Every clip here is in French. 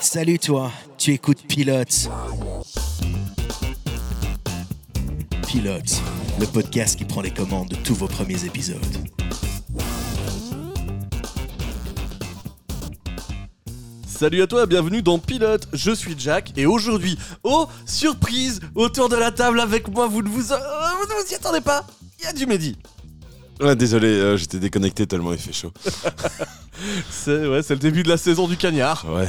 Salut toi, tu écoutes Pilote. Pilote, le podcast qui prend les commandes de tous vos premiers épisodes. Salut à toi, bienvenue dans Pilote, je suis Jack et aujourd'hui, oh surprise, autour de la table avec moi, vous ne vous, euh, vous, ne vous y attendez pas, il y a du Mehdi. Ouais, désolé, euh, j'étais déconnecté tellement il fait chaud. C'est ouais, le début de la saison du cagnard. Ouais.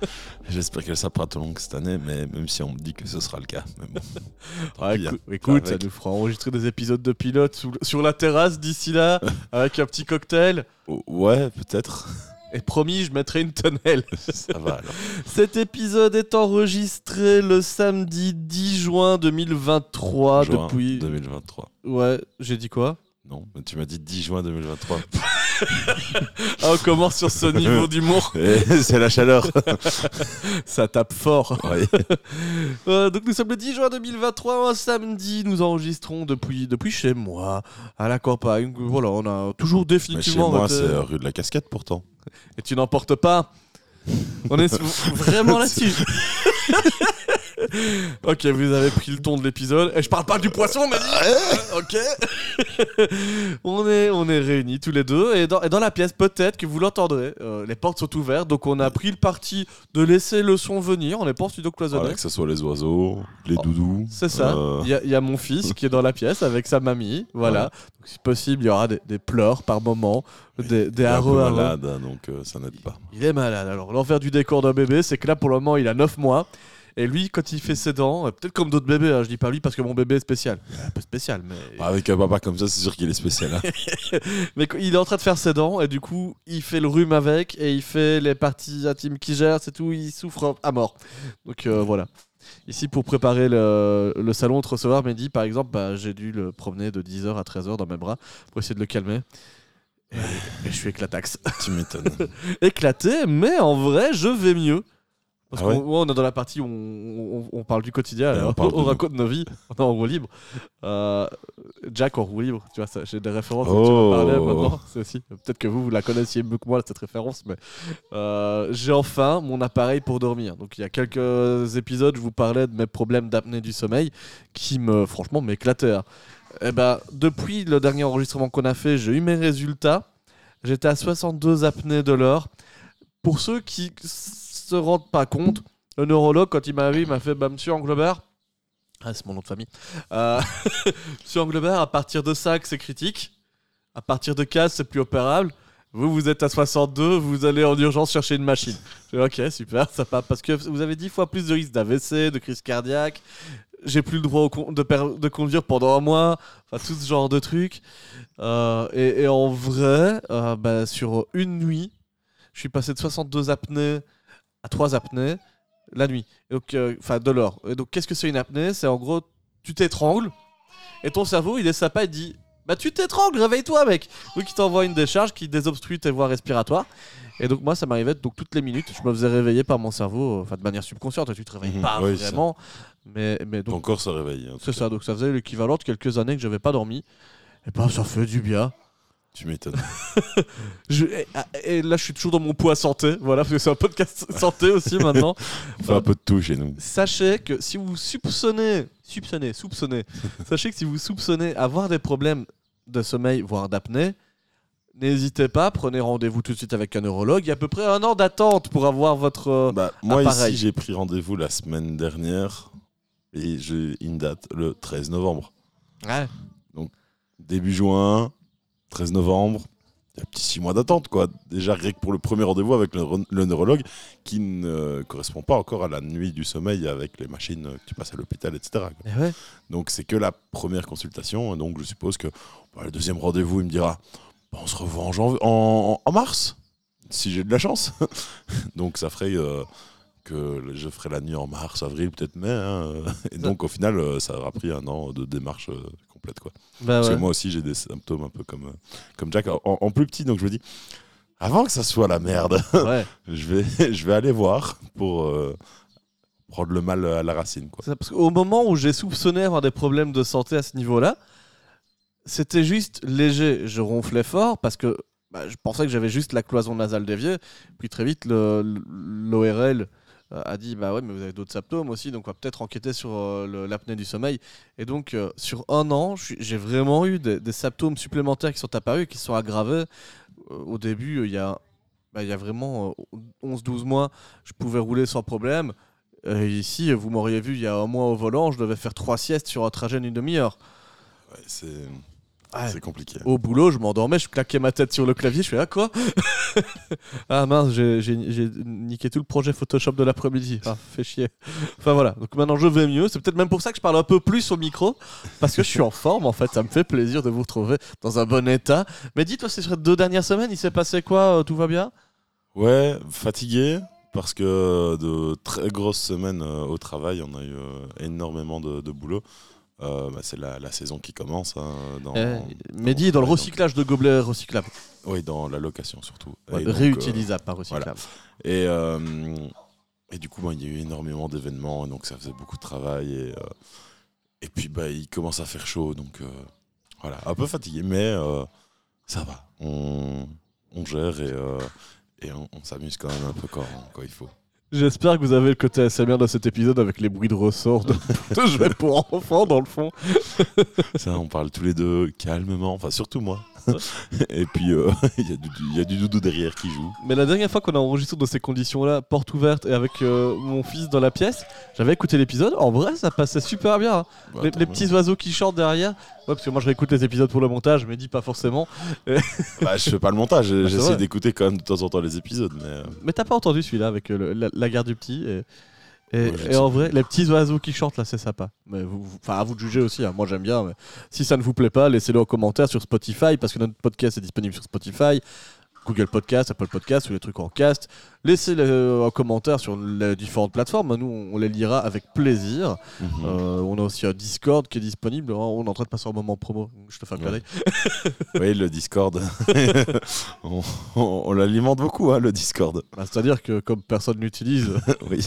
J'espère qu'elle sera pas trop longue cette année, mais même si on me dit que ce sera le cas. Mais bon. Ouais, hein. écou- écoute, ça nous fera enregistrer des épisodes de Pilote sous- sur la terrasse d'ici là, avec un petit cocktail. Oh, ouais, peut-être. Et promis, je mettrai une tonnelle. Ça va alors. Cet épisode est enregistré le samedi 10 juin 2023 Juin depuis... 2023. Ouais, j'ai dit quoi? Non, mais tu m'as dit 10 juin 2023. Ah, on commence sur ce niveau d'humour. C'est la chaleur. Ça tape fort. Euh, donc nous sommes le 10 juin 2023, un samedi. Nous enregistrons depuis, depuis chez moi, à la campagne. Voilà, on a toujours Mais chez définitivement... moi, c'est rue de la Casquette pourtant. Et tu n'emportes pas. On est vraiment là-dessus. ok, vous avez pris le ton de l'épisode. Et je parle pas du poisson, mais ok. on est, on est réunis tous les deux et dans, et dans la pièce, peut-être que vous l'entendrez. euh, les portes sont ouvertes, donc on a pris le parti de laisser le son venir. On n'est pas en studio cloisonné. Que ce soit les oiseaux, les Oh, doudous. C'est ça. euh, Il y, a- il y a mon fils qui est dans la pièce avec sa mamie. Voilà. Ouais. Donc, si possible, il y aura des, des pleurs par moment, des, des il est un peu malade, hein, donc euh, ça n'aide pas. Il est malade. Alors, l'envers du décor d'un bébé, c'est que là, pour le moment, il a 9 mois. Et lui, quand il fait ses dents, euh, peut-être comme d'autres bébés, hein, je dis pas lui parce que mon bébé est spécial. Un peu spécial, mais. Avec un papa comme ça, c'est sûr qu'il est spécial. hein. Mais il est en train de faire ses dents, et du coup, il fait le rhume avec, et il fait les parties intimes qui gèrent, c'est tout, il souffre à mort. Donc euh, voilà. Ici, pour préparer le, le salon de recevoir Mehdi, par exemple, bah, j'ai dû le promener de 10h à 13h dans mes bras pour essayer de le calmer. Et, et je suis éclataxe. tu m'étonnes. éclaté, mais en vrai, je vais mieux. Parce Ah ouais on est dans la partie où on, on- on parle du quotidien, Et on raconte nos vies, on est en roue libre. Euh, Jack en roue libre, tu vois, j'ai des références Oh. tu parler maintenant. C'est aussi, peut-être que vous, vous la connaissiez mieux que moi, cette référence, mais euh, j'ai enfin mon appareil pour dormir. Donc il y a quelques épisodes, je vous parlais de mes problèmes d'apnée du sommeil qui me, franchement, m'éclataient. hein. Eh ben, depuis le dernier enregistrement qu'on a fait, j'ai eu mes résultats. J'étais à 62 apnées de l'heure. Pour ceux qui se rendent pas compte, le neurologue, quand il m'a vu, il m'a fait bah, Monsieur Anglebert. Ah, c'est mon nom de famille. Euh, Monsieur Anglebert, à partir de 5, c'est critique. À partir de 15, c'est plus opérable. Vous, vous êtes à 62, vous allez en urgence chercher une machine. Dit, ok, super, ça part. Parce que vous avez 10 fois plus de risques d'AVC, de crise cardiaque. J'ai plus le droit de, conduire pendant un mois. Enfin, tout ce genre de trucs. Euh, et, et en vrai, euh, bah, sur une nuit, je suis passé de 62 apnées à 3 apnées la nuit. Et donc, euh, enfin, de l'or. Et donc, qu'est-ce que c'est une apnée? C'est en gros, tu t'étrangles et ton cerveau, il est sympa, il dit Bah, tu t'étrangles, réveille-toi, mec Donc, il t'envoie une décharge qui désobstrue tes voies respiratoires. Et donc, moi, ça m'arrivait donc toutes les minutes, je me faisais réveiller par mon cerveau, euh, enfin, de manière subconsciente. Tu te réveilles Mhm. pas Oui, ça. vraiment. Mais, mais donc, Ton corps se réveille. c'est ça. Donc, ça faisait l'équivalent de quelques années que j'avais pas dormi. Et bah, ça fait du bien. Tu m'étonnes. Je- et, et là, je suis toujours dans mon poids santé, voilà, parce que c'est un podcast santé aussi maintenant. On fait un peu de tout chez nous. Sachez que si vous soupçonnez, soupçonnez, soupçonnez, sachez que si vous soupçonnez avoir des problèmes de sommeil, voire d'apnée, n'hésitez pas, prenez rendez-vous tout de suite avec un neurologue. Il y a à peu près un an d'attente pour avoir votre. euh, Bah, moi, ici, j'ai pris rendez-vous la semaine dernière et j'ai une date le 13 novembre. Ouais. Début juin, 13 novembre. Il y a un petit 6 mois d'attente, quoi. Déjà, rien que pour le premier rendez-vous avec le, neurologue qui ne correspond pas encore à la nuit du sommeil avec les machines que tu passes à l'hôpital, etc. quoi. Et ouais. Donc, c'est que la première consultation. Et donc, je suppose que bah, le deuxième rendez-vous, il me dira bah, on se revoit en, janvier, en, en mars, si j'ai de la chance. donc, ça ferait euh, que je ferai la nuit en mars, avril, peut-être mai. hein. Et donc, au final, euh, ça aura pris un an de démarche euh, complète, quoi. Bah Parce ouais. que moi aussi, j'ai des symptômes un peu comme, euh, comme Jack, en, en plus petit. Donc je me dis, avant que ça soit la merde, Ouais. je vais, je vais aller voir pour euh, prendre le mal à la racine. Quoi. C'est ça, Parce qu'au moment où j'ai soupçonné avoir des problèmes de santé à ce niveau-là, c'était juste léger. Je ronflais fort parce que bah, je pensais que j'avais juste la cloison nasale déviée. Puis très vite, l'ORL a dit bah ouais, mais vous avez d'autres symptômes aussi, donc on va peut-être enquêter sur euh, l'apnée du sommeil. Et donc, euh, sur un an, j'ai vraiment eu des, symptômes supplémentaires qui sont apparus, qui sont aggravés. Euh, au début, euh, il y a. bah, il y a vraiment euh, 11-12 mois, je pouvais rouler sans problème. Euh, ici, vous m'auriez vu il y a un mois au volant, je devais faire trois siestes sur un trajet d'une demi-heure. Ouais, c'est Ouais. c'est compliqué. Au boulot, je m'endormais, je claquais ma tête sur le clavier, je fais ah quoi Ah mince, j'ai niqué tout le projet Photoshop de l'après-midi. Ah, fait chier. Enfin voilà, donc maintenant je vais mieux. C'est peut-être même pour ça que je parle un peu plus au micro, parce que je suis en forme en fait. Ça me fait plaisir de vous retrouver dans un bon état. Mais dis-toi, ces deux dernières semaines, il s'est passé quoi Euh, Tout va bien? Ouais, fatigué parce que de très grosses semaines euh, au travail, on a eu euh, énormément de, de boulot. Euh, bah, c'est la, la saison qui commence. hein, dans, Eh, Mehdi, dans le donc- recyclage de gobelets recyclables, Oui, dans la location surtout. Ouais, euh, réutilisables, pas recyclables. Et, euh, et du coup, bah, il y a eu énormément d'événements, donc ça faisait beaucoup de travail. Et, euh, et puis, bah, il commence à faire chaud, donc euh, voilà, un peu fatigué, mais euh, ça va. On, on gère et, euh, et on, on s'amuse quand même un peu quand, quand il faut. J'espère que vous avez le côté ASMR de cet épisode avec les bruits de ressort de, de jouets pour enfants dans le fond. Ça, on parle tous les deux calmement, enfin surtout moi. et puis, euh, il y, a du- il y a du doudou derrière qui joue. Mais la dernière fois qu'on a enregistré dans ces conditions-là, porte ouverte et avec euh, mon fils dans la pièce, j'avais écouté l'épisode. En vrai, ça passait super bien. hein. Bah, les, petits oiseaux qui chantent derrière. Ouais, parce que moi je réécoute les épisodes pour le montage, mais dis pas forcément. Bah, je fais pas le montage, c'est j'essaie d'écouter quand même de temps en temps les épisodes. Mais, euh, Mais t'as pas entendu celui-là avec euh, le- la, la guerre du petit et, et, Ouais, je et sais en vrai, les petits oiseaux qui chantent là, c'est sympa. Mais vous, à vous de juger aussi. hein. Moi j'aime bien. Mais si ça ne vous plaît pas, laissez-le en commentaire sur Spotify parce que notre podcast est disponible sur Spotify. Google Podcast, Apple Podcast ou les trucs en cast. Laissez-le en commentaire sur les différentes plateformes. Nous, on les lira avec plaisir. mhm. Euh, on a aussi un Discord qui est disponible. On est en train de passer un moment promo. Je te fais un clin Ouais. Oui, le Discord. on on- on l'alimente beaucoup, hein, le Discord. Bah, C'est-à-dire que comme personne l'utilise. oui.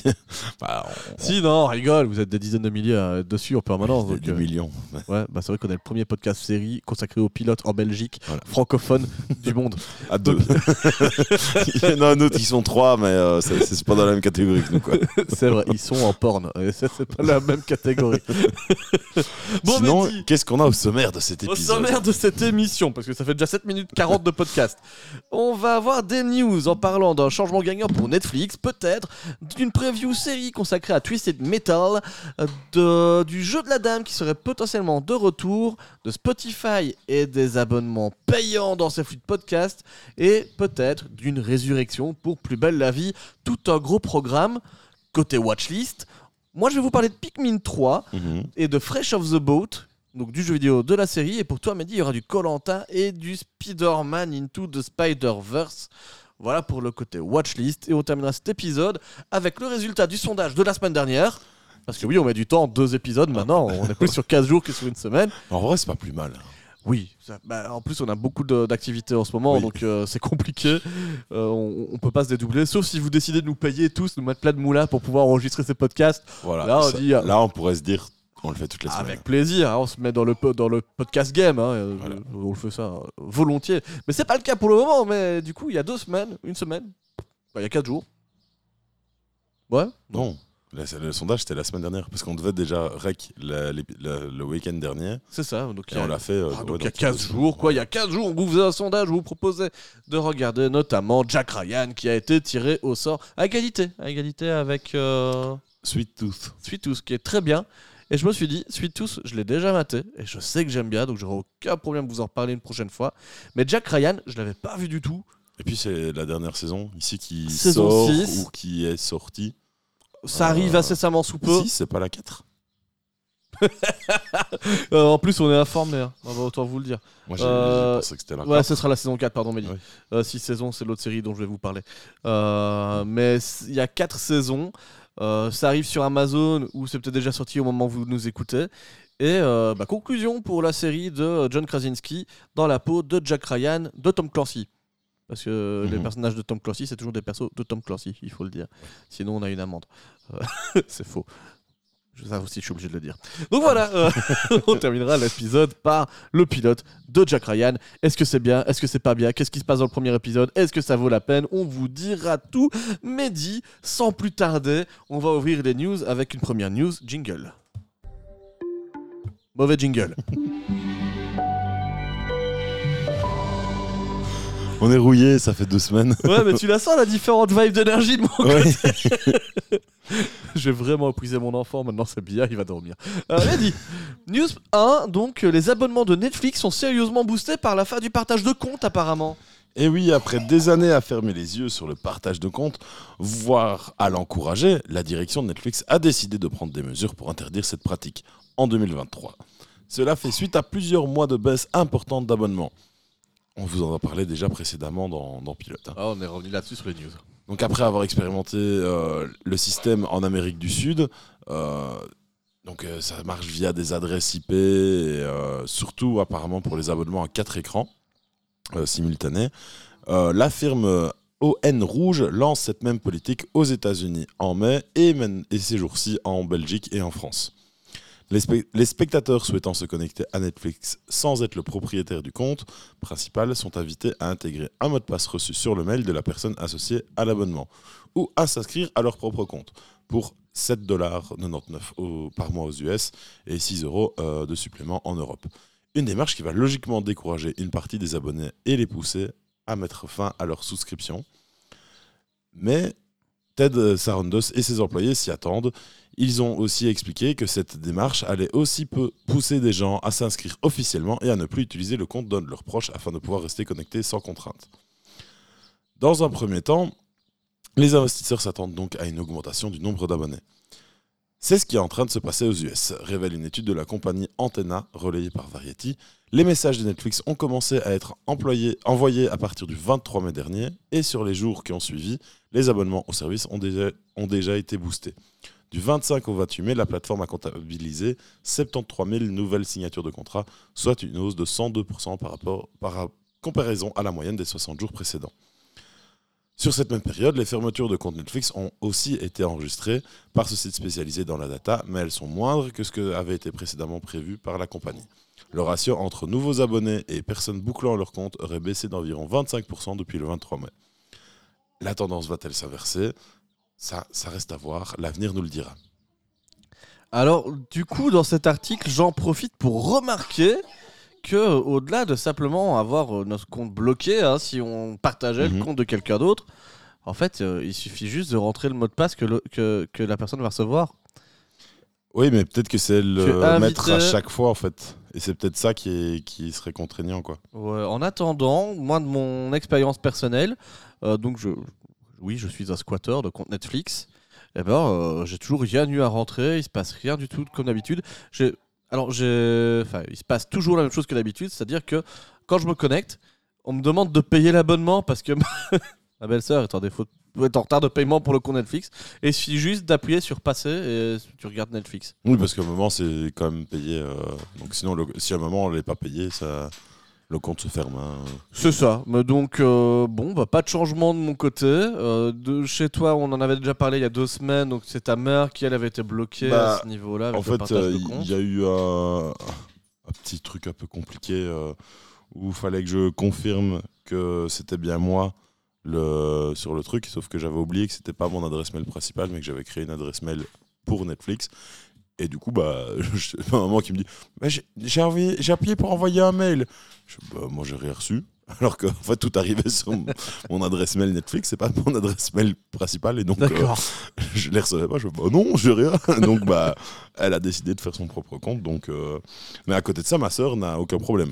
Bah, on- si, non, on rigole. Vous êtes des dizaines de milliers à être dessus en permanence. des, donc, des euh, millions. ouais, bah, c'est vrai qu'on est le premier podcast série consacré aux pilotes en Belgique, Voilà. francophone du monde. À deux. Il y en a un autre, ils sont trois, mais euh, c'est pas dans la même catégorie que nous. Quoi. c'est vrai, ils sont en porn. C'est pas la même catégorie. bon, Sinon, qu'est-ce qu'on a au sommaire de cet Au épisode sommaire de cette émission, parce que ça fait déjà 7 minutes 40 de podcast, on va avoir des news en parlant d'un changement gagnant pour Netflix, peut-être, d'une preview série consacrée à Twisted Metal, de, du jeu de la dame qui serait potentiellement de retour, de Spotify et des abonnements payants dans ses flux de podcast, et peut-être d'une résurrection pour Plus belle la vie, tout un gros programme côté watchlist. Moi, je vais vous parler de Pikmin 3 Mhm. et de Fresh of the Boat, donc du jeu vidéo de la série. Et pour toi, Mehdi, il y aura du Colanta et du Spider-Man Into the Spider-Verse. Voilà pour le côté watchlist. Et on terminera cet épisode avec le résultat du sondage de la semaine dernière. Parce que oui, on met du temps, deux épisodes maintenant. On est plus sur 15 jours que sur une semaine. En vrai, c'est pas plus mal. Oui, ça- bah, en plus on a beaucoup d'activités en ce moment, Oui. donc euh, c'est compliqué. Euh, on, on peut pas se dédoubler, sauf si vous décidez de nous payer tous, nous mettre plein de moulins pour pouvoir enregistrer ces podcasts. Voilà. Là, on Ça- dit, euh, là, on pourrait se dire, on le fait toutes les semaines. Avec plaisir, hein, on se met dans le, dans le podcast game, hein, euh, on le fait ça volontiers. Mais c'est pas le cas pour le moment, mais du coup, il y a deux semaines, une semaine, Enfin, il y a quatre jours. Ouais Non. Le sondage, c'était la semaine dernière, parce qu'on devait déjà rec la- le, le week-end dernier, C'est ça. Donc, et a- on l'a fait. euh, Ah, ouais, donc il y a dans 15 deux jours, quoi. Il y a Ouais. 15 jours, on vous faisait un sondage, vous proposais de regarder notamment Jack Ryan qui a été tiré au sort à égalité, à égalité avec euh, Sweet Tooth. Sweet Tooth, qui est très bien. Et je me suis dit, Sweet Tooth, je l'ai déjà maté et je sais que j'aime bien, donc j'aurai aucun problème de vous en reparler une prochaine fois. Mais Jack Ryan, je l'avais pas vu du tout. Et puis, c'est la dernière saison, ici, qui Saison sort ou qui est sortie. Ça arrive Euh, incessamment sous peu. Si, c'est pas la 4. Euh, en plus, on est informé, hein. on va autant vous le dire. Moi, j'ai Euh, pensé que c'était la Ouais, 4. ce sera la saison 4, pardon, Mehdi. Ouais. Euh, six saisons, c'est l'autre série dont je vais vous parler. Euh, mais c- il y a quatre saisons. Euh, ça arrive sur Amazon ou c'est peut-être déjà sorti au moment où vous nous écoutez. Et euh, bah, conclusion pour la série de John Krasinski dans la peau de Jack Ryan de Tom Clancy. Parce que les Mhm. personnages de Tom Clancy, c'est toujours des persos de Tom Clancy, il faut le dire. Sinon, on a une amende. Euh, c'est faux. Ça aussi, je suis obligé de le dire. Donc voilà, euh, on terminera l'épisode par le pilote de Jack Ryan. Est-ce que c'est bien? Est-ce que c'est pas bien? Qu'est-ce qui se passe dans le premier épisode? Est-ce que ça vaut la peine? On vous dira tout. Mais dit, sans plus tarder, on va ouvrir les news avec une première news jingle. Mauvais jingle. On est rouillé, ça fait deux semaines. Ouais, mais tu la sens la différente vibe d'énergie de mon Ouais. Je vais vraiment épuiser mon enfant, maintenant c'est bien, il va dormir. Euh, Lady, news 1, donc euh, les abonnements de Netflix sont sérieusement boostés par la fin du partage de comptes apparemment. Et oui, après des années à fermer les yeux sur le partage de comptes, voire à l'encourager, la direction de Netflix a décidé de prendre des mesures pour interdire cette pratique en 2023. Cela fait suite à plusieurs mois de baisse importante d'abonnements. On vous en a parlé déjà précédemment dans, dans Pilote. hein. Ah, on est revenu là-dessus sur les news. Donc après avoir expérimenté euh, le système en Amérique du Sud, euh, donc euh, ça marche via des adresses IP, et, euh, surtout apparemment pour les abonnements à quatre écrans euh, simultanés. Euh, la firme ON Rouge lance cette même politique aux États-Unis en mai et, et ces jours-ci en Belgique et en France. Les, spe- les spectateurs souhaitant se connecter à Netflix sans être le propriétaire du compte principal sont invités à intégrer un mot de passe reçu sur le mail de la personne associée à l'abonnement ou à s'inscrire à leur propre compte pour 7,99$ au- par mois aux US et 6 euros euh, de supplément en Europe. Une démarche qui va logiquement décourager une partie des abonnés et les pousser à mettre fin à leur souscription. Mais Ted Sarandos et ses employés s'y attendent. Ils ont aussi expliqué que cette démarche allait aussi peu pousser des gens à s'inscrire officiellement et à ne plus utiliser le compte d'un de leurs proches afin de pouvoir rester connectés sans contrainte. Dans un premier temps, les investisseurs s'attendent donc à une augmentation du nombre d'abonnés. C'est ce qui est en train de se passer aux US, révèle une étude de la compagnie Antenna relayée par Variety. Les messages de Netflix ont commencé à être employés- envoyés à partir du 23 mai dernier et sur les jours qui ont suivi, les abonnements au service ont déjà, ont déjà été boostés. Du 25 au 28 mai, la plateforme a comptabilisé 73 000 nouvelles signatures de contrats, soit une hausse de 102% par, rapport, par comparaison à la moyenne des 60 jours précédents. Sur cette même période, les fermetures de comptes Netflix ont aussi été enregistrées par ce site spécialisé dans la data, mais elles sont moindres que ce que avait été précédemment prévu par la compagnie. Le ratio entre nouveaux abonnés et personnes bouclant leur compte aurait baissé d'environ 25% depuis le 23 mai. La tendance va-t-elle s'inverser? Ça, ça reste à voir, l'avenir nous le dira. Alors, du coup, dans cet article, j'en profite pour remarquer que, euh, au-delà de simplement avoir euh, notre compte bloqué, hein, si on partageait Mhm. le compte de quelqu'un d'autre, en fait, euh, il suffit juste de rentrer le mot de passe que, le- que, que la personne va recevoir. Oui, mais peut-être que c'est le invité- mettre à chaque fois en fait. Et c'est peut-être ça qui, est, qui serait contraignant quoi. Ouais, en attendant, moi de mon expérience personnelle, euh, donc je, oui, je suis un squatter de compte Netflix. Et ben, euh, j'ai toujours rien eu à rentrer, il se passe rien du tout comme d'habitude. Alors enfin, il se passe toujours la même chose que d'habitude, c'est-à-dire que quand je me connecte, on me demande de payer l'abonnement parce que ma belle-sœur est en défaut, retard de paiement pour le compte Netflix. Et il suffit juste d'appuyer sur passer et tu regardes Netflix. Oui, parce qu'à un moment c'est quand même payé. euh, donc sinon, le- si à un moment on n'est pas payé, ça, le compte se ferme. hein. C'est ça. Mais donc, euh, bon, bah, pas de changement de mon côté. Euh, de chez toi, on en avait déjà parlé il y a deux semaines. Donc, c'est ta mère qui, elle, avait été bloquée Bah, à ce niveau-là. En fait, euh, il y a eu un, un petit truc un peu compliqué où il fallait que je confirme que c'était bien moi le, sur le truc, sauf que j'avais oublié que c'était pas mon adresse mail principale, mais que j'avais créé une adresse mail pour Netflix. Et du coup, bah, je- ma maman qui me dit Bah, j'ai- appuyé pour envoyer un mail. Je, bah, moi, j'ai rien reçu. Alors qu'en fait, tout arrivait sur mon, adresse mail Netflix, c'est pas mon adresse mail principale. Et donc, euh, D'accord. je les recevais pas. Je bah non, j'ai rien. donc bah, elle a décidé de faire son propre compte. Donc, euh, mais à côté de ça, ma sœur n'a aucun problème.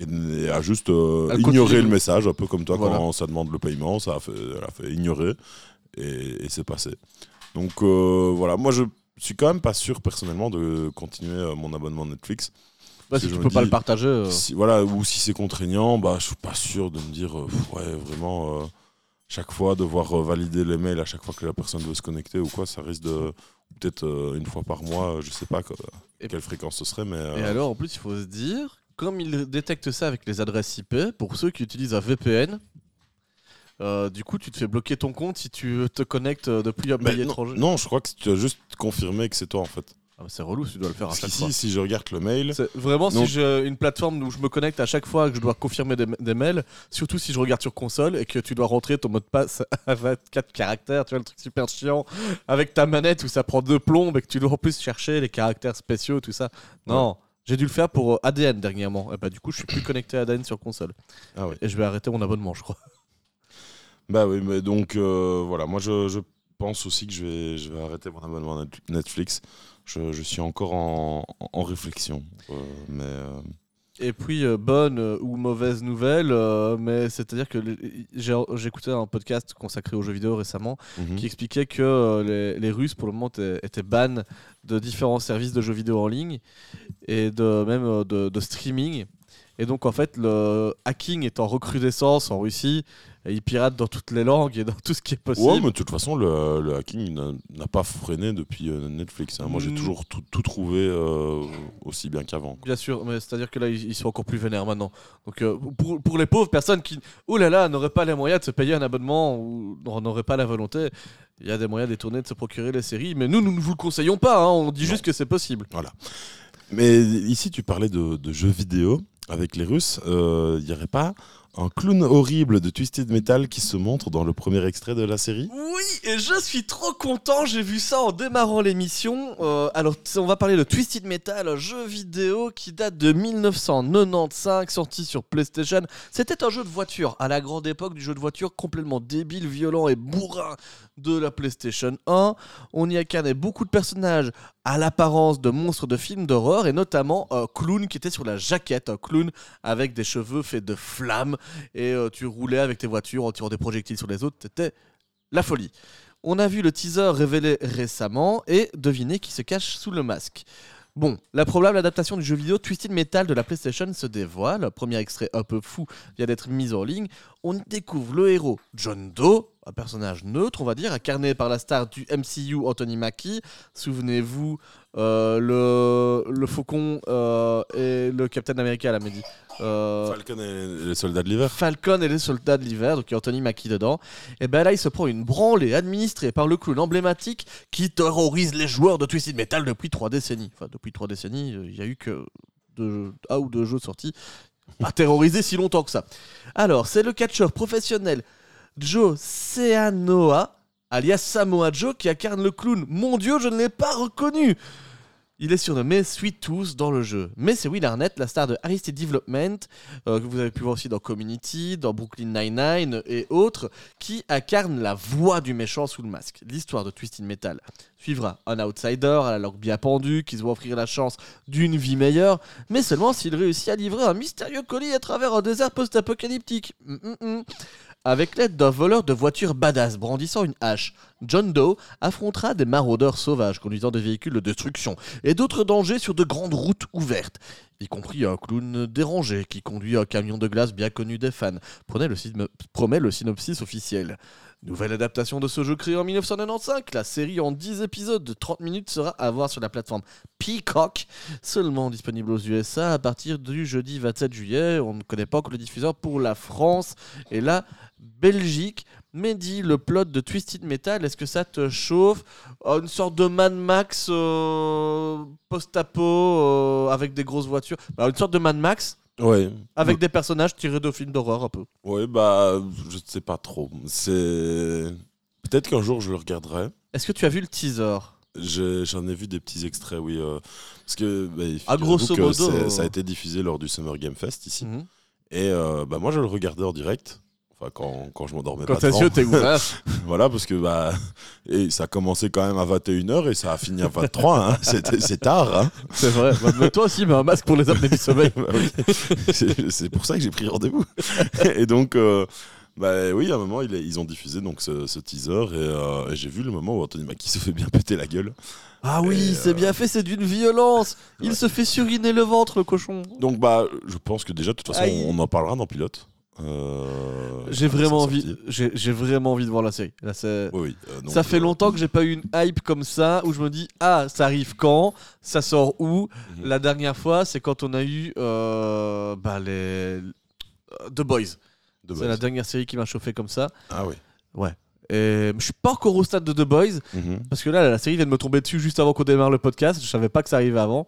Et, a juste euh, ignoré le message, un peu comme toi Voilà. quand ça demande le paiement, ça a fait, elle a fait ignorer et, et c'est passé. Donc voilà, moi je suis quand même pas sûr personnellement de continuer euh, mon abonnement Netflix. Bah, si si je tu peux pas le partager. euh, Si, voilà, ou si c'est contraignant, bah, je suis pas sûr de me dire, euh, ouais, vraiment, euh, chaque fois devoir valider les mails à chaque fois que la personne veut se connecter ou quoi, ça risque de peut-être une fois par mois, je sais pas quoi- Et- quelle fréquence ce serait, mais Et alors, en plus, il faut se dire, comme ils détectent ça avec les adresses IP, pour ceux qui utilisent un VPN, euh, du coup, tu te fais bloquer ton compte si tu te connectes depuis un pays étranger. non, je crois que tu as juste confirmé que c'est toi en fait. Ah, bah, c'est relou, tu dois le faire à chaque fois. qu'ici, si je regarde le mail, vraiment Donc- si j'ai une plateforme où je me connecte à chaque fois que je dois confirmer des, des mails, surtout si je regarde sur console et que tu dois rentrer ton mot de passe à 24 caractères, tu vois le truc super chiant avec ta manette où ça prend deux plombes et que tu dois en plus chercher les caractères spéciaux tout ça. Non, j'ai dû le faire pour euh, ADN dernièrement. Et bah du coup, je suis plus connecté à ADN sur console ah ouais. et je vais arrêter mon abonnement, je crois. Bah oui, mais donc euh, voilà, moi je, je pense aussi que je vais, je vais arrêter mon abonnement Net- Netflix. Je, je suis encore en, en réflexion. euh, mais euh, Et puis, bonne ou mauvaise nouvelle, mais c'est-à-dire que écouté un podcast consacré aux jeux vidéo récemment mhm. qui expliquait que les, les Russes, pour le moment, étaient, étaient ban de différents services de jeux vidéo en ligne et de, même de, de streaming. Et donc, en fait, le hacking est en recrudescence en Russie. Et ils piratent dans toutes les langues et dans tout ce qui est possible. Ouais, mais de toute façon, le, le hacking n'a- pas freiné depuis euh, Netflix. hein. Moi, j'ai Mm. toujours tout, tout trouvé euh, aussi bien qu'avant. Bien sûr, mais c'est-à-dire que là, ils ils sont encore plus vénères maintenant. Donc, euh, pour, pour les pauvres personnes qui, oh là là, n'auraient pas les moyens de se payer un abonnement ou n'auraient pas la volonté, il y a des moyens détournés de se procurer les séries. Mais nous, nous ne vous le conseillons pas. hein, on dit Non. juste que c'est possible. Mais ici, tu parlais de, de jeux vidéo avec les Russes. Il n'y aurait pas un clown horrible de Twisted Metal qui se montre dans le premier extrait de la série Oui, et je suis trop content. J'ai vu ça en démarrant l'émission. Euh, alors, on va parler de Twisted Metal, un jeu vidéo qui date de 1995, sorti sur PlayStation. C'était un jeu de voiture à la grande époque du jeu de voiture complètement débile, violent et bourrin de la PlayStation 1. On y incarnait beaucoup de personnages à l'apparence de monstres de films d'horreur et notamment un clown qui était sur la jaquette, un clown avec des cheveux faits de flammes et euh, tu roulais avec tes voitures en tirant des projectiles sur les autres. C'était la folie. On a vu le teaser révélé récemment et devinez qui se cache sous le masque. Bon, la probable adaptation du jeu vidéo Twisted Metal de la PlayStation se dévoile. Premier extrait un peu fou vient d'être mis en ligne. On découvre le héros John Doe, un personnage neutre, on va dire, incarné par la star du MCU Anthony Mackie. Souvenez-vous, euh, le, le Faucon euh, et le Captain America, la Mehdi. Euh, Falcon et les soldats de l'hiver Falcon et les soldats de l'hiver, donc il y a Anthony Mackie dedans. Et ben là, il se prend une branlée administrée par le clown emblématique qui terrorise les joueurs de Twisted Metal depuis trois décennies. Enfin, depuis trois décennies, euh, il y a eu que deux, un ou deux jeux sortis. Pas terrorisé si longtemps que ça. Alors, c'est le catcheur professionnel Joe Seanoa, alias Samoa Joe, qui incarne le clown. Mon dieu, je ne l'ai pas reconnu il est surnommé Sweet Tooth dans le jeu. Mais c'est Will Arnett, la star de Arrested Development, euh, que vous avez pu voir aussi dans Community, dans Brooklyn Nine-Nine et autres, qui incarne la voix du méchant sous le masque. L'histoire de Twisted Metal suivra un outsider à la langue bien pendue qui se voit offrir la chance d'une vie meilleure, mais seulement s'il réussit à livrer un mystérieux colis à travers un désert post-apocalyptique. Hum, hum, hum. Avec l'aide d'un voleur de voiture badass brandissant une hache, John Doe affrontera des maraudeurs sauvages conduisant des véhicules de destruction et d'autres dangers sur de grandes routes ouvertes, y compris un clown dérangé qui conduit un camion de glace bien connu des fans, le, promet le synopsis officiel. Nouvelle adaptation de ce jeu créé en 1995, la série en 10 épisodes de 30 minutes sera à voir sur la plateforme Peacock, seulement disponible aux USA à partir du jeudi 27 juillet. On ne connaît pas encore le diffuseur pour la France et la Belgique. Mehdi, le plot de Twisted Metal, est-ce que ça te chauffe? Euh, Une sorte de Mad Max euh, post-apo euh, avec des grosses voitures. Bah, une sorte de Mad Max Ouais. avec des personnages tirés de films d'horreur un peu. Ouais, bah, je ne sais pas trop. C'est. Peut-être qu'un jour je le regarderai. Est-ce que tu as vu le teaser? J'en ai, vu des petits extraits, oui. euh, parce que. bah, Ah, grosso modo. Ça a été diffusé lors du Summer Game Fest ici. Mhm. Et bah, moi, je le regardais en direct. Enfin, quand, quand je m'endormais Quand pas tes devant. yeux ouverts. voilà, parce que bah, et ça a commencé quand même à 21h et ça a fini à 23. hein. C'était- C'est tard. hein. C'est vrai. Bah, mais toi aussi, mais un masque pour les apnées du sommeil. Bah. C'est pour ça que j'ai pris rendez-vous. et donc, euh, bah oui, à un moment, ils ont diffusé donc ce, ce teaser et, euh, et j'ai vu le moment où Anthony Mackie se fait bien péter la gueule. Ah oui, c'est euh, bien fait, c'est d'une violence. Il Ouais. se fait suriner le ventre, le cochon. Donc, bah, je pense que déjà, de toute façon, Aïe. on en parlera dans Pilote. Euh, J'ai quand vraiment envie, j'ai vraiment envie de voir la série. Là, c'est- Oui, oui. euh, ça fait euh, longtemps que j'ai pas eu une hype comme ça où je me dis ah ça arrive quand, ça sort où? Mhm. La dernière fois, c'est quand on a eu euh, bah, les The Boys. C'est la dernière série qui m'a chauffé comme ça. Ah oui. Et je suis pas encore au stade de The Boys, Mhm. parce que là, la série vient de me tomber dessus juste avant qu'on démarre le podcast. Je savais pas que ça arrivait avant.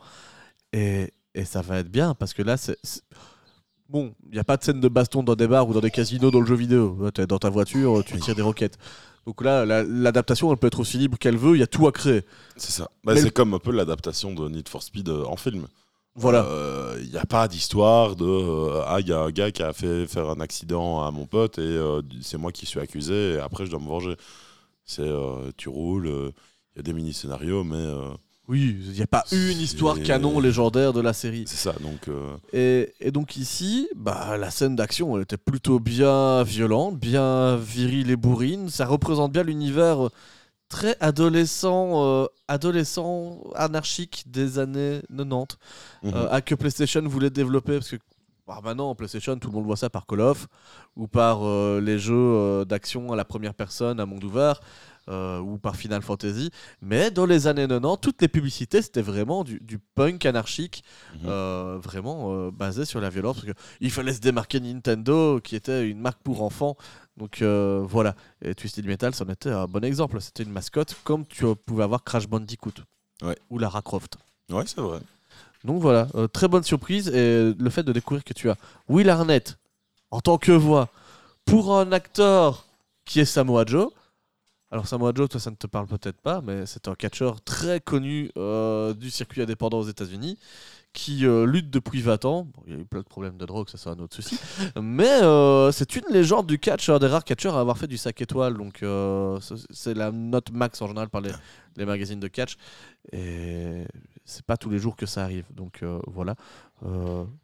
Et, et ça va être bien, parce que là, c'est. Bon, il n'y a pas de scène de baston dans des bars ou dans des casinos dans le jeu vidéo. T'es dans ta voiture, tu tires des roquettes. Donc là, la- l'adaptation, elle peut être aussi libre qu'elle veut, il y a tout à créer. C'est ça. Bah, c'est le- comme un peu l'adaptation de Need for Speed euh, en film. Voilà. Il n'y a pas d'histoire de euh, ah il y a un gars qui a fait faire un accident à mon pote et euh, c'est moi qui suis accusé et après je dois me venger. C'est euh, tu roules, il y a des mini scénarios mais euh, Oui, il n'y a pas une histoire canon légendaire de la série. c'est ça donc euh, Et, et donc ici, bah, la scène d'action, elle était plutôt bien violente, bien virile et bourrine. Ça représente bien l'univers euh, très adolescent, euh, adolescent anarchique des années 90 mhm. euh, à que PlayStation voulait développer parce que bah, maintenant PlayStation tout le monde voit ça par Call of ou par les jeux d'action à la première personne à monde ouvert euh, ou par Final Fantasy mais dans les années 90 toutes les publicités c'était vraiment du, du punk anarchique Mhm. euh, vraiment euh, basé sur la violence parce que il fallait se démarquer Nintendo qui était une marque pour enfants donc euh, voilà et Twisted Metal c'en était un bon exemple c'était une mascotte comme tu pouvais avoir Crash Bandicoot Ouais. ou Lara Croft ouais c'est vrai. donc voilà, euh, très bonne surprise et le fait de découvrir que tu as Will Arnett en tant que voix pour un acteur qui est Samoa Joe. Alors Samoa Joe, toi ça ne te parle peut-être pas, mais c'est un catcheur très connu euh, du circuit indépendant aux États-Unis qui euh, lutte depuis 20 ans. Bon, il y a eu plein de problèmes de drogue, ça c'est un autre souci. Mais euh, c'est une légende du catch, un des rares catcheurs à avoir fait du 5 étoiles. Donc c'est- la note max en général par les, magazines de catch. Et c'est pas tous les jours que ça arrive. Donc voilà.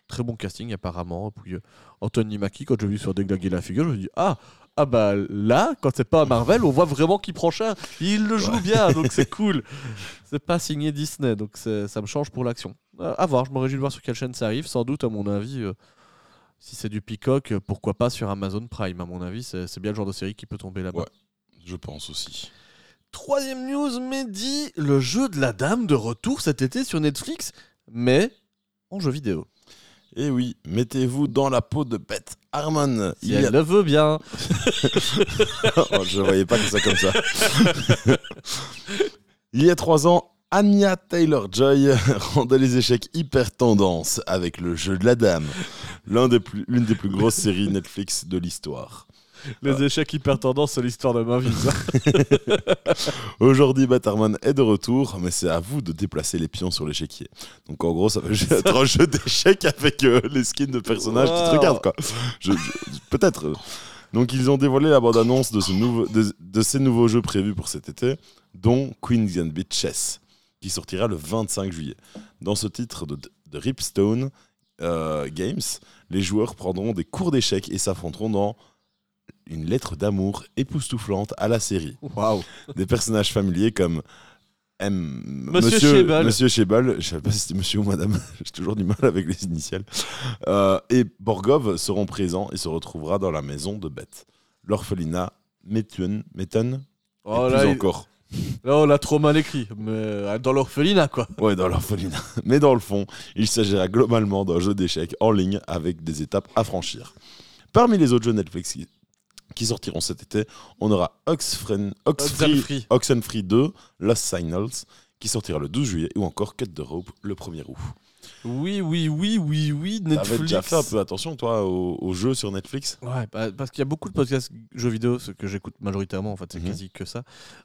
Très bon casting apparemment. Puis Anthony Mackie, quand j'ai vu sur déglaguer la figure, je me dit Ah ah bah là, quand c'est pas Marvel, on voit vraiment qu'il prend cher. Il le joue bien, donc c'est cool. C'est pas signé Disney, donc ça me change pour l'action. Euh, à voir, je me réjouis de voir sur quelle chaîne ça arrive. Sans doute, à mon avis, euh, si c'est du Peacock, euh, pourquoi pas sur Amazon Prime. À mon avis, c'est c'est bien le genre de série qui peut tomber là-bas. Ouais. Je pense aussi. Troisième news, Mehdi, le jeu de la dame de retour cet été sur Netflix, mais en jeu vidéo. Et oui, mettez-vous dans la peau de Beth Harmon. Si Il y elle a- le veut bien. Oh, je voyais pas que ça comme ça. Il y a trois ans, Anya Taylor-Joy rendait les échecs hyper tendance avec le jeu de la dame, l'un des plus- l'une des plus grosses séries Netflix de l'histoire. Les échecs hyper tendance, c'est l'histoire de ma vie. Aujourd'hui, Batterman est de retour, mais c'est à vous de déplacer les pions sur l'échiquier. Donc en gros, ça va être un jeu d'échecs avec euh, les skins de personnages qui te regardent, quoi. Je- je- Peut-être. Donc ils ont dévoilé la bande-annonce de, ce nouveau- de, de ces nouveaux jeux prévus pour cet été, dont Queen's Gambit Chess, qui sortira le 25 juillet. Dans ce titre de, de Ripstone euh, Games, les joueurs prendront des cours d'échecs et s'affronteront dans une lettre d'amour époustouflante à la série Waouh. des personnages familiers comme M. Monsieur. Monsieur Shebal, je sais pas si c'était monsieur ou madame, j'ai toujours du mal avec les initiales. Euh, et Borgov seront présents et se retrouvera dans la maison de Beth. L'orphelinat Méthuen, Méthun, Oh et là, plus il- encore. Là, on l'a trop mal écrit. Mais euh, dans l'orphelinat, quoi. Ouais, dans l'orphelinat. Mais dans le fond, il s'agira globalement d'un jeu d'échecs en ligne avec des étapes à franchir. Parmi les autres jeux Netflix qui, qui sortiront cet été, on aura Oxfren, Oxfree. Oxenfree 2, Lost Signals, qui sortira le 12 juillet, ou encore Cut the Rope le 1er août. Oui, oui, oui, oui, oui. T'avais Netflix. déjà fait un peu attention, toi, aux, aux jeux sur Netflix Ouais, bah, parce qu'il y a beaucoup de podcasts jeux vidéo, ce que j'écoute majoritairement, en fait, c'est Mhm. quasi que ça,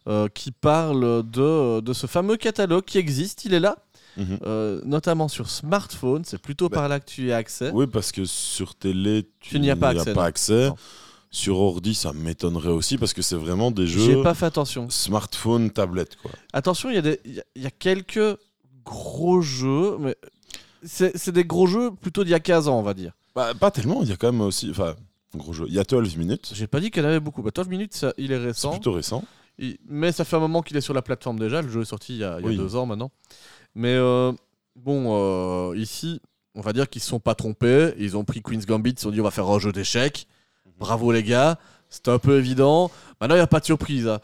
euh, qui parlent de, de ce fameux catalogue qui existe, il est là, Mhm. euh, notamment sur smartphone, c'est plutôt Bah, par là que tu y as accès. Oui, parce que sur télé, tu, Tu n'y as pas accès. Sur ordi, ça m'étonnerait aussi, parce que c'est vraiment des J'ai jeux pas fait attention. smartphone, tablette, quoi. Attention, il y, y a- il y a quelques gros jeux, mais c'est c'est des gros jeux plutôt d'il y a 15 ans, on va dire. Bah, pas tellement, il y a quand même aussi. Enfin, gros jeu. Il y a 12 minutes. J'ai pas dit qu'il y en avait beaucoup. Bah, 12 minutes, ça, il est C'est récent. plutôt récent. Il- Mais ça fait un moment qu'il est sur la plateforme déjà. Le jeu est sorti il y a, il y a Oui. deux ans maintenant. Mais euh, bon, euh, ici, on va dire qu'ils se sont pas trompés. Ils ont pris Queen's Gambit, ils se sont dit on va faire un jeu d'échecs. Bravo les gars, c'était un peu évident. Maintenant, il n'y a pas de surprise. hein.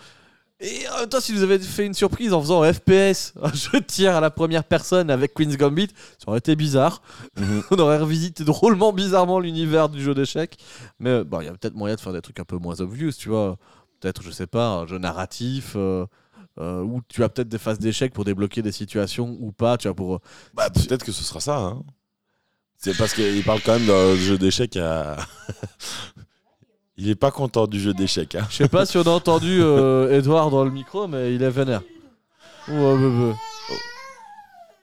Et en même temps, si vous avez fait une surprise en faisant un FPS, un jeu de tir à la première personne avec Queen's Gambit, ça aurait été bizarre. Mhm. on aurait revisité drôlement bizarrement l'univers du jeu d'échecs. Mais euh, bon, il y a peut-être moyen de faire des trucs un peu moins obvious, tu vois. peut-être, je sais pas, un jeu narratif. euh, euh, où tu as peut-être des phases d'échec pour débloquer des situations ou pas, tu vois, pour... Bah, peut-être que ce sera ça. hein. C'est parce qu'il parle quand même d'un jeu d'échecs à. il est pas content du jeu d'échecs. Hein. Je sais pas si on a entendu euh, Edouard dans le micro, mais il est vénère. Ouais, ouais, ouais.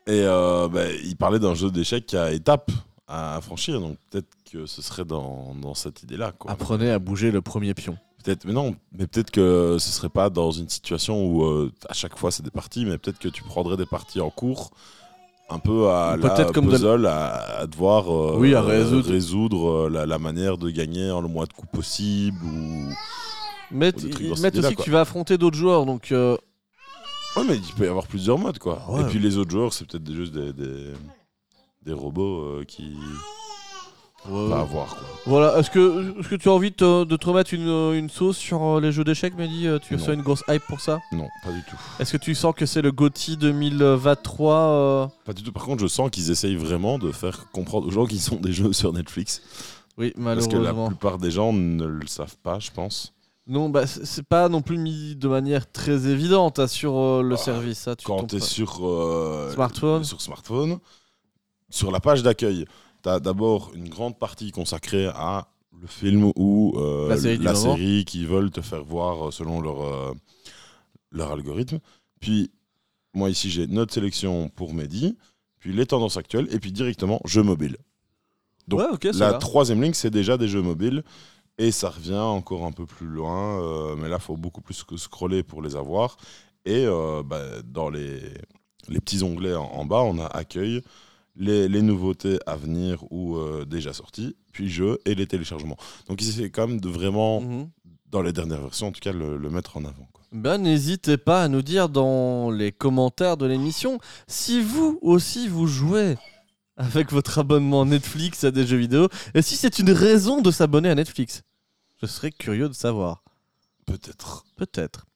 Et euh, bah, il parlait d'un jeu d'échecs à étapes à franchir. Donc peut-être que ce serait dans, dans cette idée-là. Apprenez à bouger le premier pion. Peut-être, mais non, mais peut-être que ce serait pas dans une situation où euh, à chaque fois c'est des parties, mais peut-être que tu prendrais des parties en cours, un peu à la comme de- puzzle, à, à devoir euh, Oui, à résoudre. résoudre, euh, la, la manière de gagner en le moins de coups possible. Ou... Mais Ou aussi que tu vas affronter d'autres joueurs, donc... euh, Ouais, mais il peut y avoir plusieurs modes, quoi. Ouais. Et puis les autres joueurs, c'est peut-être juste des, des, des robots euh, qui. Ouais. Pas à voir, quoi. Voilà, est-ce que, est-ce que tu as envie de te, de te remettre une, une sauce sur euh, les jeux d'échecs, Mehdi Euh, Tu Non. as une grosse hype pour ça? Non, pas du tout. Est-ce que tu sens que c'est le GOTY 2023 euh Pas du tout. Par contre, je sens qu'ils essayent vraiment de faire comprendre aux gens qu'ils sont des jeux sur Netflix. Oui, Parce que la malheureusement. plupart des gens ne le savent pas, je pense. Non, bah, c'est pas non plus mis de manière très évidente hein, sur euh, le Bah, service. Ça, tu Quand tu es sur, euh, Smartphone. sur smartphone, sur la page d'accueil, tu as d'abord une grande partie consacrée à le film ou euh, La série série qu'ils veulent te faire voir euh, selon leur, euh, leur algorithme. Puis, moi ici, j'ai notre sélection pour Mehdi, puis les tendances actuelles, et puis directement jeux mobiles. Donc, ouais, La va. troisième ligne, c'est déjà des jeux mobiles. Et ça revient encore un peu plus loin. euh, mais là, il faut beaucoup plus que scroller pour les avoir. Et bah, dans les, les petits onglets en, en bas, on a accueil, les, les nouveautés à venir ou euh, déjà sorties, puis jeux et les téléchargements. Donc, ils essaient quand même de vraiment, Mhm. dans les dernières versions, en tout cas, le, le mettre en avant. quoi. Ben, n'hésitez pas à nous dire dans les commentaires de l'émission si vous aussi vous jouez avec votre abonnement Netflix à des jeux vidéo et si c'est une raison de s'abonner à Netflix. Je serais curieux de savoir. Peut-être. Peut-être.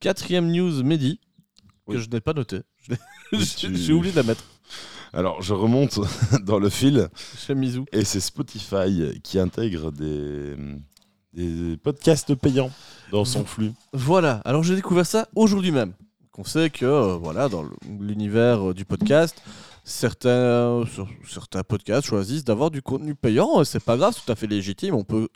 Quatrième news, Mehdi, que Oui. je n'ai pas noté. Tu- j'ai oublié de la mettre Alors, je remonte dans le fil. chez Mizou. Et c'est Spotify qui intègre des, des podcasts payants dans son flux. Voilà, alors j'ai découvert ça aujourd'hui même. On sait que euh, voilà, dans l'univers euh, du podcast, certains, sur- certains podcasts choisissent d'avoir du contenu payant. et C'est pas grave, c'est tout à fait légitime. On peut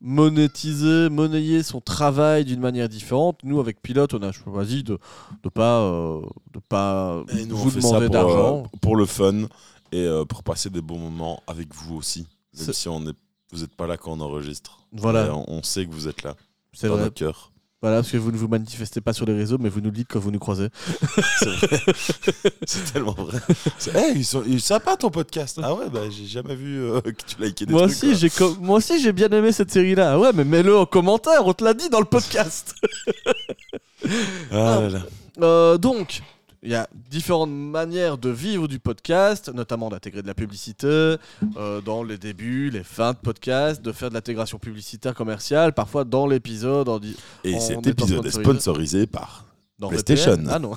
monétiser, monnayer son travail d'une manière différente. Nous, avec Pilote, on a choisi de ne pas, euh, de pas Et nous, vous demander d'argent. euh, pour le fun et euh, pour passer des bons moments avec vous aussi. Même si on est, vous n'êtes pas là quand on enregistre. Voilà. On, on sait que vous êtes là, C'est vrai. notre cœur. Voilà, parce que vous ne vous manifestez pas sur les réseaux, mais vous nous le dites quand vous nous croisez. C'est tellement vrai. Hey, ils sont, il est sympa ton podcast. Ah ouais, bah j'ai jamais vu euh, que tu likais des Moi trucs. aussi, j'ai moi aussi, j'ai bien aimé cette série-là. Ah Ouais, mais mets-le en commentaire, on te l'a dit dans le podcast. Ah là là. Euh, donc, il y a différentes manières de vivre du podcast, notamment d'intégrer de la publicité euh, dans les débuts, les fins de podcast, de faire de l'intégration publicitaire commerciale, parfois dans l'épisode. Et cet épisode est sponsorisé. par. dans PlayStation. VPN. Ah non.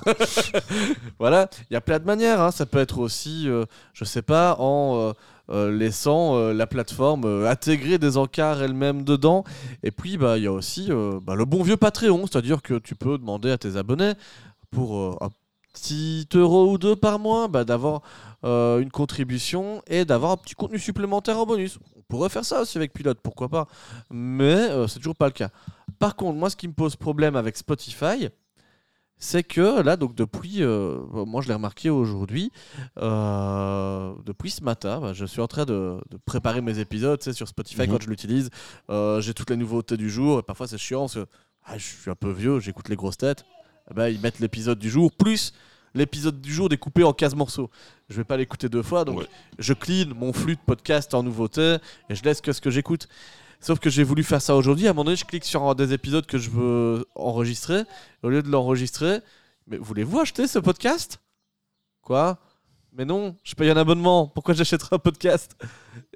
voilà, il y a plein de manières. hein. Ça peut être aussi, euh, je sais pas, en euh, euh, laissant la plateforme intégrer des encarts elle-même dedans. Et puis, bah, il y a aussi bah, le bon vieux Patreon, c'est-à-dire que tu peux demander à tes abonnés pour petit euro ou deux par mois bah, d'avoir euh, une contribution et d'avoir un petit contenu supplémentaire en bonus. On pourrait faire ça aussi avec Pilote, pourquoi pas. Mais euh, c'est toujours pas le cas. Par contre, moi, ce qui me pose problème avec Spotify, c'est que là, donc depuis, euh, moi je l'ai remarqué aujourd'hui, euh, depuis ce matin, bah, je suis en train de, de préparer mes épisodes tu sais, sur Spotify Mhm. quand je l'utilise. Euh, j'ai toutes les nouveautés du jour et parfois c'est chiant parce que ah, je suis un peu vieux, j'écoute les grosses têtes. Ben, ils mettent l'épisode du jour plus l'épisode du jour découpé en 15 morceaux. Je vais pas l'écouter deux fois, donc Ouais. je clean mon flux de podcast en nouveautés et je laisse que ce que j'écoute. Sauf que j'ai voulu faire ça aujourd'hui. À un moment donné, je clique sur un des épisodes que je veux enregistrer. Au lieu de l'enregistrer, mais voulez-vous acheter ce podcast? Quoi? Mais non, je paye un abonnement. Pourquoi j'achèterais un podcast?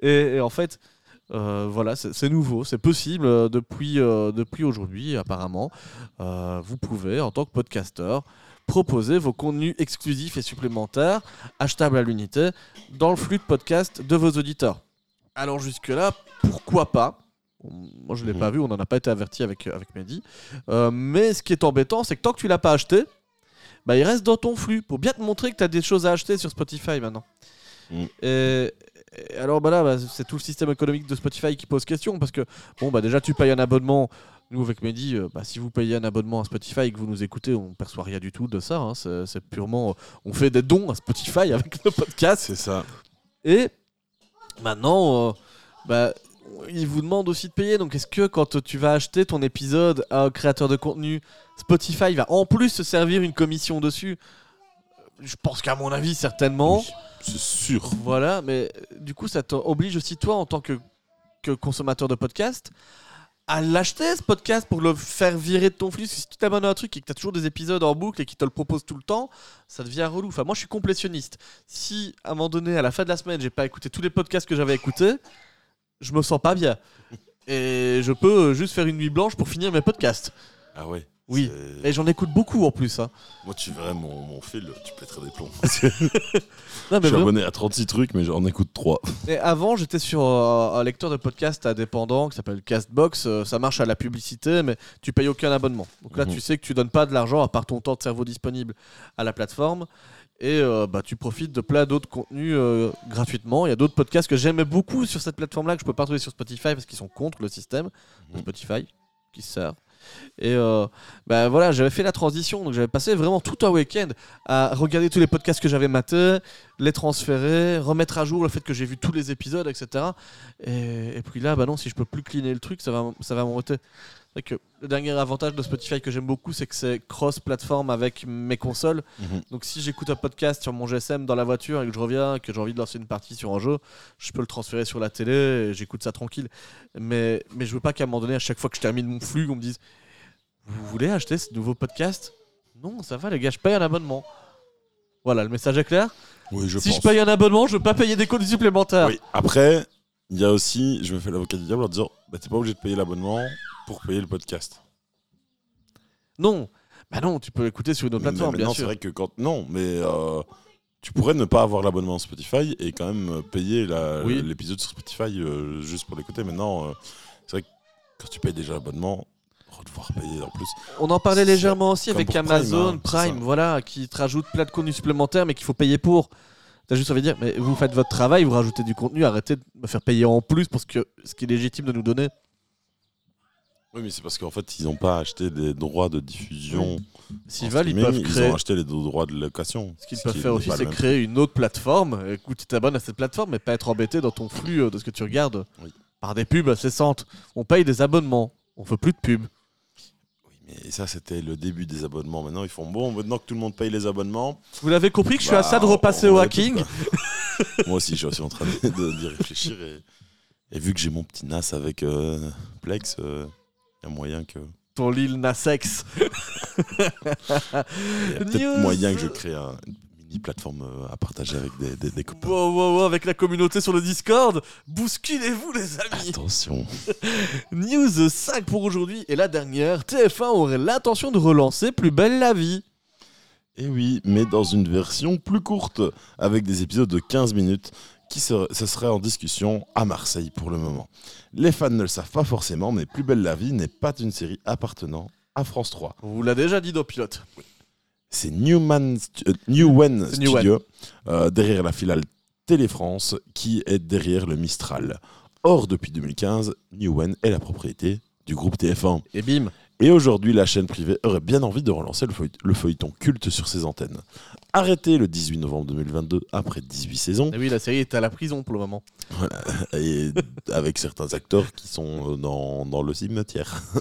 Et, et en fait, euh, voilà, c'est nouveau, c'est possible euh, depuis, euh, depuis aujourd'hui, apparemment. Euh, vous pouvez, en tant que podcasteur, proposer vos contenus exclusifs et supplémentaires, achetables à l'unité, dans le flux de podcast de vos auditeurs. Alors jusque-là, pourquoi pas? Moi, je l'ai Mhm. pas vu, on n'en a pas été averti avec, avec Mehdi. Mais ce qui est embêtant, c'est que tant que tu l'as pas acheté, bah, il reste dans ton flux pour bien te montrer que tu as des choses à acheter sur Spotify maintenant. Mhm. Et, et alors, bah là, bah, c'est tout le système économique de Spotify qui pose question parce que, bon, bah déjà, tu payes un abonnement. Nous, avec Mehdi, euh, bah, si vous payez un abonnement à Spotify et que vous nous écoutez, on perçoit rien du tout de ça. hein. C'est purement. On fait des dons à Spotify avec le podcast. C'est ça. Et maintenant, euh, bah, il vous demande aussi de payer. Donc, est-ce que quand tu vas acheter ton épisode à un créateur de contenu, Spotify va en plus se servir une commission dessus? Je pense qu'à mon avis, certainement. Oui, c'est sûr. Voilà, mais euh, du coup, ça t'oblige aussi, toi, en tant que, que consommateur de podcast, à l'acheter ce podcast pour le faire virer de ton flux. Si tu t'abonnes à un truc et que tu as toujours des épisodes en boucle et qui te le propose tout le temps, ça devient relou. Enfin, moi, je suis complétionniste. Si à un moment donné, à la fin de la semaine, j'ai pas écouté tous les podcasts que j'avais écoutés, je me sens pas bien. Et je peux euh, juste faire une nuit blanche pour finir mes podcasts. Ah ouais. Oui. Et j'en écoute beaucoup en plus. hein. Moi, tu verrais mon, mon fil, tu pèterais des plombs. Non, Je mais suis vraiment. abonné à 36 trucs, mais j'en écoute 3. Et avant, j'étais sur euh, un lecteur de podcast indépendant qui s'appelle Castbox. Euh, ça marche à la publicité, mais tu payes aucun abonnement. Donc là, Mhm. tu sais que tu donnes pas de l'argent à part ton temps de cerveau disponible à la plateforme. Et euh, bah, tu profites de plein d'autres contenus gratuitement. Il y a d'autres podcasts que j'aimais beaucoup sur cette plateforme-là que je peux pas trouver sur Spotify parce qu'ils sont contre le système de Mhm. Spotify qui se sert. Et euh, bah voilà, j'avais fait la transition, donc j'avais passé vraiment tout un week-end à regarder tous les podcasts que j'avais matés, les transférer, remettre à jour le fait que j'ai vu tous les épisodes, etc. Et, puis là, bah non, si je peux plus cleaner le truc, ça va, ça va. C'est que le dernier avantage de Spotify que j'aime beaucoup, c'est que c'est cross-platform avec mes consoles. Mhm. Donc si j'écoute un podcast sur mon GSM dans la voiture et que je reviens, et que j'ai envie de lancer une partie sur un jeu, je peux le transférer sur la télé et j'écoute ça tranquille. Mais, mais je veux pas qu'à un moment donné, à chaque fois que je termine mon flux, on me dise Vous voulez acheter ce nouveau podcast? Non, ça va les gars, je paye un abonnement. Voilà, le message est clair? Oui, je si pense. je paye un abonnement, je veux pas payer des codes supplémentaires. Oui. Après, il y a aussi, je me fais l'avocat du diable en disant, bah, t'es pas obligé de payer l'abonnement pour payer le podcast. Non, bah non, tu peux écouter sur une autre plateforme, bien maintenant, c'est sûr. vrai que quand. Non, mais euh, tu pourrais ne pas avoir l'abonnement Spotify et quand même payer Oui. l'épisode sur Spotify euh, juste pour l'écouter. Maintenant, euh, c'est vrai que quand tu payes déjà l'abonnement, devoir payer en plus. On en parlait légèrement aussi avec Prime, Amazon hein, Prime, voilà, qui te rajoute plein de contenus supplémentaires, mais qu'il faut payer pour. T'as juste envie de dire, mais vous faites votre travail, vous rajoutez du contenu, arrêtez de me faire payer en plus pour ce, que, ce qui est légitime de nous donner. Oui, mais c'est parce qu'en fait, ils n'ont pas acheté des droits de diffusion. S'ils en veulent, ils peuvent créer. ont acheté les droits de location. Ce qu'ils qui peuvent faire aussi, c'est créer une autre plateforme. Écoute, tu t'abonnes à cette plateforme, mais pas être embêté dans ton flux euh, de ce que tu regardes Oui. par des pubs incessantes. On paye des abonnements, on veut plus de pubs. Oui, mais ça, c'était le début des abonnements. Maintenant, ils font bon, maintenant que tout le monde paye les abonnements. Vous l'avez compris que je suis à bah, ça de repasser on au hacking. Moi aussi, je suis aussi en train d'y réfléchir. Et, et vu que j'ai mon petit NAS avec euh, Plex, il y a moyen que. Ton Lil Nas X. Il y a peut-être moyen que je crée un- une mini plateforme euh, à partager avec des, des, des copains. Wow, wow, wow, avec la communauté sur le Discord. Bousculez-vous, les amis. Attention. News 5 pour aujourd'hui. Et la dernière, TF1 aurait l'intention de relancer Plus belle la vie. Et oui, mais dans une version plus courte, avec des épisodes de 15 minutes, qui se, ce serait en discussion à Marseille pour le moment. Les fans ne le savent pas forcément, mais Plus belle la vie n'est pas une série appartenant à France 3. On vous l'a déjà dit dans Pilote. C'est Newman, euh, Newen. Studio, euh, derrière la filiale Télé-France, qui est derrière le Mistral. Or, depuis 2015, Newen est la propriété du groupe TF1. Et bim. Et aujourd'hui, la chaîne privée aurait bien envie de relancer le feuilleton culte sur ses antennes. Arrêté le 18 novembre 2022, après 18 saisons, Et oui, la série est à la prison pour le moment. et avec certains acteurs qui sont euh, dans, dans le cimetière.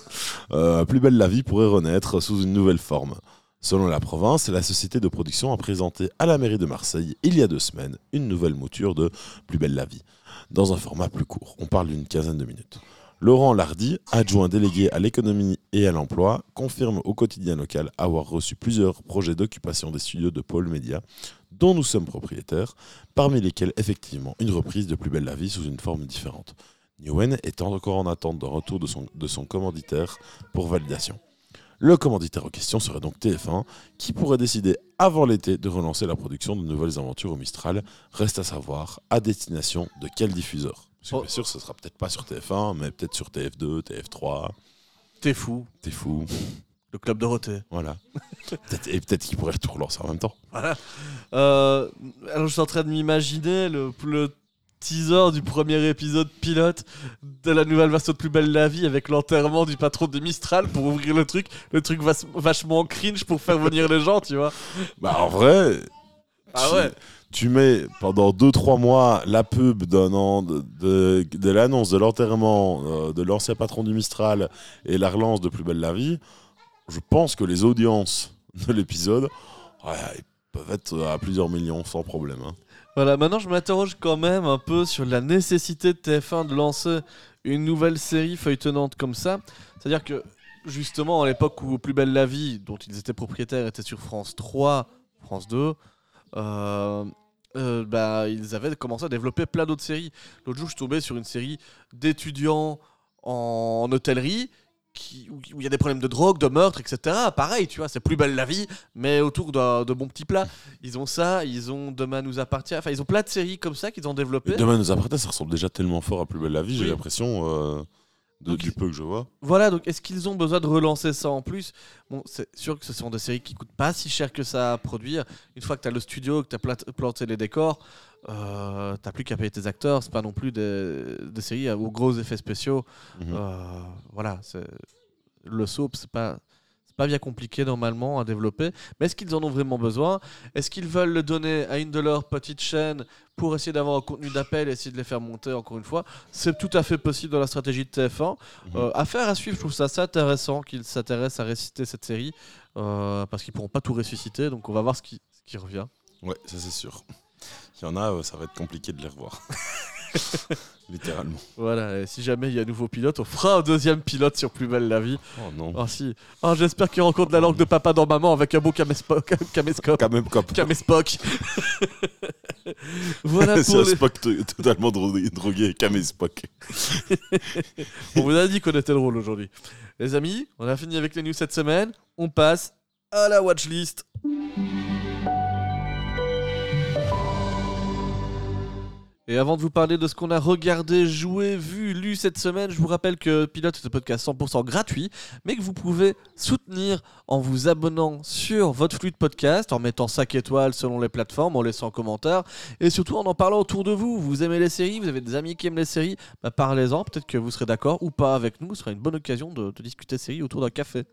Euh, Plus belle la vie pourrait renaître sous une nouvelle forme. Selon la province, la société de production a présenté à la mairie de Marseille, il y a deux semaines, une nouvelle mouture de Plus belle la vie, dans un format plus court. On parle d'une quinzaine de minutes. Laurent Lardy, adjoint délégué à l'économie et à l'emploi, confirme au quotidien local avoir reçu plusieurs projets d'occupation des studios de Pôle Média, dont nous sommes propriétaires, parmi lesquels effectivement une reprise de Plus belle la vie sous une forme différente. Newen est encore en attente d'un retour de son, de son commanditaire pour validation. Le commanditaire en question serait donc TF1, qui pourrait décider avant l'été de relancer la production de nouvelles aventures au Mistral. Reste à savoir à destination de quel diffuseur? Que Oh. bien sûr, ce sera peut-être pas sur TF1, mais peut-être sur TF2, TF3. T'es fou. T'es fou. Le club Dorothée. Voilà. Et peut-être qu'ils pourraient tout relancer en même temps. Euh, alors je suis en train de m'imaginer le, le teaser du premier épisode pilote de la nouvelle version de Plus Belle la Vie avec l'enterrement du patron de Mistral pour ouvrir le truc, le truc vachement cringe pour faire venir les gens, tu vois. Bah, en vrai. Ah tu- ouais. Tu mets pendant 2-3 mois la pub de, l'annonce de l'enterrement euh, de l'ancien patron du Mistral et la relance de Plus Belle la Vie. Je pense que les audiences de l'épisode peuvent être à plusieurs millions sans problème. hein. Voilà, maintenant je m'interroge quand même un peu sur la nécessité de TF1 de lancer une nouvelle série feuilletonnante comme ça. C'est-à-dire que justement à l'époque où Plus Belle la Vie, dont ils étaient propriétaires, était sur France 3, France 2, euh, euh, bah, ils avaient commencé à développer plein d'autres séries. L'autre jour je suis tombé sur une série d'étudiants en hôtellerie qui- où il y a des problèmes de drogue, de meurtre, etc. Pareil, tu vois, c'est plus belle la vie, mais autour de, de bons petits plats. Ils ont ça, ils ont Demain nous appartient. Enfin, ils ont plein de séries comme ça qu'ils ont développées. Demain nous appartient, ça ressemble déjà tellement fort à Plus Belle la Vie, j'ai l'impression, euh, de, Donc, du peu que je vois. Voilà, donc est-ce qu'ils ont besoin de relancer ça en plus? Bon, c'est sûr que ce sont des séries qui coûtent pas si cher que ça à produire. Une fois que tu as le studio, que tu as planté les décors, euh, t'as plus qu'à payer tes acteurs. C'est pas non plus des, des séries aux gros effets spéciaux. Mhm. Euh, voilà, le soap, c'est pas pas bien compliqué normalement à développer. Mais est-ce qu'ils en ont vraiment besoin? Est-ce qu'ils veulent le donner à une de leurs petites chaînes pour essayer d'avoir un contenu d'appel et essayer de les faire monter encore une fois? C'est tout à fait possible dans la stratégie de TF1. Euh, affaire à suivre, je trouve ça assez intéressant qu'ils s'intéressent à ressusciter cette série euh, parce qu'ils pourront pas tout ressusciter. Donc on va voir ce qui, ce qui revient. Ouais, ça c'est sûr. Il y en a, euh, ça va être compliqué de les revoir. Littéralement. Voilà, et si jamais il y a un nouveau pilote, on fera un deuxième pilote sur Plus Belle la Vie. Oh non. Ah si. Ah, J'espère qu'il rencontre la langue de papa dans maman avec un beau caméscope. Cop. Caméspoc. voilà c'est pour un les... Spock to- totalement drogué, drogué Camé Spock. On vous a dit qu'on était drôle aujourd'hui. Les amis, on a fini avec les news cette semaine. On passe à la watchlist. Et avant de vous parler de ce qu'on a regardé, joué, vu, lu cette semaine, je vous rappelle que Pilote est un podcast 100% gratuit, mais que vous pouvez soutenir en vous abonnant sur votre flux de podcast, en mettant 5 étoiles selon les plateformes, en laissant un commentaire, et surtout en en parlant autour de vous. Vous aimez les séries, vous avez des amis qui aiment les séries, bah parlez-en, peut-être que vous serez d'accord ou pas avec nous, ce sera une bonne occasion de, de discuter séries autour d'un café.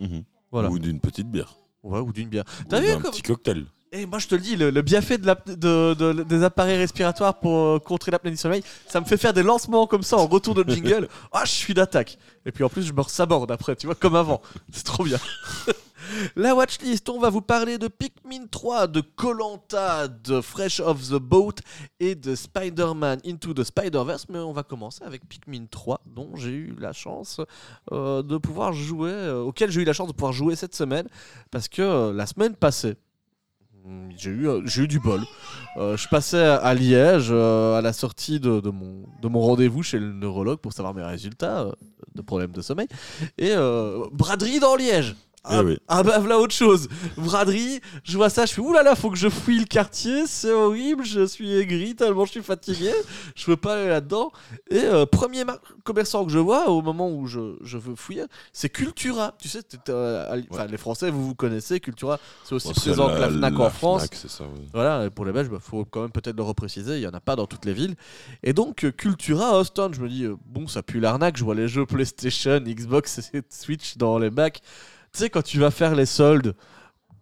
Mhm. Voilà. Ou d'une petite bière. Ouais, ou d'une bière. T'as vu d'un comme- petit cocktail. Et moi je te le dis, le, le bienfait de la- de- de- des appareils respiratoires pour euh, contrer l'apnée du sommeil, ça me fait faire des lancements comme ça en retour de jingle. Ah, je suis d'attaque. Et puis en plus, je me resaborde après, tu vois, comme avant. C'est trop bien. La watchlist, on va vous parler de Pikmin 3, de Colanta, de Fresh Off the Boat et de Spider-Man Into the Spider-Verse. Mais on va commencer avec Pikmin 3, dont j'ai eu la chance euh, de pouvoir jouer, euh, auquel j'ai eu la chance de pouvoir jouer cette semaine, parce que euh, la semaine passée, j'ai eu, euh, j'ai eu du bol. Euh, je passais à, Liège euh, à la sortie de, mon, de mon rendez-vous chez le neurologue pour savoir mes résultats de problèmes de sommeil. Et braderie dans Liège. Ah, Eh oui. ah bah voilà autre chose. Braderie, je vois ça, je fais oulala, faut que je fouille le quartier, c'est horrible, je suis aigri tellement je suis fatigué, je veux pas aller là-dedans. Et euh, premier commerçant que je vois au moment où je, je veux fouiller, c'est Cultura. Tu sais, euh, les Français, vous vous connaissez, Cultura, c'est aussi Bon, présent que la Fnac en France. Fnac, ça, ouais. Voilà, et pour les Belges, il faut quand même peut-être le repréciser, il n'y en a pas dans toutes les villes. Et donc, euh, Cultura à Austin, je me dis, euh, bon, ça pue l'arnaque, je vois les jeux PlayStation, Xbox et Switch dans les bacs. Tu sais, quand tu vas faire les soldes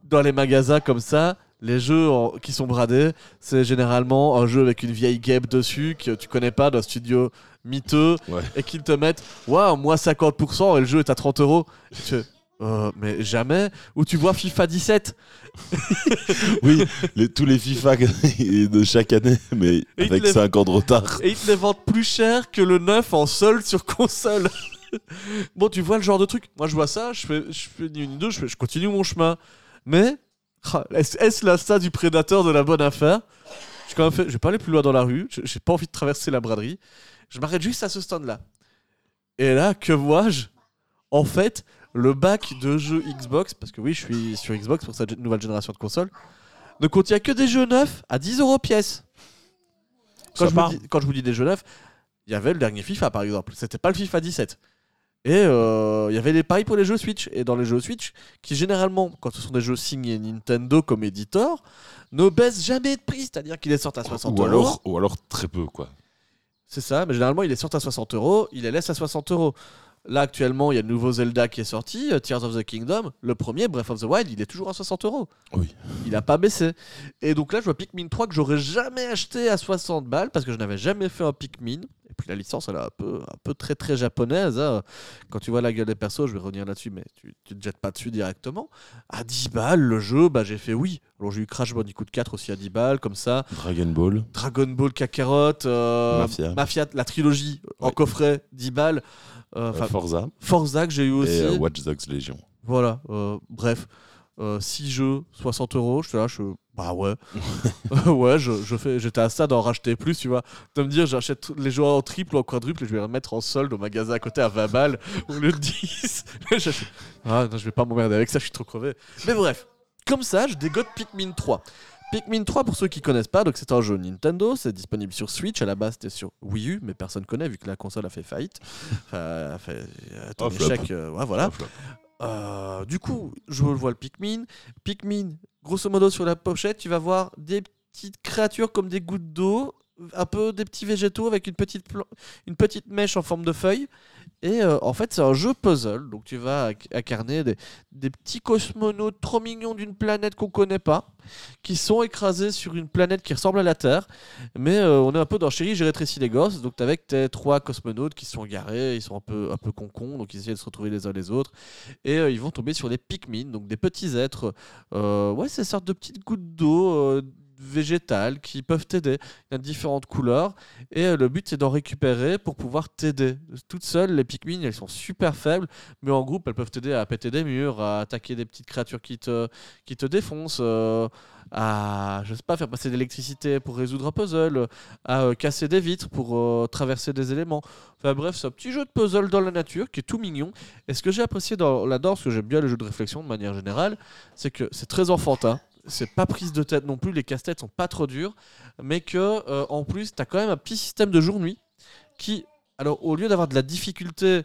dans les magasins comme ça, les jeux en- qui sont bradés, c'est généralement un jeu avec une vieille game dessus que tu connais pas d'un studio miteux Ouais. et qu'ils te mettent, waouh, moi 50% et le jeu est à 30 euros. Euh, mais jamais. Ou tu vois FIFA 17 Oui, les- tous les FIFA de chaque année, mais Et avec ils les- 5 ans de retard. et ils te les vendent plus cher que le neuf en solde sur console. bon, tu vois le genre de truc. Moi, je vois ça, je fais, je fais ni une ni deux, je, fais- je continue mon chemin. Mais, ah, est-ce l'instinct du prédateur de la bonne affaire? J'ai quand même fait, je vais pas aller plus loin dans la rue, je- j'ai pas envie de traverser la braderie. Je m'arrête juste à ce stand-là. Et là, que vois-je? En fait, le bac de jeux Xbox, parce que oui, je suis sur Xbox pour cette nouvelle génération de consoles, ne contient que des jeux neufs à 10 euros pièce. quand je, vous part. dis, quand je vous dis des jeux neufs, il y avait le dernier FIFA par exemple. C'était pas le FIFA 17. Et euh, il y avait les paris pour les jeux Switch. Et dans les jeux Switch, qui généralement, quand ce sont des jeux signés Nintendo comme éditeur, ne baissent jamais de prix. C'est-à-dire qu'il est sorti à 60 Ou euros. alors, ou alors très peu, quoi. C'est ça, mais généralement il est sorti à 60 euros, il les laisse à 60 euros. Là actuellement, il y a le nouveau Zelda qui est sorti, euh, Tears of the Kingdom. Le premier, Breath of the Wild, il est toujours à 60 euros. Oui. Il a pas baissé. Et donc là, je vois Pikmin 3 que j'aurais jamais acheté à 60 balles parce que je n'avais jamais fait un Pikmin. Et puis la licence, elle est un peu, un peu très très japonaise. hein. Quand tu vois la gueule des persos, je vais revenir là-dessus, mais tu, tu te jettes pas dessus directement. À 10 balles, le jeu, bah, j'ai fait oui. Alors j'ai eu Crash Bandicoot 4 aussi à 10 balles, comme ça. Dragon Ball. Dragon Ball Kakarot, euh, Mafia. la trilogie en Ouais. coffret, 10 balles. Euh, euh, Forza. Forza que j'ai eu aussi. Et Watch Dogs Legion. Voilà, bref. 6 jeux, 60 euros, je là, je bah ouais. ouais, je, je fais, j'étais à ça d'en racheter plus, tu vois. De me dire, j'achète les jeux en triple ou en quadruple et je vais les remettre en solde au magasin à côté à 20 balles lieu de 10. J'achète- ah non, je vais pas m'emmerder avec ça, je suis trop crevé. Mais bref, comme ça, je dégote Pikmin 3. Pikmin 3, pour ceux qui connaissent pas, donc c'est un jeu Nintendo, c'est disponible sur Switch. À la base, c'était sur Wii U, mais personne connaît vu que la console a fait faillite. Enfin, a fait a Oh, échec. euh, ouais, voilà. Flop. Euh, du coup, je vois le Pikmin. Pikmin, grosso modo, sur la pochette, tu vas voir des petites créatures comme des gouttes d'eau, un peu des petits végétaux avec une petite, plan- une petite mèche en forme de feuille. Et euh, en fait, c'est un jeu puzzle. Donc, tu vas inc- incarner des, des petits cosmonautes trop mignons d'une planète qu'on connaît pas, qui sont écrasés sur une planète qui ressemble à la Terre. Mais euh, on est un peu dans Chérie, j'ai rétréci les gosses. Donc, t'as avec tes trois cosmonautes qui sont garés, ils sont un peu, un peu concons, donc ils essaient de se retrouver les uns les autres et euh, ils vont tomber sur les Pikmin, donc des petits êtres, ouais, ces sortes de petites gouttes d'eau végétales qui peuvent t'aider. Il y a différentes couleurs et euh, le but c'est d'en récupérer pour pouvoir t'aider. Toutes seules, les Pikmin, elles sont super faibles, mais en groupe, elles peuvent t'aider à péter des murs, à attaquer des petites créatures qui te, qui te défoncent. euh, à, je sais pas, faire passer de l'électricité pour résoudre un puzzle, à euh, casser des vitres pour traverser des éléments. Enfin bref, c'est un petit jeu de puzzle dans la nature qui est tout mignon. Et ce que j'ai apprécié dans là-dedans, parce que j'aime bien les jeux de réflexion de manière générale, c'est que c'est très enfantin. C'est pas prise de tête non plus, les casse-têtes sont pas trop durs, mais que euh, en plus, tu as quand même un petit système de jour-nuit qui, alors au lieu d'avoir de la difficulté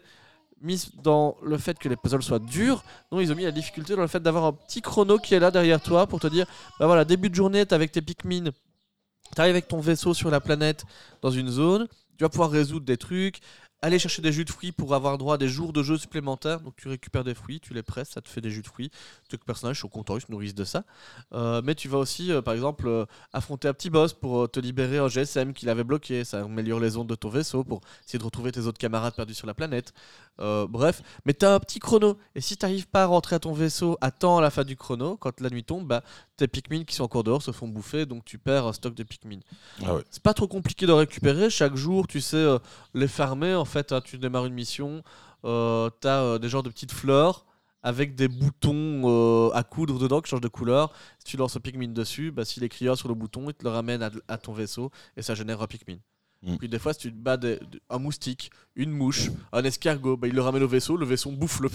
mise dans le fait que les puzzles soient durs, non, ils ont mis la difficulté dans le fait d'avoir un petit chrono qui est là derrière toi pour te dire, bah voilà, début de journée, t'es avec tes Pikmin, t'arrives avec ton vaisseau sur la planète dans une zone, tu vas pouvoir résoudre des trucs, aller chercher des jus de fruits pour avoir droit à des jours de jeu supplémentaires. Donc tu récupères des fruits, tu les presses, ça te fait des jus de fruits. Tes personnages sont contents, ils se nourrissent de ça. Euh, mais tu vas aussi, euh, par exemple, euh, affronter un petit boss pour te libérer un GSM qu'il avait bloqué. Ça améliore les ondes de ton vaisseau pour essayer de retrouver tes autres camarades perdus sur la planète. Euh, bref, mais tu as un petit chrono. Et si tu n'arrives pas à rentrer à ton vaisseau à temps à la fin du chrono, quand la nuit tombe, bah, tes Pikmin qui sont encore dehors se font bouffer, donc tu perds un stock de Pikmin. Ah ouais. C'est pas trop compliqué de récupérer. Chaque jour, tu sais euh, les farmer. En fait, hein, tu démarres une mission. Euh, tu as des genres de petites fleurs avec des boutons euh, à coudre dedans qui changent de couleur. Si tu lances un Pikmin dessus, bah, s'il est crieur sur le bouton, il te le ramène à, à ton vaisseau et ça génère un Pikmin. Mm. Puis des fois, si tu te bats de- un moustique, une mouche, un escargot, bah, il le ramène au vaisseau, le vaisseau bouffe le.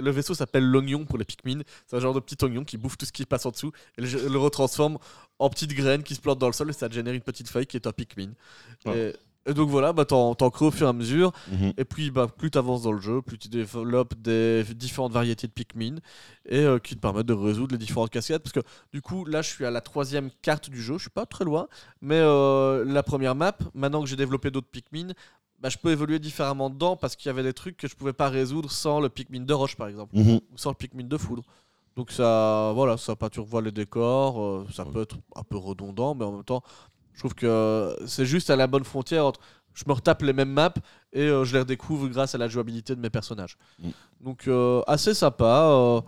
Le vaisseau s'appelle l'oignon pour les Pikmin. C'est un genre de petit oignon qui bouffe tout ce qui passe en dessous et le, le retransforme en petites graines qui se plantent dans le sol et ça génère une petite feuille qui est un Pikmin. Ouais. Et, et donc voilà, bah, t'en, crées au fur et à mesure. Mhm. Et puis bah, plus tu avances dans le jeu, plus tu développes des différentes variétés de Pikmin et euh, qui te permettent de résoudre les différentes cascades. Parce que du coup, là, je suis à la troisième carte du jeu, je suis pas très loin, mais euh, la première map, maintenant que j'ai développé d'autres Pikmin, bah, je peux évoluer différemment dedans parce qu'il y avait des trucs que je pouvais pas résoudre sans le Pikmin de roche, par exemple, Mhm. ou sans le Pikmin de foudre. Donc ça, voilà, ça pas tu revois les décors, euh, ça peut être un peu redondant, mais en même temps, je trouve que c'est juste à la bonne frontière entre je me retape les mêmes maps et euh, je les redécouvre grâce à la jouabilité de mes personnages. Mm. Donc euh, assez sympa. euh,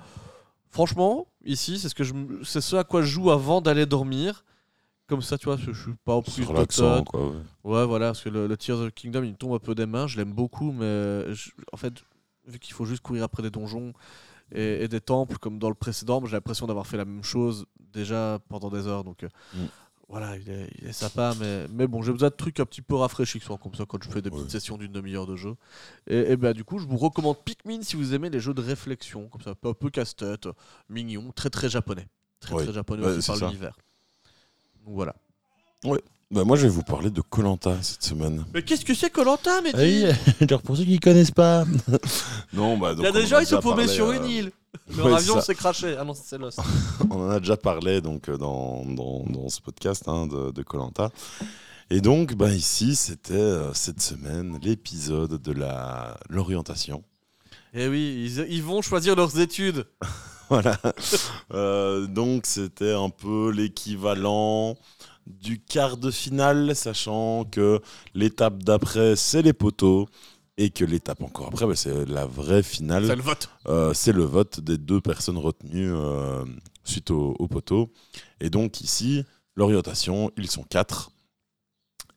franchement, ici, c'est ce que je, m- c'est ce à quoi je joue avant d'aller dormir. Comme ça, tu vois, je je suis pas au plus relaxant, toc-toc. quoi. ouais. Ouais, voilà, parce que le, le Tears of the Kingdom, il me tombe un peu des mains. Je l'aime beaucoup, mais je- en fait, vu qu'il faut juste courir après des donjons et, et des temples comme dans le précédent, j'ai l'impression d'avoir fait la même chose déjà pendant des heures. Donc euh, Mm. Voilà, il est, il est sympa, mais, mais bon, j'ai besoin de trucs un petit peu rafraîchissants comme ça quand je fais des Ouais. petites sessions d'une demi-heure de jeu. Et, et ben du coup, je vous recommande Pikmin si vous aimez les jeux de réflexion, comme ça, un peu casse-tête, mignon, très très japonais. Très Ouais. très japonais Ouais, aussi par l'univers. Donc voilà. Bah, moi, je vais vous parler de Colanta cette semaine. Mais qu'est-ce que c'est Colanta, mais Ah oui, genre pour ceux qui connaissent pas. Non, bah, Il y a donc, des gens, ils déjà sont paumés sur euh, une île. Leur ouais, avion s'est craché. Ah non, c'est Lost. On en a déjà parlé donc euh, dans, dans, dans ce podcast hein, de Colanta. Et donc, bah, ici, c'était euh, cette semaine l'épisode de la l'orientation. Eh oui, ils, ils vont choisir leurs études. Voilà. Euh, donc, c'était un peu l'équivalent du quart de finale, sachant que l'étape d'après, c'est les poteaux. Et que l'étape encore après, bah, c'est la vraie finale. C'est le vote. Euh, c'est le vote des deux personnes retenues euh, suite au, au poteau. Et donc ici, l'orientation, ils sont quatre.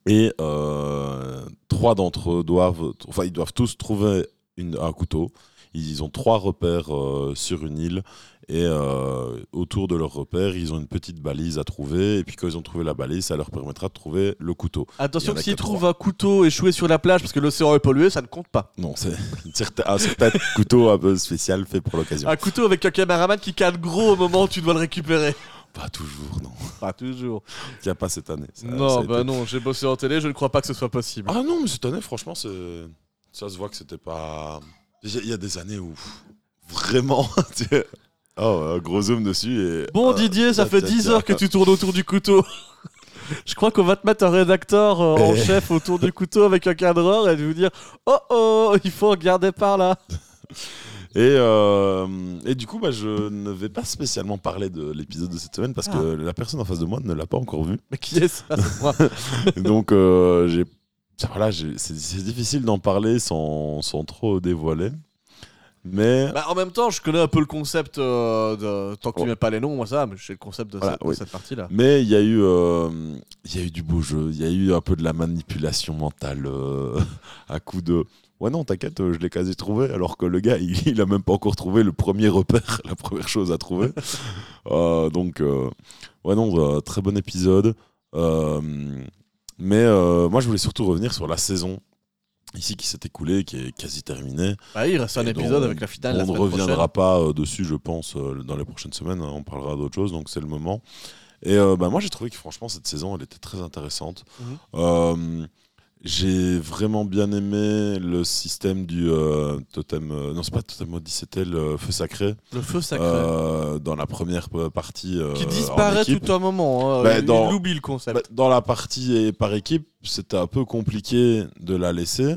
Et euh, trois d'entre eux doivent, enfin, ils doivent tous trouver une- un couteau. Ils ont trois repères sur une île. Et euh, autour de leurs repères, ils ont une petite balise à trouver. Et puis quand ils ont trouvé la balise, ça leur permettra de trouver le couteau. Attention s'ils trouvent un couteau échoué sur la plage parce que l'océan est pollué, ça ne compte pas. Non, c'est un certain couteau un peu spécial fait pour l'occasion. Un couteau avec un caméraman qui cale gros au moment où tu dois le récupérer. Pas toujours, non. Pas toujours. Il n'y a pas cette année. Ça- non, bah été- non, j'ai bossé en télé, je ne crois pas que ce soit possible. Ah non, mais cette année, franchement, ça se voit que c'était pas. Il y a- il y a des années où vraiment. oh, un gros zoom dessus et. Bon euh, Didier, ça fait tiens, 10 tiens. heures que tu tournes autour du couteau. Je crois qu'on va te mettre un rédacteur euh, en Eh. chef autour du couteau avec un cadreur et de vous dire Oh oh, il faut regarder par là. Et, euh, et du coup, bah, je ne vais pas spécialement parler de l'épisode de cette semaine parce que la personne en face de moi ne l'a pas encore vu. Mais qui est ça. Donc, euh, j'ai. Voilà, j'ai- c'est c'est difficile d'en parler sans, sans trop dévoiler. Mais Bah, En même temps, je connais un peu le concept euh, de. Tant que tu Oh. mets pas les noms, moi ça, mais je sais le concept de, Voilà, cette, de oui. cette partie-là. Mais il y a eu, euh, il y a eu du beau jeu, il y a eu un peu de la manipulation mentale euh, à coup de. Ouais non, t'inquiète, je l'ai quasi trouvé, alors que le gars, il, il a même pas encore trouvé le premier repère, la première chose à trouver. Donc, ouais non, très bon épisode. Mais moi, je voulais surtout revenir sur la saison ici qui s'est écoulée, qui est quasi terminée. Bah, il reste un Et épisode avec la finale. On ne reviendra prochaine. pas euh, dessus, je pense, euh, dans les prochaines semaines. hein, on parlera d'autres choses, donc c'est le moment. Et euh, bah, moi, j'ai trouvé que franchement, cette saison, elle était très intéressante. Mhm. Euh, j'ai vraiment bien aimé le système du euh, totem. euh, non, c'est pas totem maudit, c'était le feu sacré. Le feu sacré. euh, dans la première partie. qui disparaît tout un moment. hein. Bah, il, dans- il oublie le concept. Bah, dans la partie et par équipe, c'était un peu compliqué de la laisser.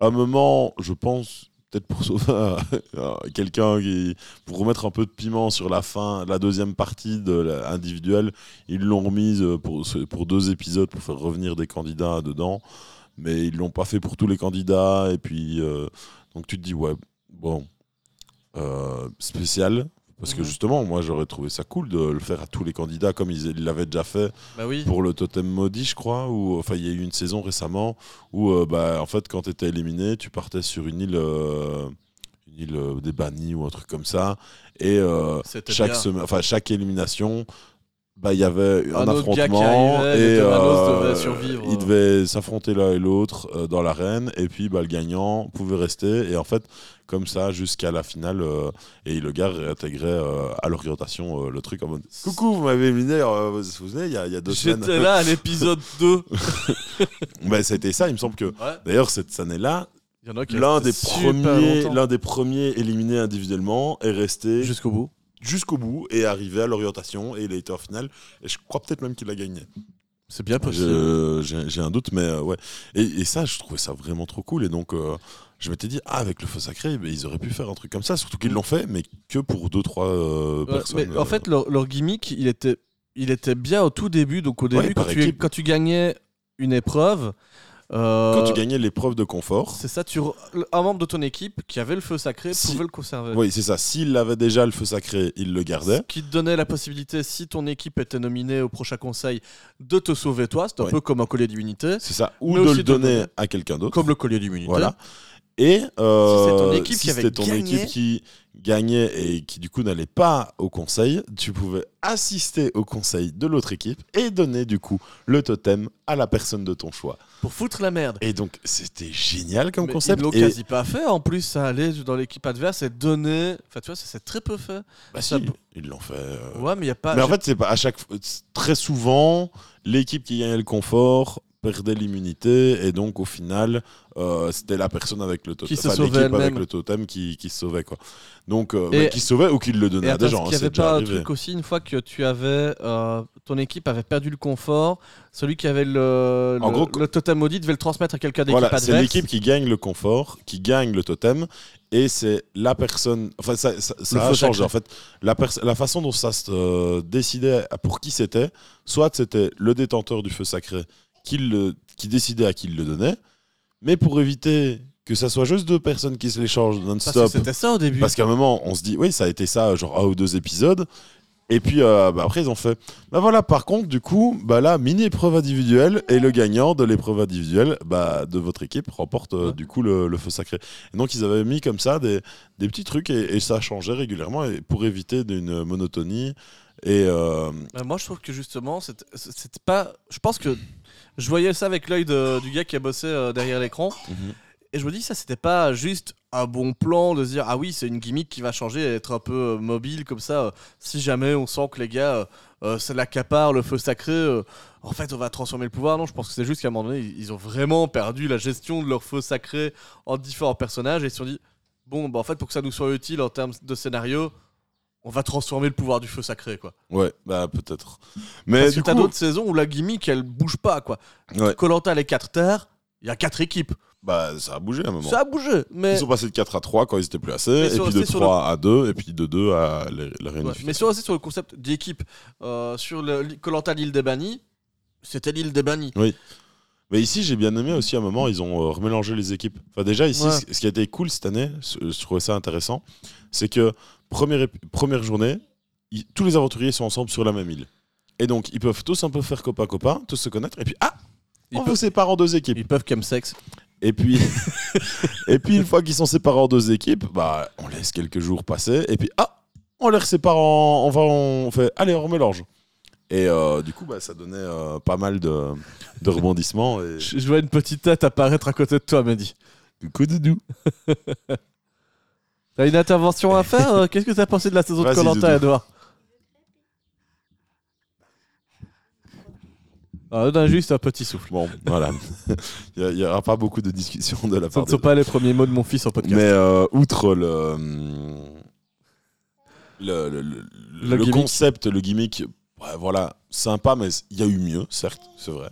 À un moment, je pense, peut-être pour sauver quelqu'un qui. pour remettre un peu de piment sur la fin, la deuxième partie de la- individuelle, ils l'ont remise pour deux épisodes pour faire revenir des candidats dedans. Mais ils l'ont pas fait pour tous les candidats. Et puis, euh, donc tu te dis, ouais, bon, euh, spécial. Parce que justement, moi, j'aurais trouvé ça cool de le faire à tous les candidats comme ils l'avaient déjà fait Bah oui. pour le totem maudit, je crois. Ou enfin, il y a eu une saison récemment où, euh, bah, en fait, quand tu étais éliminé, tu partais sur une île, une île des bannis ou un truc comme ça. Et euh, chaque semaine, enfin chaque élimination. Bah, il y avait un, Un autre gars qui affrontement arrivait, et Thémanos euh, devait survivre. ils devaient s'affronter l'un et l'autre euh, dans l'arène et puis bah, le gagnant pouvait rester et en fait comme ça jusqu'à la finale euh, et le gars réintégrait euh, à l'orientation euh, le truc en mode coucou vous m'avez éliminé euh, vous vous souvenez il y a, il y a deux semaines J'étais là à l'épisode 2. bah, ça a été ça, il me semble que. Ouais. D'ailleurs, cette année-là, Il y en a qui l'un des, premiers, l'un des premiers éliminés individuellement est resté Jusqu'au bout. Jusqu'au bout et arrivé à l'orientation et il a été en finale. Et je crois peut-être même qu'il a gagné. C'est bien possible. J'ai un doute, mais euh, ouais. Et, et ça, je trouvais ça vraiment trop cool. Et donc, euh, je m'étais dit, ah, avec le feu sacré, ils auraient pu faire un truc comme ça. Surtout qu'ils l'ont fait, mais que pour deux, trois euh, Ouais, personnes. mais en fait, leur, leur gimmick, il était, il était bien au tout début. Donc au Ouais, début, quand, tu, quand tu gagnais une épreuve, euh, quand tu gagnais l'épreuve de confort, c'est ça, tu, re- un membre de ton équipe qui avait le feu sacré Si- pouvait le conserver. oui, c'est ça. S'il avait déjà le feu sacré, il le gardait. Ce qui te donnait la possibilité, si ton équipe était nominée au prochain conseil, de te sauver toi. C'est un Ouais. peu comme un collier d'immunité. C'est ça. Ou de le donner- à quelqu'un d'autre. Comme le collier d'immunité. Voilà. Et euh, Si c'est ton équipe qui si avait c'était ton équipe qui gagnait et qui du coup n'allait pas au conseil, tu pouvais assister au conseil de l'autre équipe et donner du coup le totem à la personne de ton choix. Pour foutre la merde. Et donc c'était génial comme Mais concept. Ils l'ont et quasi pas fait. En plus, ça allait dans l'équipe adverse et donner. Enfin, tu vois, ça c'est très peu fait. bah ça si, peut- ils l'ont fait. euh, Ouais, mais il y a pas. Mais en fait, c'est pas à chaque fois- très souvent l'équipe qui gagnait le confort perdait l'immunité et donc au final euh, c'était la personne avec le totem Qui se enfin, sauvait l'équipe avec le totem qui, qui se sauvait quoi. Donc euh, Et- qui se sauvait ou qui le donnait à des gens hein, qu'il y avait pas un truc aussi une fois que tu avais euh, ton équipe avait perdu le confort, celui qui avait le, le, gros, le totem maudit devait le transmettre à quelqu'un d'équipe voilà c'est l'équipe qui gagne le confort qui gagne le totem et c'est la personne enfin ça, ça, ça a changé en fait. La, la façon dont ça se euh, décidait pour qui c'était soit c'était le détenteur du feu sacré qui, le, qui décidait à qui il le donnait mais pour éviter que ça soit juste deux personnes qui se l'échangent non-stop c'était ça au début. Parce qu'à un moment, on se dit, oui, ça a été ça, genre un ou deux épisodes. Et puis euh, bah, après, ils ont fait, bah voilà, par contre, du coup, bah là, mini épreuve individuelle, et le gagnant de l'épreuve individuelle bah, de votre équipe remporte euh, Ouais. du coup le, le feu sacré. Et donc, ils avaient mis comme ça des, des petits trucs, et, et ça changeait régulièrement et pour éviter d'une monotonie. Et euh, Bah, moi, je trouve que justement, c'était pas. Je pense que je voyais ça avec l'œil du gars qui a bossé euh, derrière l'écran. Et je me dis, ça, c'était pas juste un bon plan de se dire, ah oui, c'est une gimmick qui va changer et être un peu euh, mobile comme ça. euh, si jamais on sent que les gars, ça l'accapare, le feu sacré, en fait, on va transformer le pouvoir. Non, je pense que c'est juste qu'à un moment donné, ils, ils ont vraiment perdu la gestion de leur feu sacré en différents personnages et ils se sont dit, bon, bah en fait, pour que ça nous soit utile en termes de scénario, on va transformer le pouvoir du feu sacré, quoi. ouais, bah peut-être. Mais Parce que du t'as coup, d'autres saisons où la gimmick, elle bouge pas, quoi. ouais, Colanta, les 4 terres, il y a 4 équipes. bah, ça a bougé à un moment. Ça a bougé, mais. Ils sont passés de 4 à 3 quand ils étaient plus assez, et puis de c'est sur 3 à 2, et puis de 2 à la, la Ouais, réunification. mais sur, le concept d'équipe, euh, sur Colanta l'île des bannis, c'était l'île des bannis. Mais ici, j'ai bien aimé aussi à un moment, ils ont euh, remélangé les équipes. Enfin, déjà, ici, Ouais. ce qui a été cool cette année, je trouvais ça intéressant, c'est que première, première journée, ils- tous les aventuriers sont ensemble sur la même île. Et donc, ils peuvent tous un peu faire copain-copain, tous se connaître, et puis, ah Ils On peuvent- vous sépare en deux équipes. Ils peuvent chemsex. Et puis, et puis une fois qu'ils sont séparés en deux équipes, bah, on laisse quelques jours passer. Et puis, ah, on les sépare en. On, va, on fait, allez, on remélange. Et euh, du coup, bah, ça donnait euh, pas mal de, de rebondissements. Et... Je, je vois une petite tête apparaître à côté de toi, Mehdi. Coucou, doudou. T'as une intervention à faire euh, Qu'est-ce que t'as pensé de la saison de Colanta. Edouard? Ah, on a juste un petit souffle. Bon, voilà. Il n'y aura pas beaucoup de discussions de la Ce part ne de. sont pas les premiers mots de mon fils en podcast. Mais euh, outre le. Le, le, le- Le le gimmick. concept, le gimmick, ouais, voilà, sympa, mais il y a eu mieux, certes, c'est vrai.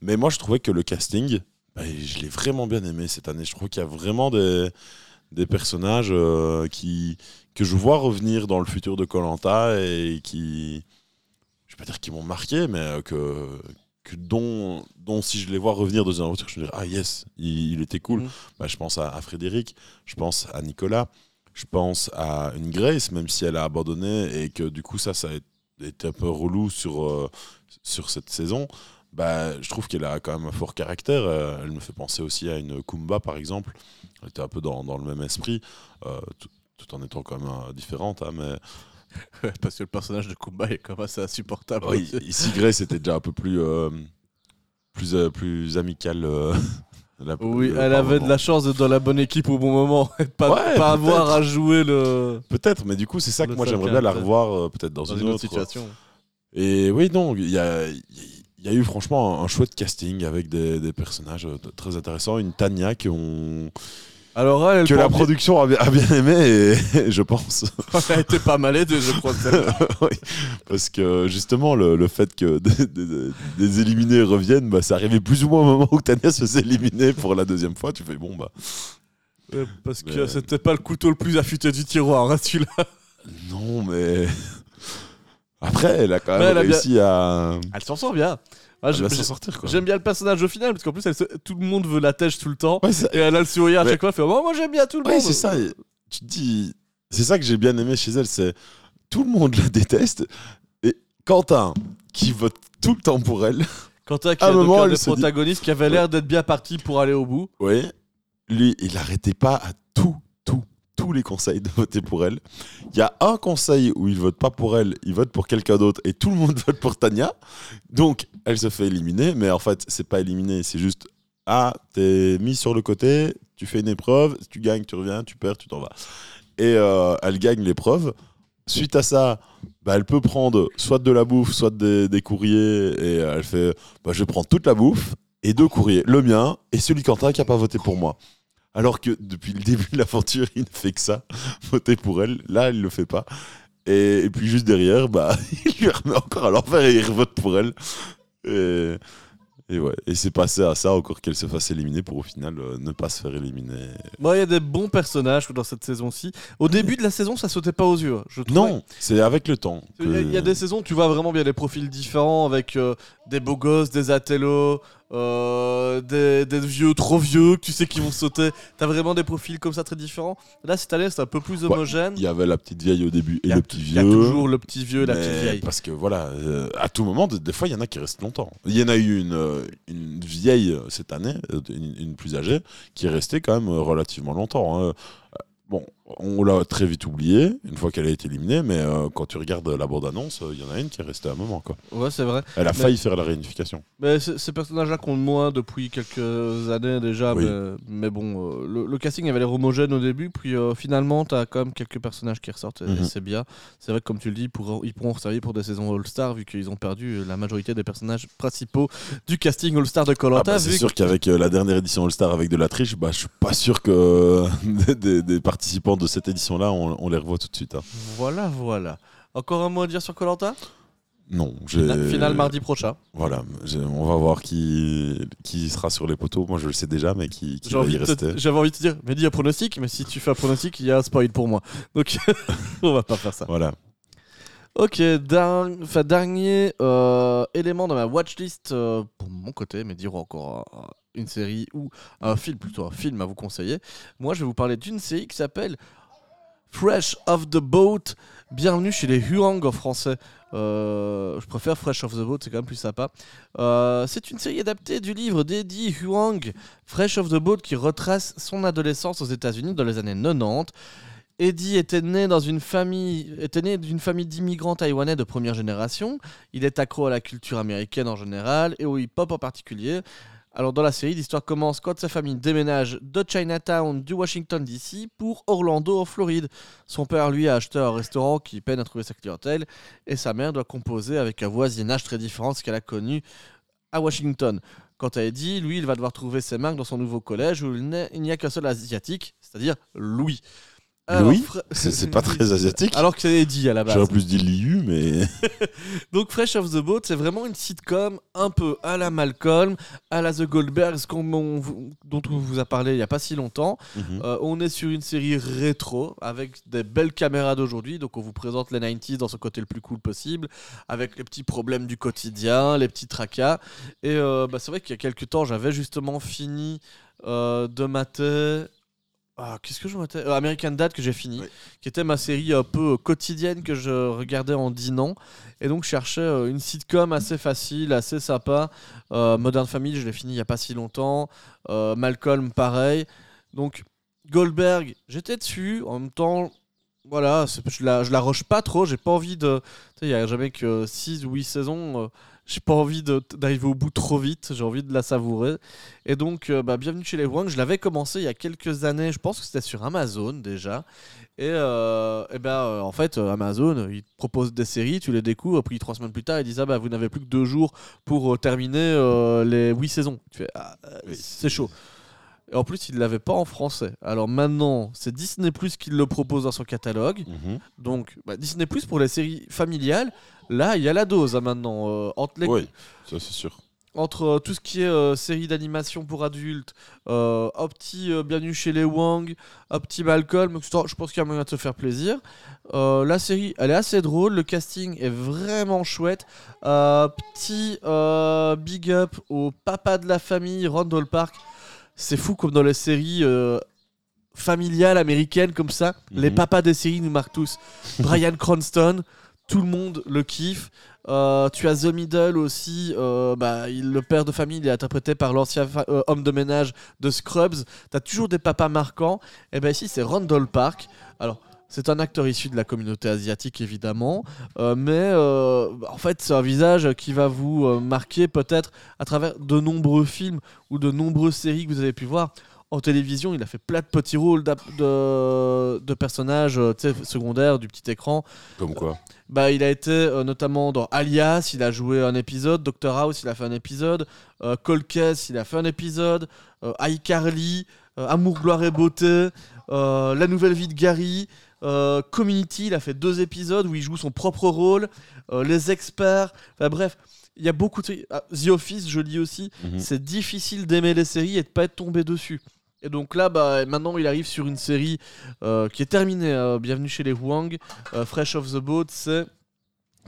Mais moi, je trouvais que le casting, bah, je l'ai vraiment bien aimé cette année. Je trouve qu'il y a vraiment des, des personnages euh, qui, que je vois revenir dans le futur de Colanta et qui, je vais pas dire qu'ils m'ont marqué, mais euh, que, que dont, dont si je les vois revenir dans une aventure, je me dis ah yes, il, il était cool. Mhm. Bah, je pense à, à Frédéric, je pense à Nicolas, je pense à une Grace, même si elle a abandonné et que du coup ça, ça a été un peu relou sur, euh, sur cette saison. Bah, je trouve qu'elle a quand même un fort caractère. Euh, elle me fait penser aussi à une Kumba, par exemple. Elle était un peu dans, dans le même esprit, euh, tout, tout en étant quand même différente. hein, mais Ouais, Parce que le personnage de Kumba est quand même assez insupportable. oui, ici, Grace était déjà un peu plus, plus, plus amicale. Euh, la- Oui, le- elle avait de la chance d'être dans la bonne équipe au bon moment. et de pas, Ouais, pas avoir à jouer le... Peut-être, mais du coup, c'est ça que moi j'aimerais bien la revoir euh, peut-être dans, dans une, autre autre. situation. Et oui, non, il y a, il y a eu franchement un, un chouette casting avec des, des personnages euh, très intéressants. Une Tania qu'on- Alors elle, elle que la production a bien, a bien aimé, et, je pense. elle a été pas mal aidée, je crois. Oui, Parce que justement, le, le fait que des, des- des éliminés reviennent, bah, ça arrivait plus ou moins au moment où Tania se faisait éliminer pour la deuxième fois. Tu fais bon, bah Ouais, Parce que Mais- c'était pas le couteau le plus affûté du tiroir, hein, celui-là. non, mais. Après, elle a quand même elle a bien- réussi à, Elle s'en sort bien. Ah. J'aime bien le personnage au final, parce qu'en plus, elle se- tout le monde veut la tèche tout le temps. Ouais, Et elle a le sourire à Ouais. chaque fois, elle fait oh, Moi j'aime bien tout le Ouais, monde. c'est ça. et Tu te dis, c'est ça que j'ai bien aimé chez elle, c'est tout le monde la déteste et Quentin qui vote tout le temps pour elle. Quentin, qui est un des se dit- protagonistes qui avait l'air d'être bien parti pour aller au bout. Oui. lui, il n'arrêtait pas à tout, tous les conseils de voter pour elle. Il y a un conseil où il vote pas pour elle, il vote pour quelqu'un d'autre et tout le monde vote pour Tania. Donc, elle se fait éliminer, mais en fait, c'est pas éliminé, c'est juste ah, t'es mis sur le côté, tu fais une épreuve, tu gagnes, tu reviens, tu perds, tu t'en vas. Et euh, elle gagne l'épreuve. Suite à ça, bah, elle peut prendre soit de la bouffe, soit des, courriers, et euh, elle fait bah, je prends toute la bouffe et deux courriers, le mien et celui Quentin qui a pas voté pour moi. Alors que depuis le début de l'aventure, il ne fait que ça, voter pour elle. Là, il le fait pas. Et, et puis juste derrière, bah, il lui remet encore à l'envers et il revote pour elle. Et, et ouais, et c'est passé à ça encore qu'elle se fasse éliminer pour au final euh, ne pas se faire éliminer. Bon, il y a des bons personnages dans cette saison-ci. Au début de la saison, ça sautait pas aux yeux. Je. Non, c'est avec le temps. Il y, a- il y a des saisons où tu vois vraiment bien des profils différents avec euh, des beaux gosses, des atellos, euh, des, des vieux trop vieux que tu sais qui vont sauter. T'as vraiment des profils comme ça très différents. Là, cette année, c'est un peu plus homogène. Il y avait la petite vieille au début et Il a- le petit Il vieux. y a toujours le petit vieux et la petite vieille. Parce que voilà, euh, à tout moment, de- des fois, il y en a qui restent longtemps. Il y en a eu une, euh, une vieille cette année, une, une plus âgée, qui est restée quand même relativement longtemps. hein. Bon, on l'a très vite oublié une fois qu'elle a été éliminée, mais euh, quand tu regardes la bande-annonce, euh, il y en a une qui est restée un moment. Quoi. Ouais, c'est vrai. Elle a Mais- failli faire la réunification. Mais ces personnages-là comptent moins depuis quelques années déjà. Oui. Mais, mais bon, euh, le, le casting avait l'air homogène au début. Puis euh, finalement, t'as quand même quelques personnages qui ressortent. et Mhm. c'est bien. C'est vrai que, comme tu le dis, ils pourront, ils pourront servir pour des saisons All-Star vu qu'ils ont perdu la majorité des personnages principaux du casting All-Star de Ah Colanta. bah, c'est sûr qu'avec la dernière édition All-Star avec de la triche, bah, je suis pas sûr que des, des- des participants de cette édition-là, on, on les revoit tout de suite. hein. Voilà, voilà. Encore un mot à dire sur Colanta? Non, j'ai- Final mardi prochain. Voilà, on va voir qui, qui sera sur les poteaux. Moi, je le sais déjà, mais qui, qui va y rester. J'avais envie de te dire, mais dis un pronostic, mais si tu fais un pronostic, il y a un spoil pour moi. Donc, on va pas faire ça. Voilà. Ok, dernier euh, élément dans ma watchlist euh, pour mon côté, mais diront encore une série ou un film, plutôt un film à vous conseiller. Moi, je vais vous parler d'une série qui s'appelle Fresh off the Boat. Bienvenue chez les Huang en français. Euh, je préfère Fresh off the Boat, c'est quand même plus sympa. Euh, c'est une série adaptée du livre d'Eddie Huang, Fresh off the Boat, qui retrace son adolescence aux États-Unis dans les années 90. Eddie était né dans une famille, était né d'une famille d'immigrants taïwanais de première génération. Il est accro à la culture américaine en général et au hip-hop en particulier. Alors dans la série, l'histoire commence quand sa famille déménage de Chinatown du Washington DC pour Orlando en Floride. Son père lui a acheté un restaurant qui peine à trouver sa clientèle et sa mère doit composer avec un voisinage très différent de ce qu'elle a connu à Washington. Quant à Eddie, lui, il va devoir trouver ses marques dans son nouveau collège où il n'y a qu'un seul asiatique, c'est-à-dire Louis. Louis Fra- C'est pas très asiatique. Alors que c'est Eddie à la base. J'aurais plus dit Liu, mais. Donc Fresh of the Boat, c'est vraiment une sitcom un peu à la Malcolm, à la The Goldbergs, on dont on vous a parlé il n'y a pas si longtemps. Mhm. Euh, on est sur une série rétro avec des belles caméras d'aujourd'hui. Donc on vous présente les 90s dans ce côté le plus cool possible, avec les petits problèmes du quotidien, les petits tracas. Et euh, bah, c'est vrai qu'il y a quelques temps, j'avais justement fini euh, de mater. Ah, qu'est-ce que je Euh, American Dad que j'ai fini, Oui. qui était ma série un peu euh, quotidienne que je regardais en dînant. Et donc je cherchais euh, une sitcom assez facile, assez sympa. Euh, Modern Family, je l'ai fini il n'y a pas si longtemps. Euh, Malcolm, pareil. Donc Goldberg, j'étais dessus. En même temps, voilà, je la, je la rush pas trop. J'ai pas envie de. Tu sais, il n'y a jamais que 6 ou 8 saisons. euh, j'ai pas envie d'arriver au bout trop vite. J'ai envie de la savourer. Et donc, euh, bah, bienvenue chez les Wang. Je l'avais commencé il y a quelques années. Je pense que c'était sur Amazon déjà. Et, euh, eh ben, euh, en fait, euh, Amazon, ils te proposent des séries, tu les découvres, puis trois semaines plus tard, ils disent ah bah vous n'avez plus que deux jours pour terminer les huit saisons. Tu fais ah, c'est chaud. Et en plus, ils ne l'avaient pas en français. Alors maintenant, c'est Disney Plus qui le propose dans son catalogue. Mhm. Donc bah, Disney Plus pour les séries familiales. Là, il y a la dose hein, maintenant. Euh, entre les, Oui, ça c'est sûr. entre euh, tout ce qui est euh, série d'animation pour adultes, euh, un petit Bienvenue chez les Wang, un petit Malcolm, je pense qu'il y a moyen de se faire plaisir. La série, elle est assez drôle, le casting est vraiment chouette. Petit big up au papa de la famille, Randall Park. C'est fou comme dans les séries euh, familiales américaines comme ça, les Mhm. papas des séries nous marquent tous. Brian Cranston, tout le monde le kiffe. Euh, tu as The Middle aussi, euh, bah, il- le père de famille, il est interprété par l'ancien euh, homme de ménage de Scrubs. Tu as toujours des papas marquants. Et ben ici, c'est Randall Park. Alors, c'est un acteur issu de la communauté asiatique, évidemment. euh, mais euh, en fait, c'est un visage qui va vous euh, marquer peut-être à travers de nombreux films ou de nombreuses séries que vous avez pu voir. En télévision, il a fait plein de petits rôles de, de personnages secondaires du petit écran. Comme quoi Bah, il a été notamment dans Alias, il a joué un épisode. Doctor House, il a fait un épisode. Cold Case, il a fait un épisode. ICarly, Amour, gloire et beauté. La nouvelle vie de Gary. Euh, Community, il a fait deux épisodes où il joue son propre rôle. euh, Les experts. Enfin bref, il y a beaucoup de. Ah, The Office, je lis aussi. Mhm. C'est difficile d'aimer les séries et de pas être tombé dessus. Et donc là, bah, maintenant, il arrive sur une série euh, qui est terminée. Bienvenue chez les Huang. Euh, Fresh off the Boat, c'est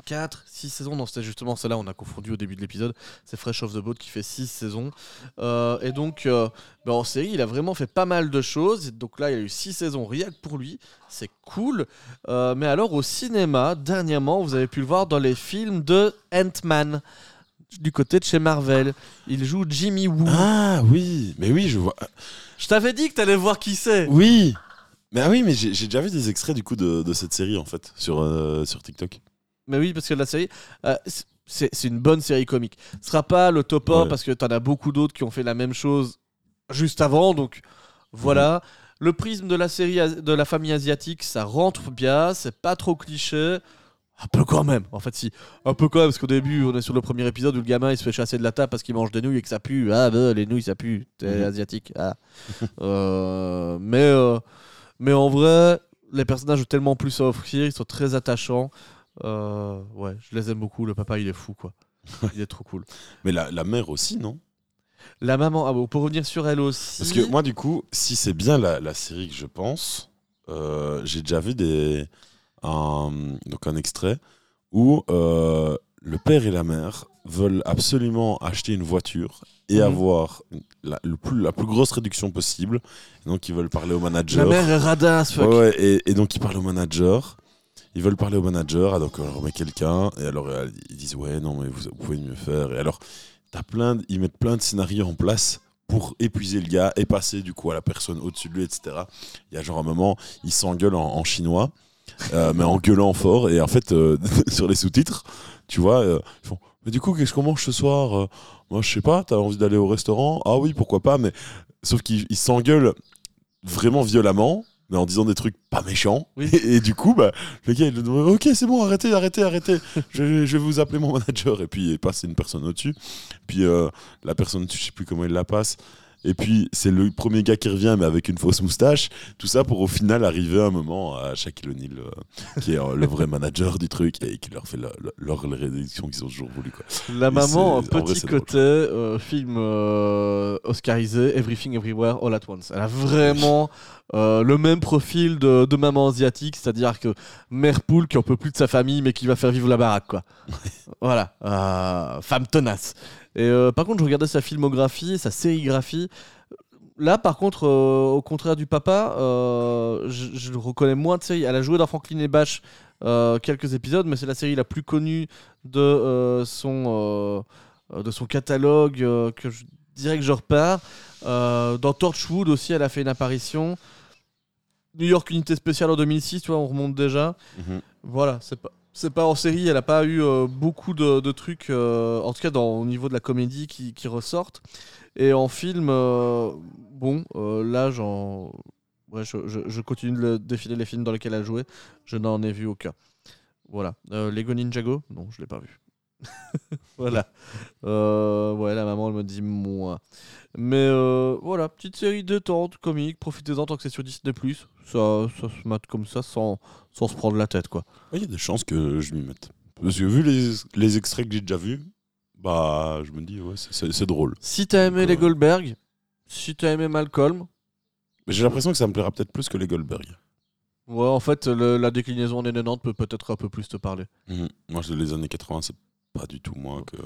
4, 6 saisons. Non, c'était justement celle-là, on a confondu au début de l'épisode. C'est Fresh off the Boat qui fait 6 saisons. Euh, et donc, euh, bah, en série, il a vraiment fait pas mal de choses. Donc là, il y a eu 6 saisons rien que pour lui. C'est cool. Euh, mais alors, au cinéma, dernièrement, vous avez pu le voir dans les films de Ant-Man. Du côté de chez Marvel. Il joue Jimmy Woo. Ah oui, mais oui, je vois. Je t'avais dit que t'allais voir qui c'est. Oui Mais ah oui, mais j'ai déjà vu des extraits du coup de, de cette série en fait sur, sur TikTok. Mais oui, parce que la série, euh, c'est une bonne série comique. Ce sera pas le top 1 Ouais. parce que t'en as beaucoup d'autres qui ont fait la même chose juste avant. Donc voilà. Le prisme de la série de la famille asiatique, ça rentre bien. C'est pas trop cliché. Un peu quand même. En fait, si. Un peu quand même, parce qu'au début, on est sur le premier épisode où le gamin il se fait chasser de la table parce qu'il mange des nouilles et que ça pue. Ah, bah, les nouilles, ça pue. T'es Mhm. asiatique. Ah. Euh, mais, euh, mais en vrai, les personnages ont tellement plus à offrir. Ils sont très attachants. Euh, ouais, je les aime beaucoup. Le papa, il est fou, quoi. Il est trop cool. Mais la, la mère aussi, non? La maman, ah bon, pour revenir sur elle aussi. Parce que moi, du coup, si c'est bien la, la série que je pense, euh, j'ai déjà vu des, un, donc un extrait où euh, le père et la mère veulent absolument acheter une voiture et Mhm. avoir la, le plus, la plus grosse réduction possible. Et donc, ils veulent parler au manager. la mère est radasse, fuck. Ouais, ouais, et, et donc ils parlent au manager. Ils veulent parler au manager, ah, donc on leur met quelqu'un, et alors euh, ils disent ouais non mais vous, pouvez mieux faire. Et alors plein, de- ils mettent plein de scénarios en place pour épuiser le gars et passer du coup à la personne au-dessus de lui, etc. Il y a genre un moment, ils s'engueulent en, chinois, euh, mais en gueulant fort, et en fait euh, sur les sous-titres, tu vois, ils font mais du coup qu'est-ce qu'on mange ce soir Moi je sais pas, t'as envie d'aller au restaurant? Ah oui pourquoi pas, mais sauf qu'ils ils s'engueulent vraiment violemment, mais en disant des trucs pas méchants. Oui. Et, et du coup, bah, le gars, il dit Ok, c'est bon, arrêtez, arrêtez, arrêtez. je, je vais vous appeler mon manager. Et puis, il passe une personne au-dessus. Puis, euh, la personne, je sais plus comment il la passe. Et puis, c'est le premier gars qui revient, mais avec une fausse moustache. Tout ça pour au final arriver à un moment à Shaquille O'Neal, euh, qui est euh, le vrai manager du truc et qui leur fait le- le- leur réduction qu'ils ont toujours voulu. Quoi. La maman, un vrai, petit côté euh, film oscarisé, Everything Everywhere All at Once. Elle a vraiment le même profil de, de maman asiatique, c'est-à-dire que mère poule qui en peut plus de sa famille mais qui va faire vivre la baraque, quoi. voilà, femme tenace. Et euh, par contre, je regardais sa filmographie, sa sérigraphie. Là, par contre, euh, au contraire du papa, euh, je, je le reconnais moins de séries. Elle a joué dans Franklin et Bash euh, quelques épisodes, mais c'est la série la plus connue de son de son catalogue que je dirais que je repars. Dans Torchwood aussi, elle a fait une apparition. New York Unité Spéciale en 2006, tu vois, on remonte déjà. Mhm. Voilà, c'est pas. C'est pas en série, elle a pas eu euh, beaucoup de, de trucs, euh, en tout cas au niveau de la comédie qui, qui ressortent. Et en film, euh, bon, là j'en. Ouais, je, continue de le- défiler les films dans lesquels elle a joué. Je n'en ai vu aucun. Voilà. Lego Ninjago? Non, je l'ai pas vu. voilà. Ouais, la maman, elle me dit moi. Mais voilà, petite série détente, comique, profitez-en tant que c'est sur Disney+. Ça, ça se mate comme ça sans, sans se prendre la tête, quoi. Il y a des chances que je m'y mette. Parce que vu les, les extraits que j'ai déjà vus, bah, je me dis, ouais, c'est- drôle. Si t'as aimé Donc, les euh, Goldberg, si t'as aimé Malcolm, Mais j'ai l'impression que ça me plaira peut-être plus que les Goldberg. ouais, en fait, le- la déclinaison des 90 peut peut-être un peu plus te parler. Mhm. Moi, je- les années 80, c'est pas du tout moi que.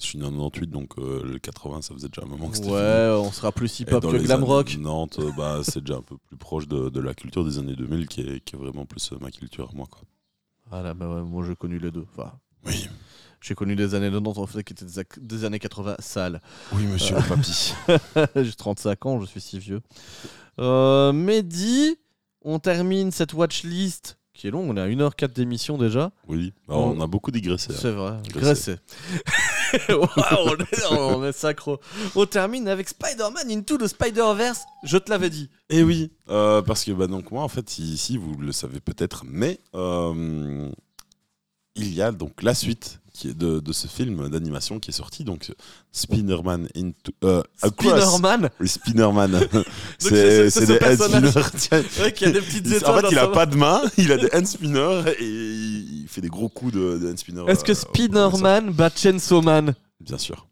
Je suis né en 98, donc euh, le 80, ça faisait déjà un moment que c'était fini. Ouais, on sera plus hip-hop que glam rock. 90, euh, bah, c'est déjà un peu plus proche de, de la culture des années 2000 qui est, qui est vraiment plus euh, ma culture à moi. Quoi. Ah là, bah ouais, moi j'ai connu les deux. Enfin, Oui. j'ai connu des années 90 en fait qui étaient des, années 80 sales. Oui, monsieur le papy. j'ai 35 ans, je suis si vieux. Euh, Mehdi, on termine cette watchlist qui est longue, on est à 1h04 d'émission déjà. Oui, Bah, on a beaucoup digressé. hein. C'est vrai, Graissé. on, on termine avec Spider-Man Into the Spider-Verse. Je te l'avais dit. Et oui, euh, parce que bah, donc moi en fait ici vous le savez peut-être, mais euh, il y a donc la suite qui est de, de ce film d'animation qui est sorti donc Spider-Man into euh, Spider-Man, le Spinnerman. c'est- c'est c'est ce c'est des hand spinners. ouais, qui a des petites Il- étoiles. en fait, il a pas de main, il a des hand spinners et il fait des gros coups de, de hand spinners. Est-ce que euh, Spider-Man bat Chainsaw Man Bien sûr.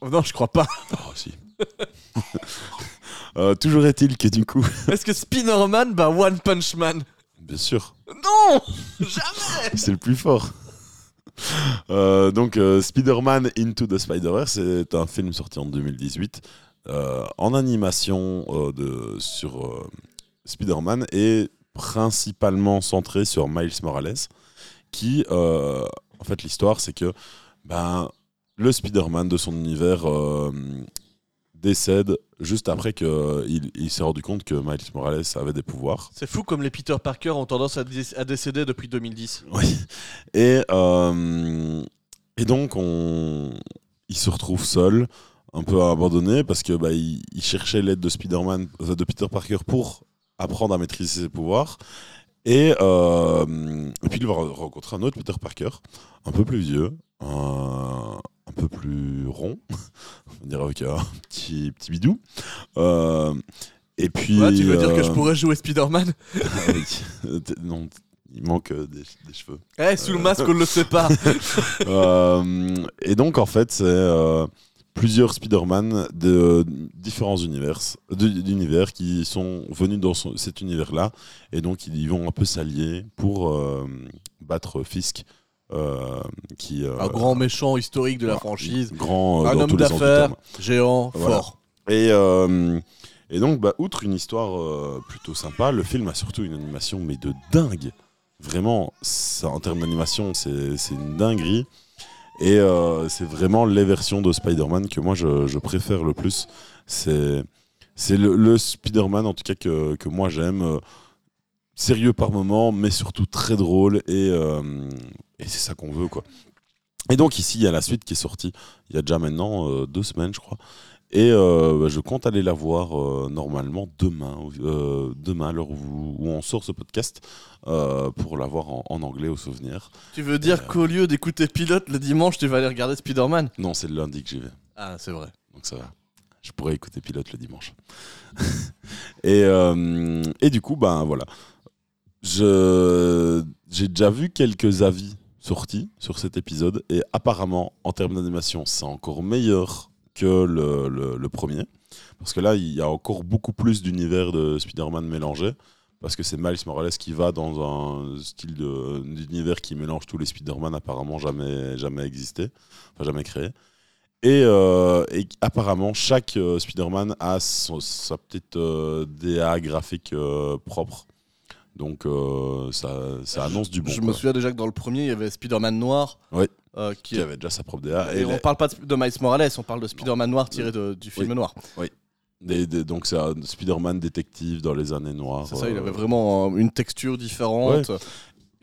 Oh Non, je crois pas. Oh, si. Euh, toujours est-il que du coup, Est-ce que Spider-Man bat One Punch Man bien sûr, Non Jamais c'est le plus fort. Euh, donc, euh, Spider-Man Into the Spider-Verse, c'est un film sorti en 2018 euh, en animation sur Spider-Man et principalement centré sur Miles Morales, qui, en fait, l'histoire, c'est que ben, le Spider-Man de son univers décède juste après qu'il il, s'est rendu compte que Miles Morales avait des pouvoirs. C'est fou comme les Peter Parker ont tendance à, dé- à décéder depuis 2010. Oui. Et, euh, et donc, on, il se retrouve seul, un peu abandonné, parce que bah, il, il cherchait l'aide de Spider-Man, euh, de Peter Parker pour apprendre à maîtriser ses pouvoirs. Et, euh, et puis il va re- rencontrer un autre Peter Parker, un peu plus vieux, un peu plus rond, on dire avec un petit, petit bidou. Euh, et puis. Ouais, tu veux dire que je euh, pourrais jouer Spider-Man Non, il manque euh, des, des cheveux. Eh, sous le masque, on ne le sait pas. Et donc, en fait, c'est plusieurs Spider-Man de différents univers, d'univers qui sont venus dans son- cet univers-là. Et donc, ils vont un peu s'allier pour euh, battre Fisk, euh, qui. euh, Un grand méchant historique de la franchise. Grand euh, Un homme d'affaires, géant, Voilà. fort. Et, euh, et donc, bah, outre une histoire plutôt sympa, le film a surtout une animation, mais de dingue. Vraiment, ça, en termes d'animation, c'est une dinguerie. Et c'est vraiment les versions de Spider-Man que moi je, je préfère le plus. C'est c'est le, le Spider-Man, en tout cas, que, que moi j'aime. Sérieux par moment, mais surtout très drôle. Et, euh, et c'est ça qu'on veut, quoi. Et donc, ici, il y a la suite qui est sortie il y a déjà maintenant euh, deux semaines, je crois. Et euh, bah, je compte aller la voir euh, normalement demain, euh, demain à l'heure où, où on sort ce podcast, pour la voir en, en anglais au souvenir. Tu veux dire qu'au lieu d'écouter Pilote le dimanche, tu vas aller regarder Spider-Man? Non, c'est le lundi que j'y vais, Ah, c'est vrai. donc ça va. Je pourrais écouter Pilote le dimanche. et, euh, et du coup, ben voilà. J'ai déjà vu quelques avis sortis sur cet épisode, et apparemment, en termes d'animation, c'est encore meilleur que le, premier. Parce que là, il y a encore beaucoup plus d'univers de Spider-Man mélangé. Parce que c'est Miles Morales qui va dans un style d'univers qui mélange tous les Spider-Man apparemment jamais, jamais existé, enfin jamais créé. Et, euh, apparemment, chaque euh, Spider-Man a sa petite euh, DA graphique euh, propre. Donc euh, ça, ça annonce du bon. je quoi. me souviens déjà que dans le premier, il y avait Spider-Man noir. Ouais. euh, qui Qui avait déjà sa propre DA. Et Et on les- parle pas de, Miles Morales, on parle de Spider-Man noir tiré de- du film Oui. noir. des- donc c'est un Spider-Man détective dans les années noires. C'est ça, il euh, avait vraiment euh, une texture différente.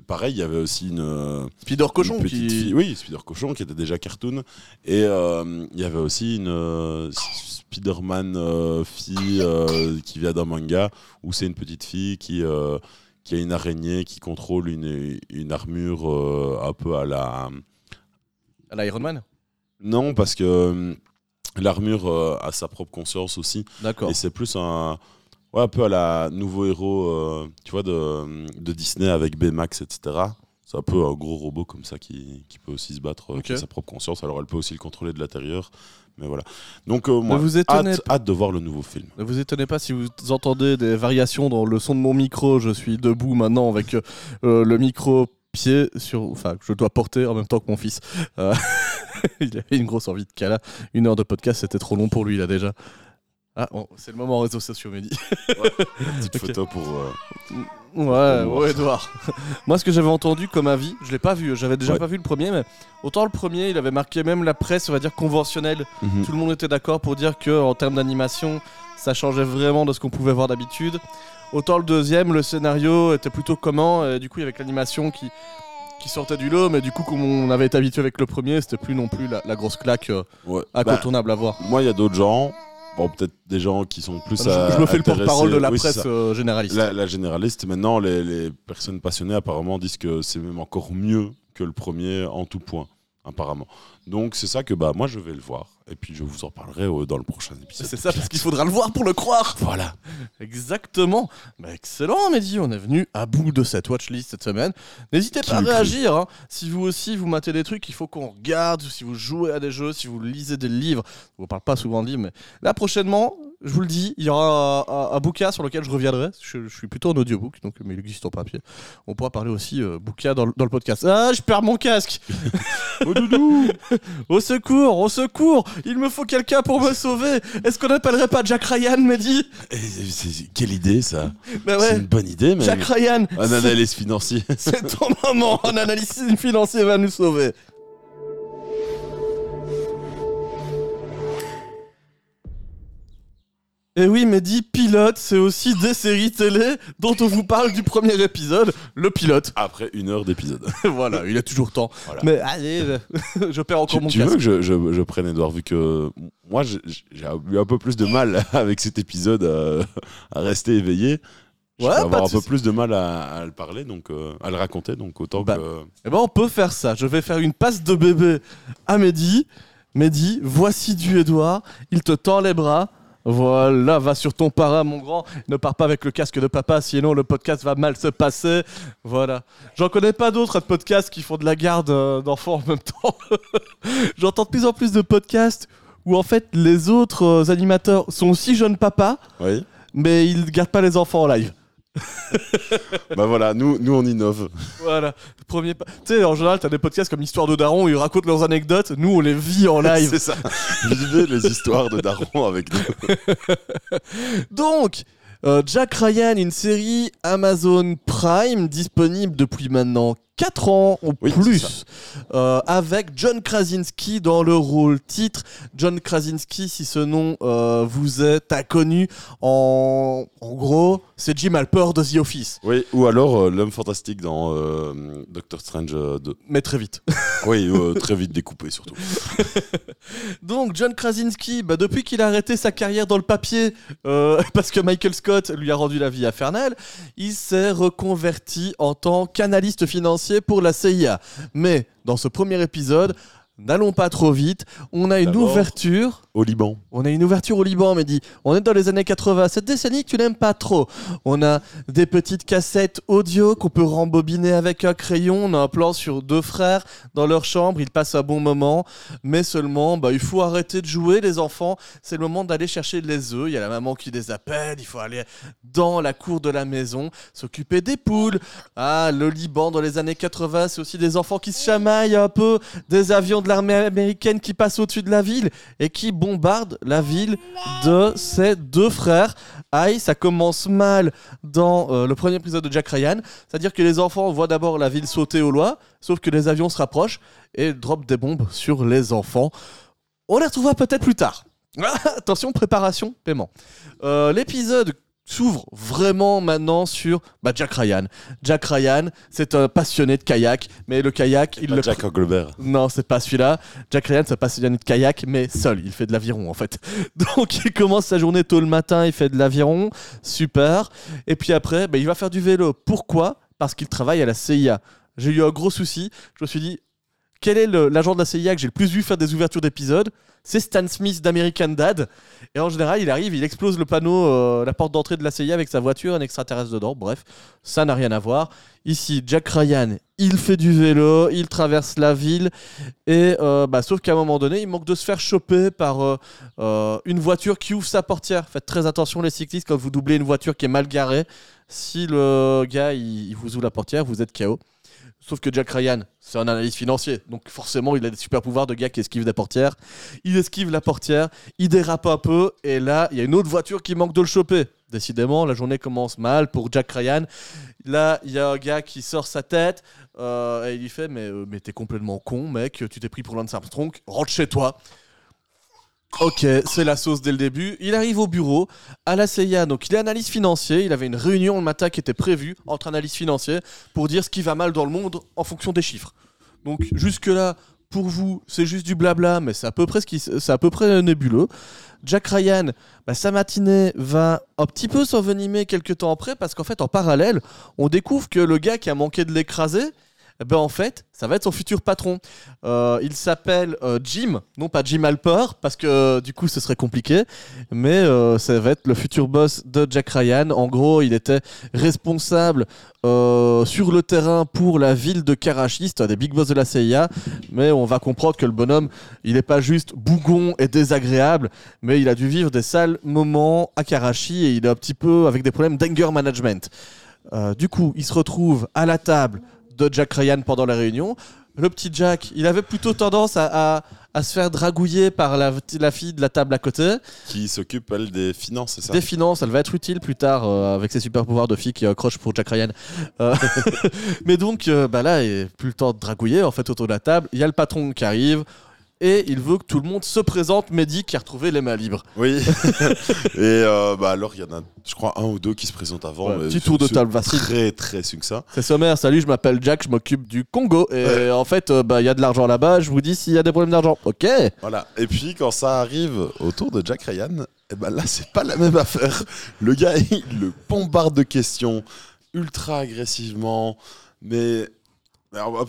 Pareil, il y avait aussi une, euh, Spider Cochon une qui. fille, oui, Spider Cochon qui était déjà cartoon, et euh, il y avait aussi une euh, Spider-Man euh, fille euh, qui vient d'un manga où c'est une petite fille qui euh, qui a une araignée qui contrôle une, une armure euh, un peu à la À l'Iron Man? Non parce que euh, l'armure euh, a sa propre conscience aussi. D'accord. et c'est plus un ouais, un peu à la nouveau héros tu vois de, de Disney avec Baymax etc c'est un peu un gros robot comme ça qui, qui peut aussi se battre qui a sa propre conscience. Alors elle peut aussi le contrôler de l'intérieur mais voilà donc euh, moi vous hâte, hâte de voir le nouveau film Ne vous étonnez pas si vous entendez des variations dans le son de mon micro. Je suis debout maintenant avec euh, euh, le micro pied sur, enfin, je dois porter en même temps que mon fils. Euh, il avait une grosse envie de cala. Une heure de podcast, c'était trop long pour lui là déjà. Ah, bon, c'est le moment réseaux sociaux, Mehdi. Petite Ok. photo pour. euh, Ouais, Pour ouais, Edouard. Moi, ce que j'avais entendu comme avis, je l'ai pas vu, j'avais déjà Ouais. pas vu le premier, mais autant le premier, il avait marqué même la presse, on va dire conventionnelle. mhm. Tout le monde était d'accord pour dire que en termes d'animation, ça changeait vraiment de ce qu'on pouvait voir d'habitude. Autant le deuxième, le scénario était plutôt comment, et du coup, avec l'animation qui qui sortait du lot, mais du coup, comme on avait été habitué avec le premier, c'était plus non plus la, la grosse claque euh, Ouais. Bah, incontournable à voir. moi, il y a d'autres gens. Bon, peut-être des gens qui sont plus. je, à- je me fais le porte-parole de la oui, presse euh, généraliste. La, la généraliste, maintenant, les, les personnes passionnées apparemment disent que c'est même encore mieux que le premier en tout point, apparemment. Donc c'est ça que bah moi je vais le voir et puis je vous en parlerai euh, dans le prochain épisode. C'est ça, parce qu'il faudra le voir pour le croire. Voilà. Exactement. Bah, excellent, Mehdi. On est venu à bout de cette watchlist cette semaine. N'hésitez pas à réagir. hein. Si vous aussi vous matez des trucs, il faut qu'on regarde. Si vous jouez à des jeux, si vous lisez des livres. Je vous parle pas souvent de livres, mais là prochainement, je vous le dis, il y aura un, un- un bouquin sur lequel je reviendrai. Je, je suis plutôt en audiobook, donc mais il existe en papier. On pourra parler aussi euh, bouquin dans, le- dans le podcast. Ah, je perds mon casque. Oh doudou Au secours, au secours. Il me faut quelqu'un pour me sauver. Est-ce qu'on n'appellerait pas Jack Ryan, Mehdi? C'est- Quelle idée ça Bah C'est une bonne idée, mais Jack Ryan. un analyse financier. C'est ton moment, un analyse financier va nous sauver. Et oui, Mehdi, pilote, c'est aussi des séries télé dont on vous parle du premier épisode, le pilote. Après une heure d'épisode. voilà, il a toujours temps. Voilà. Mais allez, je, je perds encore Tu, mon tu veux casque. que je, je- je prenne Edouard vu que moi j'ai eu un peu plus de mal avec cet épisode euh, à rester éveillé. Je Ouais, vais avoir un peu plus de mal à, à le parler, donc euh, à le raconter, donc autant Bah, que. Eh ben, on peut faire ça. Je vais faire une passe de bébé à Mehdi. Mehdi, voici du Edouard. Il te tend les bras. Voilà, va sur ton para, mon grand. Ne pars pas avec le casque de papa, sinon le podcast va mal se passer. Voilà. J'en connais pas d'autres de podcasts qui font de la garde euh, d'enfants en même temps. J'entends de plus en plus de podcasts où en fait les autres euh, animateurs sont aussi jeunes papas, Oui. mais ils gardent pas les enfants en live. bah voilà, nous, nous on innove. Voilà, premier pas. Tu sais, en général, t'as des podcasts comme Histoire de Daron où ils racontent leurs anecdotes. Nous, on les vit en live. C'est ça. Vivez les histoires de Daron avec nous. Donc, euh, Jack Ryan, une série Amazon Prime disponible depuis maintenant 4 ans ou Oui, plus, euh, avec John Krasinski dans le rôle titre. John Krasinski, si ce nom euh, vous est inconnu, en, en gros, c'est Jim Halper de The Office, Oui, ou alors euh, l'homme fantastique dans Doctor Strange euh, 2. mais très vite. Oui, très vite découpé surtout. Donc John Krasinski, bah, depuis qu'il a arrêté sa carrière dans le papier, parce que Michael Scott lui a rendu la vie infernale, il s'est reconverti en tant qu'analyste financier pour la CIA. Mais dans ce premier épisode, n'allons pas trop vite, on a une ouverture. Au Liban. On a une ouverture au Liban, Mehdi. On est dans les années 80. Cette décennie que tu n'aimes pas trop. On a des petites cassettes audio qu'on peut rembobiner avec un crayon. On a un plan sur deux frères dans leur chambre. Ils passent un bon moment. Mais seulement, bah, il faut arrêter de jouer, les enfants. C'est le moment d'aller chercher les œufs. Il y a la maman qui les appelle. Il faut aller dans la cour de la maison, s'occuper des poules. Ah, le Liban dans les années 80, c'est aussi des enfants qui se chamaillent un peu. Des avions de l'armée américaine qui passent au-dessus de la ville et qui bombardent la ville de ses deux frères. Aïe, ça commence mal dans euh, le premier épisode de Jack Ryan. C'est-à-dire que les enfants voient d'abord la ville sauter au loin, sauf que les avions se rapprochent et drop des bombes sur les enfants. On les retrouvera peut-être plus tard. Attention, préparation, paiement. Euh, L'épisode s'ouvre vraiment maintenant sur bah, Jack Ryan. Jack Ryan, c'est un passionné de kayak, mais le kayak, il Pas le Jack Engelbert. non, c'est pas celui-là. Jack Ryan, c'est pas passionné de kayak, mais seul. Il fait de l'aviron, en fait. Donc, il commence sa journée tôt le matin, il fait de l'aviron. Super. Et puis après, bah, il va faire du vélo. Pourquoi? Parce qu'il travaille à la CIA. J'ai eu un gros souci. Je me suis dit, quel est l'agent de la CIA que j'ai le plus vu faire des ouvertures d'épisodes C'est Stan Smith d'American Dad. Et en général, il arrive, il explose le panneau, euh, la porte d'entrée de la CIA avec sa voiture, un extraterrestre dedans. Bref, ça n'a rien à voir. Ici, Jack Ryan, il fait du vélo, il traverse la ville. Et euh, bah, sauf qu'à un moment donné, il manque de se faire choper par euh, une voiture qui ouvre sa portière. Faites très attention les cyclistes quand vous doublez une voiture qui est mal garée. Si le gars vous ouvre la portière, vous êtes KO. Sauf que Jack Ryan, c'est un analyste financier. Donc forcément, il a des super pouvoirs de gars qui esquive des portières. Il esquive la portière, il dérape un peu, et là, il y a une autre voiture qui manque de le choper. Décidément, la journée commence mal pour Jack Ryan. Là, il y a un gars qui sort sa tête, euh, et il lui fait Mais, euh, mais t'es complètement con, mec, tu t'es pris pour Lance Armstrong, rentre chez toi. Ok, c'est la sauce dès le début. Il arrive au bureau, à la CIA, donc il est analyste financier. Il avait une réunion le matin qui était prévue entre analystes financiers pour dire ce qui va mal dans le monde en fonction des chiffres. Donc jusque-là, pour vous, c'est juste du blabla, mais c'est à peu près, ce qui, c'est à peu près nébuleux. Jack Ryan, bah, sa matinée va un petit peu s'envenimer quelques temps après parce qu'en fait, en parallèle, on découvre que le gars qui a manqué de l'écraser, ben en fait, ça va être son futur patron. Euh, il s'appelle euh, Jim, non pas Jim Alper, parce que euh, du coup ce serait compliqué, mais ça va être le futur boss de Jack Ryan. En gros, il était responsable sur le terrain pour la ville de Karachi, c'était un des big boss de la CIA, mais on va comprendre que le bonhomme, il n'est pas juste bougon et désagréable, mais il a dû vivre des sales moments à Karachi et il est un petit peu avec des problèmes d'anger management. Du coup, il se retrouve à la table de Jack Ryan pendant la réunion. Le petit Jack, il avait plutôt tendance à, à- à se faire dragouiller par la, la fille de la table à côté. Qui s'occupe, elle, des finances, c'est ça? Des finances, elle va être utile plus tard euh, avec ses super pouvoirs de fille qui accroche pour Jack Ryan. Euh, Mais donc, euh, bah là, il n'y a plus le temps de dragouiller. En fait, autour de la table, il y a le patron qui arrive. Et il veut que tout le monde se présente, Mehdi qui a retrouvé les mains libres. Oui. Et euh, bah alors, il y en a, je crois, un ou deux qui se présentent avant. Ouais, mais petit tour de table facile. Très, très succinct. C'est sommaire, salut, je m'appelle Jack, je m'occupe du Congo. Et en fait, euh, bah, il y a de l'argent là-bas, je vous dis s'il y a des problèmes d'argent. Ok. Voilà. Et puis, quand ça arrive autour de Jack Ryan, eh ben là, c'est pas la même affaire. Le gars, il le bombarde de questions ultra agressivement, mais. mais alors,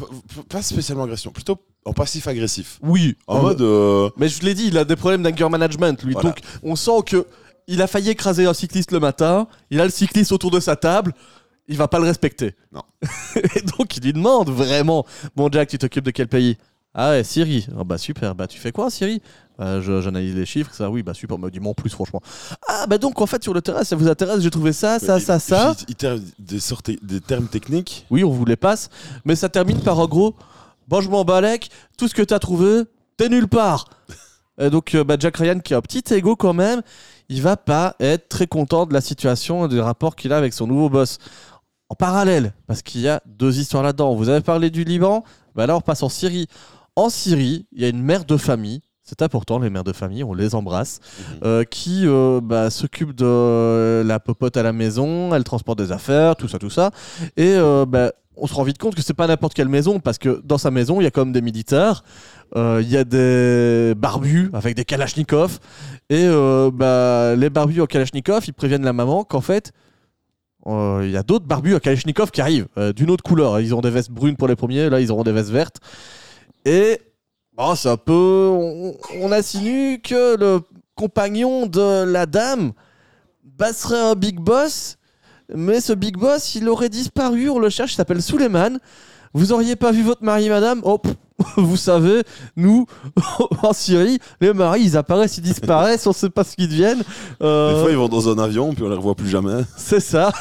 pas spécialement agression, plutôt en passif-agressif. Oui. En mode. euh, Mais je l'ai dit, il a des problèmes d'anger management, lui. Voilà. Donc, on sent que il a failli écraser un cycliste le matin. Il a le cycliste autour de sa table. Il va pas le respecter. Non. Et donc, il lui demande vraiment Bon, Jack, tu t'occupes de quel pays? Ah ouais, Syrie. Ah bah super. Bah, tu fais quoi, Syrie? Bah, J'analyse les chiffres. Ça, oui, bah super. Me dis-moi en plus, franchement. Ah, bah donc, en fait, sur le terrain, ça vous intéresse? J'ai trouvé ça, ça, il- ça, il- ça. Il, il ter- des, sortes, des termes techniques? Oui, on vous les passe. Mais ça termine par en gros Bon, je m'en balèque, tout ce que t'as trouvé, t'es nulle part. Et donc, euh, bah, Jack Ryan, qui a un petit ego quand même, il va pas être très content de la situation et des rapports qu'il a avec son nouveau boss. En parallèle, parce qu'il y a deux histoires là-dedans. Vous avez parlé du Liban, bah là on passe en Syrie. En Syrie, il y a une mère de famille, c'est important les mères de famille, on les embrasse, euh, qui euh, bah, s'occupe de la popote à la maison, elle transporte des affaires, tout ça, tout ça. Et euh, bah, on se rend vite compte que c'est pas n'importe quelle maison, parce que dans sa maison, il y a comme des militaires, euh, il y a des barbus avec des kalachnikovs, et euh, bah, les barbus en kalachnikov, ils préviennent la maman qu'en fait, euh, il y a d'autres barbus à Kalachnikov qui arrivent, d'une autre couleur. Ils ont des vestes brunes pour les premiers, là ils auront des vestes vertes. Et bon, c'est un peu. On, on insinue que le compagnon de la dame bah, serait un big boss, mais ce big boss il aurait disparu. On le cherche, il s'appelle Suleiman. Vous auriez pas vu votre mari, madame? Oh, pff, vous savez, nous, en Syrie, les maris, ils apparaissent, ils disparaissent, on sait pas ce qu'ils deviennent. Euh, Des fois, ils vont dans un avion, puis on les revoit plus jamais. c'est ça.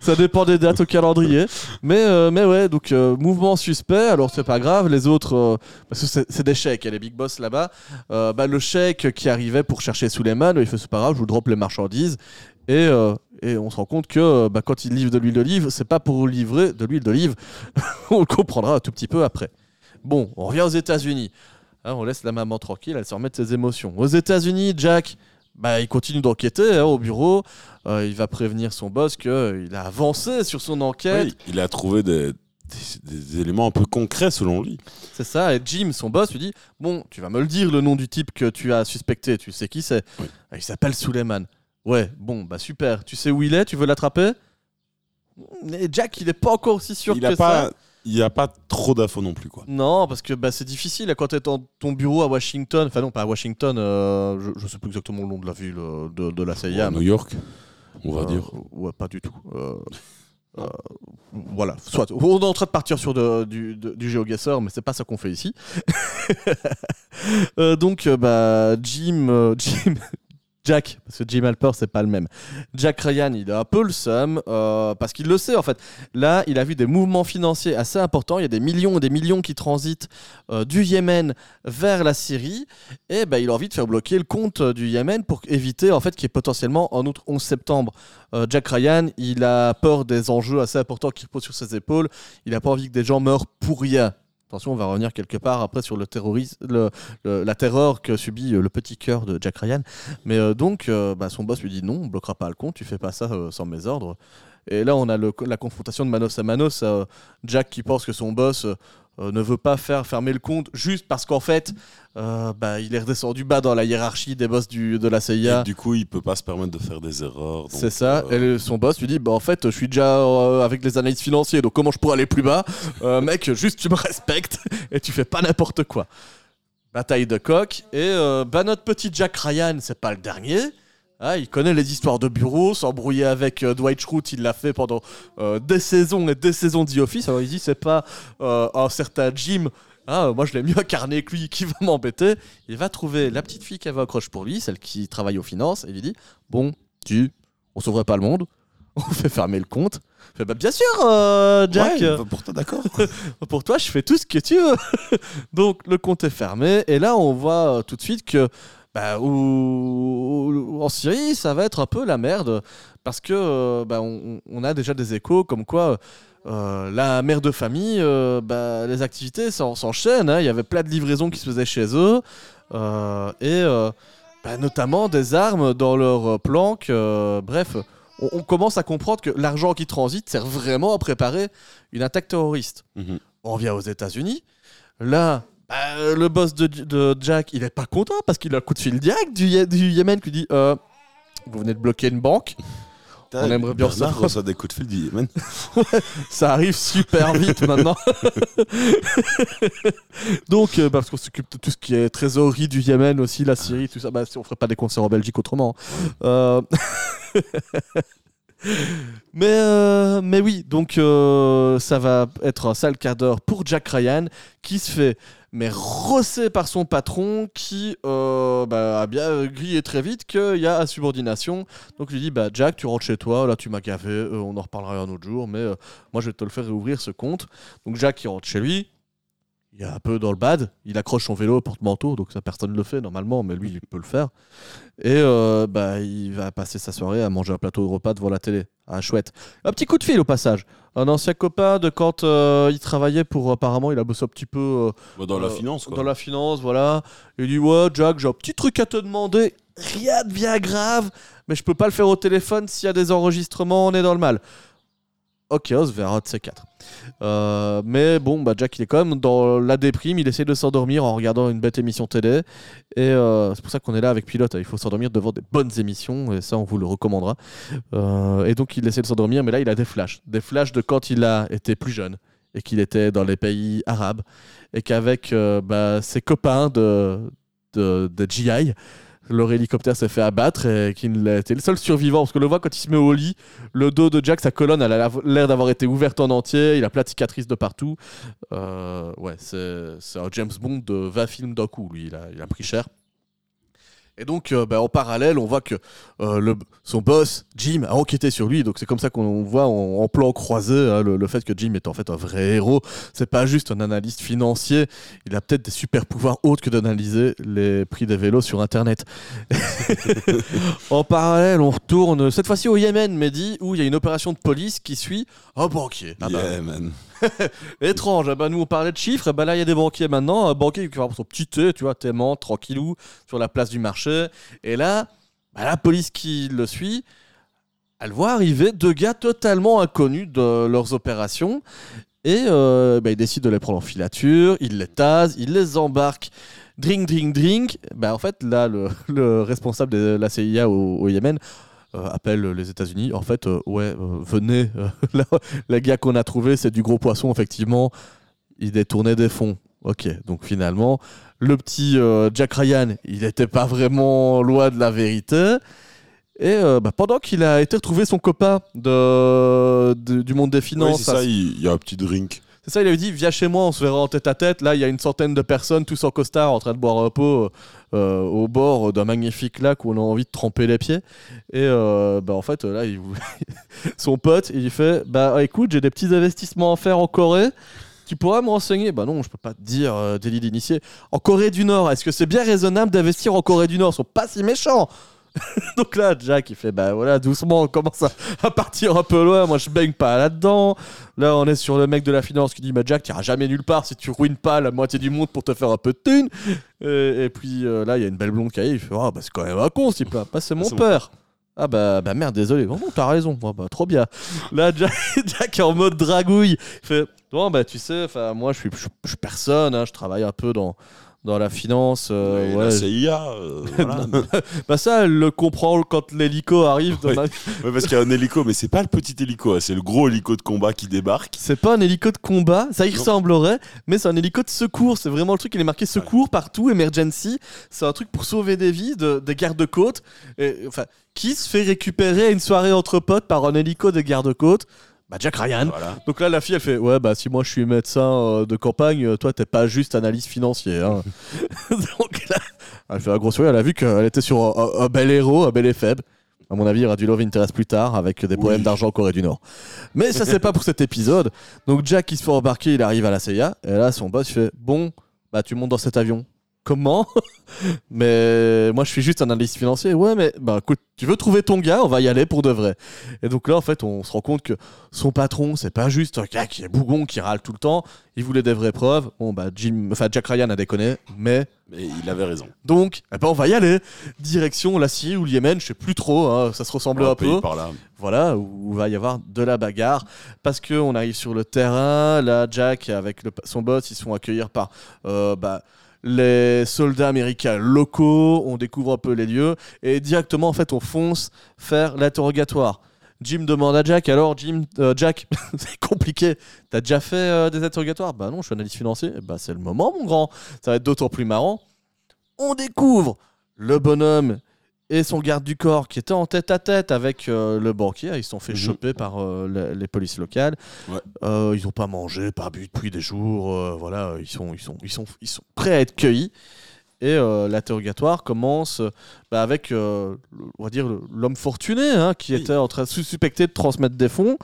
ça dépend des dates au calendrier. Mais, euh, mais ouais, donc euh, mouvement suspect. Alors c'est pas grave. Les autres, euh, parce que c'est des chèques. Il y a les big boss là-bas. Bah, le chèque qui arrivait pour chercher Suleiman, il fait c'est pas grave, je vous drop les marchandises. Et, euh, et on se rend compte que euh, bah, quand il livre de l'huile d'olive, c'est pas pour livrer de l'huile d'olive. on le comprendra un tout petit peu après. Bon, on revient aux États-Unis. Hein, on laisse la maman tranquille, elle se remet de ses émotions. Aux États-Unis, Jack, bah, il continue d'enquêter hein, au bureau. Euh, il va prévenir son boss qu'il a avancé sur son enquête. Oui, il a trouvé des, des- des éléments un peu concrets selon lui. C'est ça. Et Jim, son boss, lui dit Bon, tu vas me le dire le nom du type que tu as suspecté. Tu sais qui c'est Oui. Ah, Il s'appelle Suleiman. Ouais, bon, bah super. Tu sais où il est? Tu veux l'attraper? Mais Jack, il est pas encore aussi sûr il que a ça. pas, il n'y a pas trop d'infos non plus. Quoi. Non, parce que bah, c'est difficile quand tu es dans ton bureau à Washington. Enfin, non, pas à Washington. euh, je, je sais plus exactement le nom de la ville euh, de, de la CIA. New York, on va Euh, dire. Ouais, pas du tout. Euh, voilà, soit. On est en train de partir sur de- du, de- du GeoGuessr, mais c'est pas ça qu'on fait ici. Euh, donc, bah, Jim, euh, Jim, Jack, parce que Jim Halper, c'est pas le même. Jack Ryan, il a un peu le seum, euh, parce qu'il le sait en fait. Là, il a vu des mouvements financiers assez importants. Il y a des millions et des millions qui transitent euh, du Yémen vers la Syrie. Et ben, il a envie de faire bloquer le compte euh, du Yémen pour éviter en fait qu'il y ait potentiellement en outre 11 septembre. Jack Ryan, il a peur des enjeux assez importants qui reposent sur ses épaules. Il n'a pas envie que des gens meurent pour rien. Attention, on va revenir quelque part après sur le terrorisme, le- la terreur que subit euh, le petit cœur de Jack Ryan. Mais euh, donc, euh, bah, son boss lui dit non, on bloquera pas le compte, tu fais pas ça sans mes ordres. Et là, on a la confrontation de Manos à Manos. Jack qui pense que son boss ne veut pas faire fermer le compte juste parce qu'en fait, euh, bah, il est redescendu bas dans la hiérarchie des boss du, de la CIA. Et du coup, il peut pas se permettre de faire des erreurs. C'est ça. euh, Et son boss lui dit bah en fait je suis déjà euh, avec les analystes financiers donc comment je pourrais aller plus bas? Euh, Mec juste tu me respectes et tu fais pas n'importe quoi. Bataille de coq et euh, bah notre petit Jack Ryan c'est pas le dernier. Ah, il connaît les histoires de bureau, s'embrouiller avec euh, Dwight Schrute, il l'a fait pendant euh, des saisons et des saisons d'E Office. Alors il dit c'est pas euh, un certain Jim. Ah, moi je l'ai mieux incarné que lui qui va m'embêter. Il va trouver la petite fille qui avait un pour lui, celle qui travaille aux finances, et lui dit Bon, tu, on sauverait pas le monde, on fait fermer le compte. Fait, bah, bien sûr, euh, Jack, ouais, bah, pour toi, d'accord. pour toi, je fais tout ce que tu veux. Donc, le compte est fermé. Et là, on voit tout de suite que bah, où- en Syrie, ça va être un peu la merde. Parce que euh, bah, on, on a déjà des échos comme quoi. euh, la mère de famille, euh, bah, les activités s'en- s'enchaînent. hein. Il y avait plein de livraisons qui se faisaient chez eux. Euh, et bah, notamment des armes dans leur planque. bref, on, on commence à comprendre que l'argent qui transite sert vraiment à préparer une attaque terroriste. Mhm. On revient aux États-Unis. Là, bah, le boss de, de Jack, il est pas content parce qu'il a un coup de fil direct du, Yé- du Yémen qui dit euh, Vous venez de bloquer une banque. On aimerait bien reçoit des coups de fil du Yémen. Ça arrive super vite maintenant. Donc, euh, parce qu'on s'occupe de tout ce qui est trésorerie du Yémen aussi, la Syrie, tout ça. Bah, si on ferait pas des concerts en Belgique autrement. Euh, mais, euh, mais oui, donc euh, ça va être un sale quart d'heure pour Jack Ryan qui se fait mais rossé par son patron qui euh, bah, a bien grillé très vite qu'il y a insubordination. Donc il lui dit bah, Jack, tu rentres chez toi, là tu m'as gavé, euh, on en reparlera un autre jour, mais euh, moi je vais te le faire réouvrir ce compte. Donc Jack rentre chez lui, il est un peu dans le bad, il accroche son vélo au porte-manteau, donc ça personne ne le fait normalement, mais lui il peut le faire. Et euh, bah, il va passer sa soirée à manger un plateau de repas devant la télé. Ah chouette. Un petit coup de fil au passage. Un ancien copain de quand euh, il travaillait pour apparemment il a bossé un petit peu euh, Dans la finance, quoi. Dans la finance, voilà. Il dit Ouais, Jack, j'ai un petit truc à te demander. Rien de bien grave, mais je peux pas le faire au téléphone. S'il y a des enregistrements, on est dans le mal. Ok, on se verra un de ces quatre. Euh, mais bon, bah Jack, il est quand même dans la déprime. Il essaie de s'endormir en regardant une bête émission télé. Et euh, c'est pour ça qu'on est là avec Pilote. Il faut s'endormir devant des bonnes émissions. Et ça, on vous le recommandera. Euh, et donc, il essaie de s'endormir. Mais là, il a des flashs. Des flashs de quand il a été plus jeune. Et qu'il était dans les pays arabes. Et qu'avec bah, ses copains de, de, de GI, leur hélicoptère s'est fait abattre et qu'il était le seul survivant. Parce que le voit quand il se met au lit, le dos de Jack, sa colonne, elle a l'air d'avoir été ouverte en entier. Il a plein de cicatrices de partout. Euh, ouais, c'est un James Bond de 20 films d'un coup, lui. Il a pris cher. Et donc, euh, bah, en parallèle, on voit que euh, son boss, Jim, a enquêté sur lui. Donc, c'est comme ça qu'on voit en, plan croisé hein, le, fait que Jim est en fait un vrai héros. C'est pas juste un analyste financier. Il a peut-être des super pouvoirs autres que d'analyser les prix des vélos sur Internet. en parallèle, on retourne cette fois-ci au Yémen, Mehdi, où il y a une opération de police qui suit un banquier. Ah bah, man. Étrange, ah bah nous on parlait de chiffres, et bah là il y a des banquiers maintenant, un banquier qui va avoir son petit thé, tu vois, tellement tranquillou, sur la place du marché, et là, bah, la police qui le suit, elle voit arriver deux gars totalement inconnus de leurs opérations, et euh, bah, ils décident de les prendre en filature, ils les tasent, ils les embarquent, drink, drink, drink, bah en fait là le, le responsable de la CIA au, Yémen, euh, appelle les États-Unis. En fait, euh, ouais, euh, venez, euh, là, les gars qu'on a trouvés, c'est du gros poisson, effectivement. Il détournait des fonds. Ok, donc finalement, le petit euh, Jack Ryan, il n'était pas vraiment loin de la vérité. Et euh, bah, pendant qu'il a été retrouver son copain de, de- du monde des Oui, finances, c'est ça, il y a un petit drink. Ça, il avait dit Viens chez moi, on se verra en tête à tête. Là, il y a une centaine de personnes, tous en costard, en train de boire un pot euh, au bord d'un magnifique lac où on a envie de tremper les pieds. Et euh, bah, en fait, là, son pote, il fait Bah écoute, j'ai des petits investissements à faire en Corée. Tu pourrais me renseigner? Bah non, je peux pas te dire, euh, délit d'initié. En Corée du Nord, est-ce que c'est bien raisonnable d'investir en Corée du Nord? Ils sont pas si méchants Donc là, Jack, il fait Bah voilà, doucement, on commence à, à partir un peu loin. Moi, je baigne pas là-dedans. Là, on est sur le mec de la finance qui dit Bah Jack, t'iras jamais nulle part si tu ruines pas la moitié du monde pour te faire un peu de thunes. Et, et puis euh, là, il y a une belle blonde qui arrive. Il fait Ah bah c'est quand même un con, ce type-là. Bah, c'est mon père. Ah bah, bah merde, désolé. Non, non, t'as raison. Ah bah, trop bien. Là, Jack, Jack est en mode dragouille. Il fait Non, bah tu sais, moi, je suis, je, suis- je suis personne. hein, je travaille un peu dans, dans la finance. euh, ouais, la je- CIA, euh, voilà. bah ça, elle le comprend quand l'hélico arrive. dans la- Ouais, parce qu'il y a un hélico, mais c'est pas le petit hélico, hein, c'est le gros hélico de combat qui débarque. C'est pas un hélico de combat, ça y ressemblerait, mais c'est un hélico de secours. C'est vraiment le truc, il est marqué secours partout, emergency. C'est un truc pour sauver des vies, de, des gardes-côtes. Enfin, qui se fait récupérer à une soirée entre potes par un hélico de garde-côtes Bah Jack Ryan. Voilà. Donc là, la fille, elle fait Ouais, bah si moi je suis médecin euh, de campagne, euh, toi t'es pas juste analyse financière. hein. Donc là, elle fait un gros sourire, elle a vu qu'elle était sur un, un- un bel héros, un bel éphèbe. À mon avis, il y aura du Love Interest plus tard avec des poèmes d'argent en Corée du Nord. Mais ça, c'est pas pour cet épisode. Donc Jack, il se fait embarquer, il arrive à la CIA. Et là, son boss il fait Bon, bah tu montes dans cet avion. Comment Mais moi, je suis juste un analyste financier. Ouais, mais bah écoute, tu veux trouver ton gars, on va y aller pour de vrai. Et donc là, en fait, on se rend compte que son patron, c'est pas juste un gars qui est bougon, qui râle tout le temps. Il voulait des vraies preuves. Bon, bah, Jim, enfin, Jack Ryan a déconné, mais Mais il avait raison. donc, eh ben, on va y aller. Direction la Syrie ou le Yémen, je sais plus trop, hein, ça se ressemble un pays peu. par là. Voilà, où il va y avoir de la bagarre. Parce qu'on arrive sur le terrain, là, Jack, avec le- son boss, ils se font accueillir par euh, bah, les soldats américains locaux. On découvre un peu les lieux. Et directement, en fait, on fonce faire l'interrogatoire. Jim demande à Jack, alors Jim, euh, Jack, c'est compliqué. T'as déjà fait euh, des interrogatoires? Bah non, je suis analyste financier. Bah c'est le moment, mon grand. Ça va être d'autant plus marrant. On découvre le bonhomme et son garde du corps qui étaient en tête à tête avec euh, le banquier. Ils se sont fait Mhm. choper par euh, le- les polices locales. Ouais. Euh, ils n'ont pas mangé, pas bu depuis des jours. voilà, ils sont, ils, sont, ils, sont, ils sont prêts à être cueillis. Et l'interrogatoire commence bah, avec, on va dire, l'homme fortuné hein, qui Oui. était en train de se suspecter de transmettre des fonds.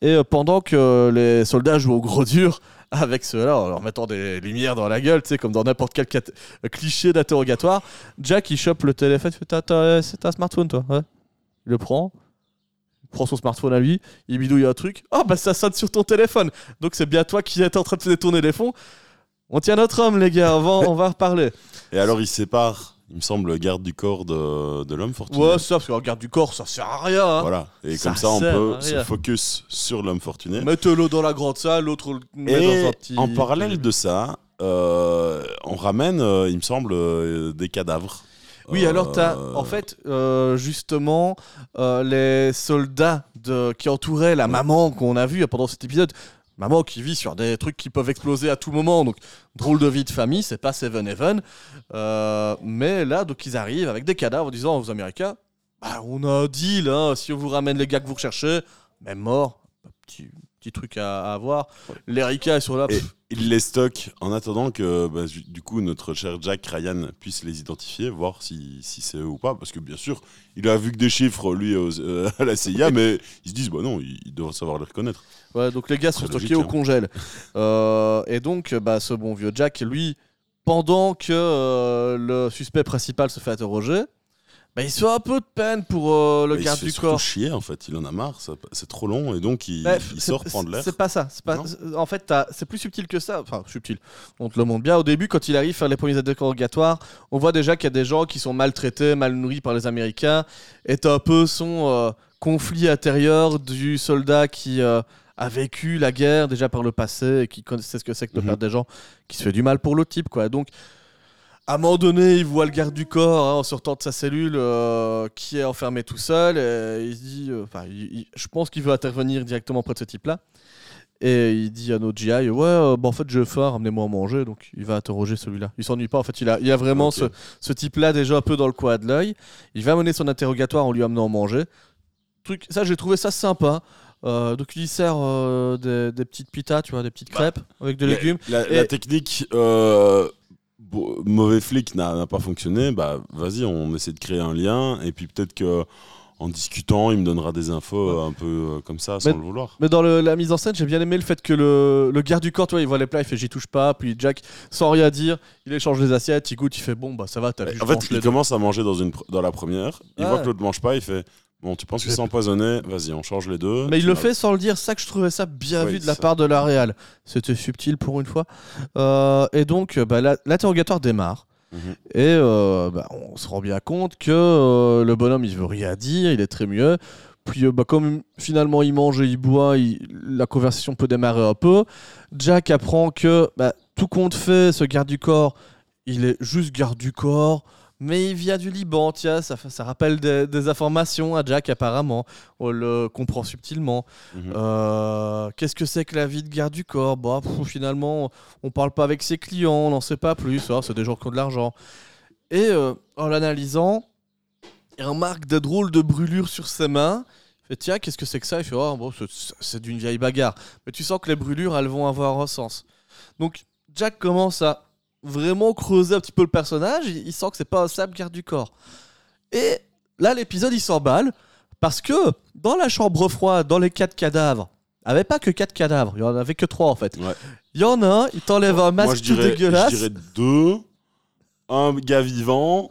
Et pendant que les soldats jouent au gros dur avec ceux-là, en leur mettant des lumières dans la gueule, tu sais, comme dans n'importe quel cat- cliché d'interrogatoire, Jack il chope le téléphone, il t'as- C'est un smartphone toi Ouais. Il le prend, il prend son smartphone à lui, il bidouille un truc, oh bah ça sonne sur ton téléphone Donc c'est bien toi qui es en train de détourner les fonds. On tient notre homme, les gars, on va, on va reparler. Et alors il sépare, il me semble, le garde du corps de, de l'homme fortuné. Ouais, ça, parce que regarde du corps, ça sert à rien. hein. Voilà. Et Ça comme ça, on sert peut à se focus sur l'homme fortuné. Mettez-le dans la grande salle, l'autre le met Et dans un petit. en parallèle de ça, euh, on ramène, euh, il me semble, euh, des cadavres. Oui, alors t'as, Euh, en fait, euh, justement, euh, les soldats de, qui entouraient la maman qu'on a vue pendant cet épisode. Maman qui vit sur des trucs qui peuvent exploser à tout moment, donc drôle de vie de famille, c'est pas Seven Heaven. Euh, mais là, donc ils arrivent avec des cadavres en disant aux Américains bah, on a un deal, hein, si on vous ramène les gars que vous recherchez, même mort, petit, petit truc à, à avoir. Les ricains sont là. Pff, il les stocke en attendant que bah, du coup notre cher Jack Ryan puisse les identifier, voir si, si c'est eux ou pas. Parce que bien sûr, il a vu que des chiffres lui aux- euh, à la CIA, mais ils se disent bah non, il, il doit savoir les reconnaître. Ouais, donc les gars sont stockés au hein. congèle. Euh, et donc, bah, ce bon vieux Jack, lui, pendant que euh, le suspect principal se fait interroger, bah, il se fait un peu de peine pour euh, le Et il se garde fait du surtout corps. chier en fait, il en a marre, ça- c'est trop long et donc il, sort c'est- prendre l'air. C'est pas ça. c'est Pas, Non c'est- en fait, t'as- c'est plus subtil que ça. Enfin, subtil. On te le montre bien. Au début, quand il arrive faire les premiers interrogatoires, on voit déjà qu'il y a des gens qui sont maltraités, mal nourris par les Américains. Et t'as un peu son euh, conflit intérieur du soldat qui euh, a vécu la guerre déjà par le passé et qui connaissait ce que c'est que de Mhm. perdre des gens, qui se fait du mal pour l'autre type, quoi. Donc, à un moment donné, il voit le garde du corps hein, en sortant de sa cellule euh, qui est enfermé tout seul. Et il se dit, euh, enfin, je pense qu'il veut intervenir directement près de ce type-là. Et il dit à notre GI, ouais, euh, bah, en fait, j'ai faim, ramenez-moi à manger. Donc, il va interroger celui-là. Il s'ennuie pas. En fait, il a, il a vraiment ce, ce type-là déjà un peu dans le coin de l'œil. Il va mener son interrogatoire en lui amenant à manger. Truc, ça, j'ai trouvé ça sympa. Euh, donc il sert euh, des, des petites pitas, tu vois, des petites Bah, crêpes avec de La- légumes. La, Et- la technique euh, mauvais flic n'a pas fonctionné. Bah, vas-y, on essaie de créer un lien. Et puis peut-être que en discutant, il me donnera des infos un peu euh, comme ça, sans Mais- le vouloir. Mais dans le- la mise en scène, j'ai bien aimé le fait que le, le garde du corps, tu vois, il voit les plats, il fait j'y touche pas, puis Jack, sans rien dire, il échange les assiettes, il goûte, il fait bon, bah ça va, t'as vu. je En fait, il commence à manger dans, une, pr- dans la première. Il voit que l'autre mange pas. Il fait Bon, tu penses que c'est empoisonné Vas-y, on change les deux. Mais il le fait sans le dire, ça que je trouvais ça bien Oui, vu de la ça. part de la Real. C'était subtil pour une fois. Euh, et donc, bah, la- l'interrogatoire démarre. Mhm. Et euh, bah, on se rend bien compte que euh, le bonhomme, il veut rien dire, il est très mieux. Puis, euh, bah, comme finalement il mange et il boit, il- la conversation peut démarrer un peu. Jack apprend que bah, tout compte fait, ce garde du corps, il est juste garde du corps. Mais il vient du Liban, tiens, ça, rappelle des, des informations à Jack apparemment. On le comprend subtilement. Mhm. Euh, Qu'est-ce que c'est que la vie de garde du corps? Bah, pff, Finalement, on parle pas avec ses clients, on n'en sait pas plus. hein, c'est des gens qui ont de l'argent. Et euh, en l'analysant, il remarque des drôles de brûlures sur ses mains. Il fait Tiens, qu'est-ce que c'est que ça? Il fait Oh, bon, c'est d'une vieille bagarre. Mais tu sens que les brûlures, elles vont avoir un sens. Donc, Jack commence à vraiment creuser un petit peu le personnage. Il, sent que c'est pas un simple garde du corps. Et là, l'épisode, il s'emballe. Parce que dans la chambre froide, dans les quatre cadavres, il n'y avait pas que quatre cadavres, il y en avait que trois en fait. Ouais. Il y en a un, il t'enlève un masque Moi, je tout dirais, dégueulasse. je dirais deux, un gars vivant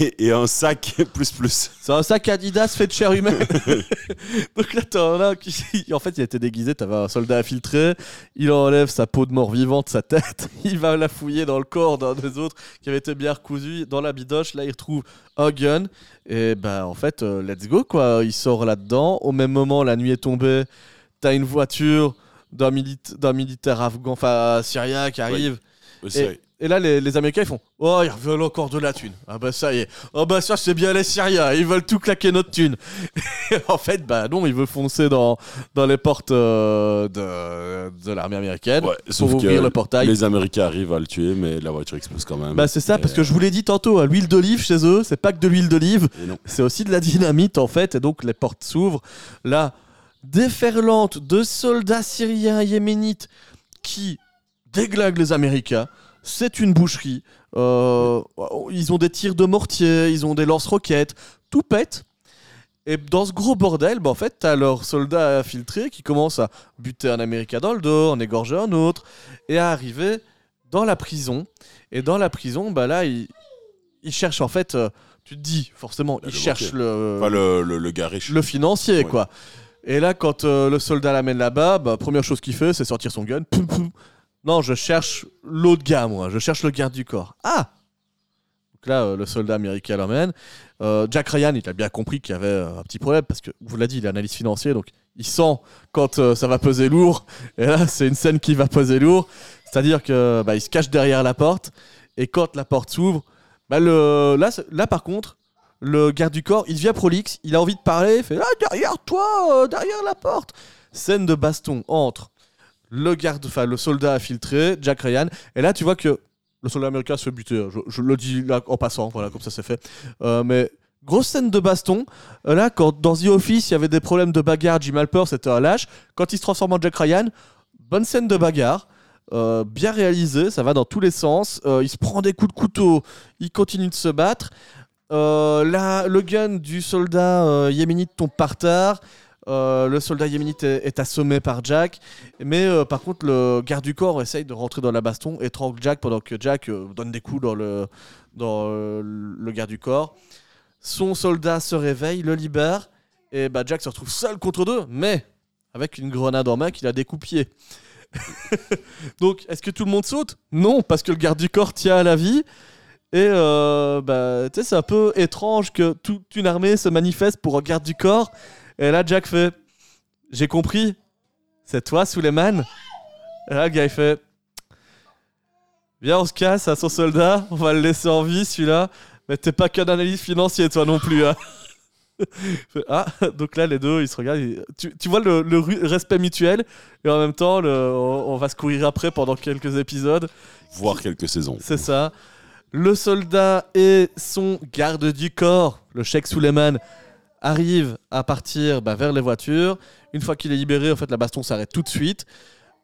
et, et un sac plus plus. C'est un sac Adidas fait de chair humaine. Donc là, t'en as un qui. En fait, il était déguisé, t'avais un soldat infiltré. Il enlève sa peau de mort vivante, sa tête. Il va la fouiller dans le corps d'un des autres qui avait été bien recousu. Dans la bidoche, là, il retrouve un gun. Et ben, en fait, euh, let's go, quoi. Il sort là-dedans. Au même moment, la nuit est tombée. T'as une voiture d'un milita- d'un militaire afghan, enfin syrien qui arrive. Ouais, c'est- Et là, les, les Américains, ils font Oh, ils veulent encore de la thune. Ah bah ça y est. Oh bah ça, c'est bien les Syriens. Ils veulent tout claquer notre thune. Et en fait, bah non, ils veulent foncer dans, dans les portes euh, de, de l'armée américaine Ouais, pour sauf que ouvrir le portail. les Américains arrivent à le tuer, mais la voiture explose quand même. Bah c'est ça, Et, parce que je vous l'ai dit tantôt, à l'huile d'olive chez eux, c'est pas que de l'huile d'olive, c'est aussi de la dynamite en fait, et donc les portes s'ouvrent. Là, déferlante de soldats syriens et yéménites qui déglinguent les Américains. C'est une boucherie. Euh, ils ont des tirs de mortier, ils ont des lance-roquettes, tout pète. Et dans ce gros bordel, bah, en fait, t'as leurs soldats infiltrés qui commencent à buter un Américain dans le dos, en égorger un autre, et à arriver dans la prison. Et dans la prison, bah là, ils, ils cherchent en fait, euh, tu te dis forcément, Bah, ils le cherchent le, Enfin, le, le, le gars riche. le financier, Ouais. quoi. Et là, quand euh, le soldat l'amène là-bas, bah, première chose qu'il fait, c'est sortir son gun. Poum, poum. Non, je cherche l'autre gars, moi. Je cherche le garde du corps. Ah Donc là, euh, le soldat américain l'emmène. Euh, Jack Ryan, il a bien compris qu'il y avait euh, un petit problème parce que, vous l'a dit, il est analyste financier, donc il sent quand ça va peser lourd. Et là, c'est une scène qui va peser lourd. C'est-à-dire que bah, se cache derrière la porte. Et quand la porte s'ouvre, bah, là, là, par contre, le garde du corps, il devient prolixe, il a envie de parler, il fait Ah, derrière toi, derrière la porte. Scène de baston entre le garde, enfin le soldat infiltré, Jack Ryan, et là tu vois que le soldat américain se fait buter. Je, le dis en passant, voilà, comme ça c'est fait. Euh, mais grosse scène de baston. Euh, là, quand dans The Office il y avait des problèmes de bagarre, Jim Halper c'était un lâche. Quand il se transforme en Jack Ryan, bonne scène de bagarre. euh, bien réalisée, ça va dans tous les sens. Il se prend des coups de couteau, il continue de se battre. Là, le gun du soldat yéménite tombe par terre. Euh, le soldat yéménite est, assommé par Jack. Mais euh, par contre, le garde du corps essaye de rentrer dans la baston, étrangle Jack pendant que Jack euh, donne des coups dans le, dans le garde du corps. Son soldat se réveille, le libère. Et bah, Jack se retrouve seul contre deux, mais avec une grenade en main qu'il a découpillée. Donc, est-ce que tout le monde saute? Non, parce que le garde du corps tient à la vie. Et bah, c'est un peu étrange que toute une armée se manifeste pour un garde du corps. Et là, Jack fait J'ai compris, c'est toi, Suleiman Et là, le gars, il fait Viens, on se casse à son soldat, on va le laisser en vie, celui-là. Mais t'es pas qu'un analyste financier, toi non plus. Hein. Ah, donc là, les deux, ils se regardent. ils- Tu, tu vois le, respect mutuel, et en même temps, le- on, on va se courir après pendant quelques épisodes. Voire quelques saisons. C'est ça. Le soldat et son garde du corps, le Sheikh Suleiman, arrivent à partir bah, vers les voitures. Une fois qu'il est libéré, en fait, la baston s'arrête tout de suite.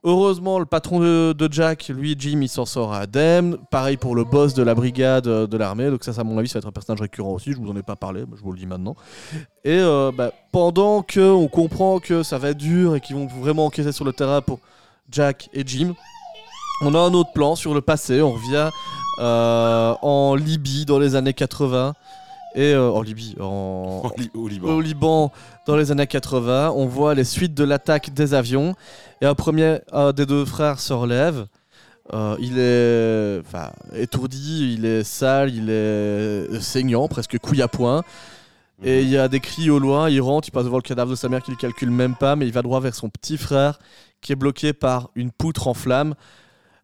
Heureusement, le patron de, Jack, lui, Jim, il s'en sort indemne. Pareil pour le boss de la brigade euh, de l'armée. Donc ça, à mon avis, ça va être un personnage récurrent aussi. Je vous en ai pas parlé, mais je vous le dis maintenant. Et euh, bah, pendant que on comprend que ça va être dur et qu'ils vont vraiment enquêter sur le terrain pour Jack et Jim, on a un autre plan sur le passé. On revient euh, en Libye dans les années 80. Et euh, en Libye, en, Au Li- Au Liban. au Liban dans les années 80. On voit les suites de l'attaque des avions. Et un premier un des deux frères se relève. Euh, il est enfin, étourdi, il est sale, il est saignant, presque couille à point. Et il y a des cris au loin, il rentre, il passe devant le cadavre de sa mère qu'il ne calcule même pas, mais il va droit vers son petit frère qui est bloqué par une poutre en flamme.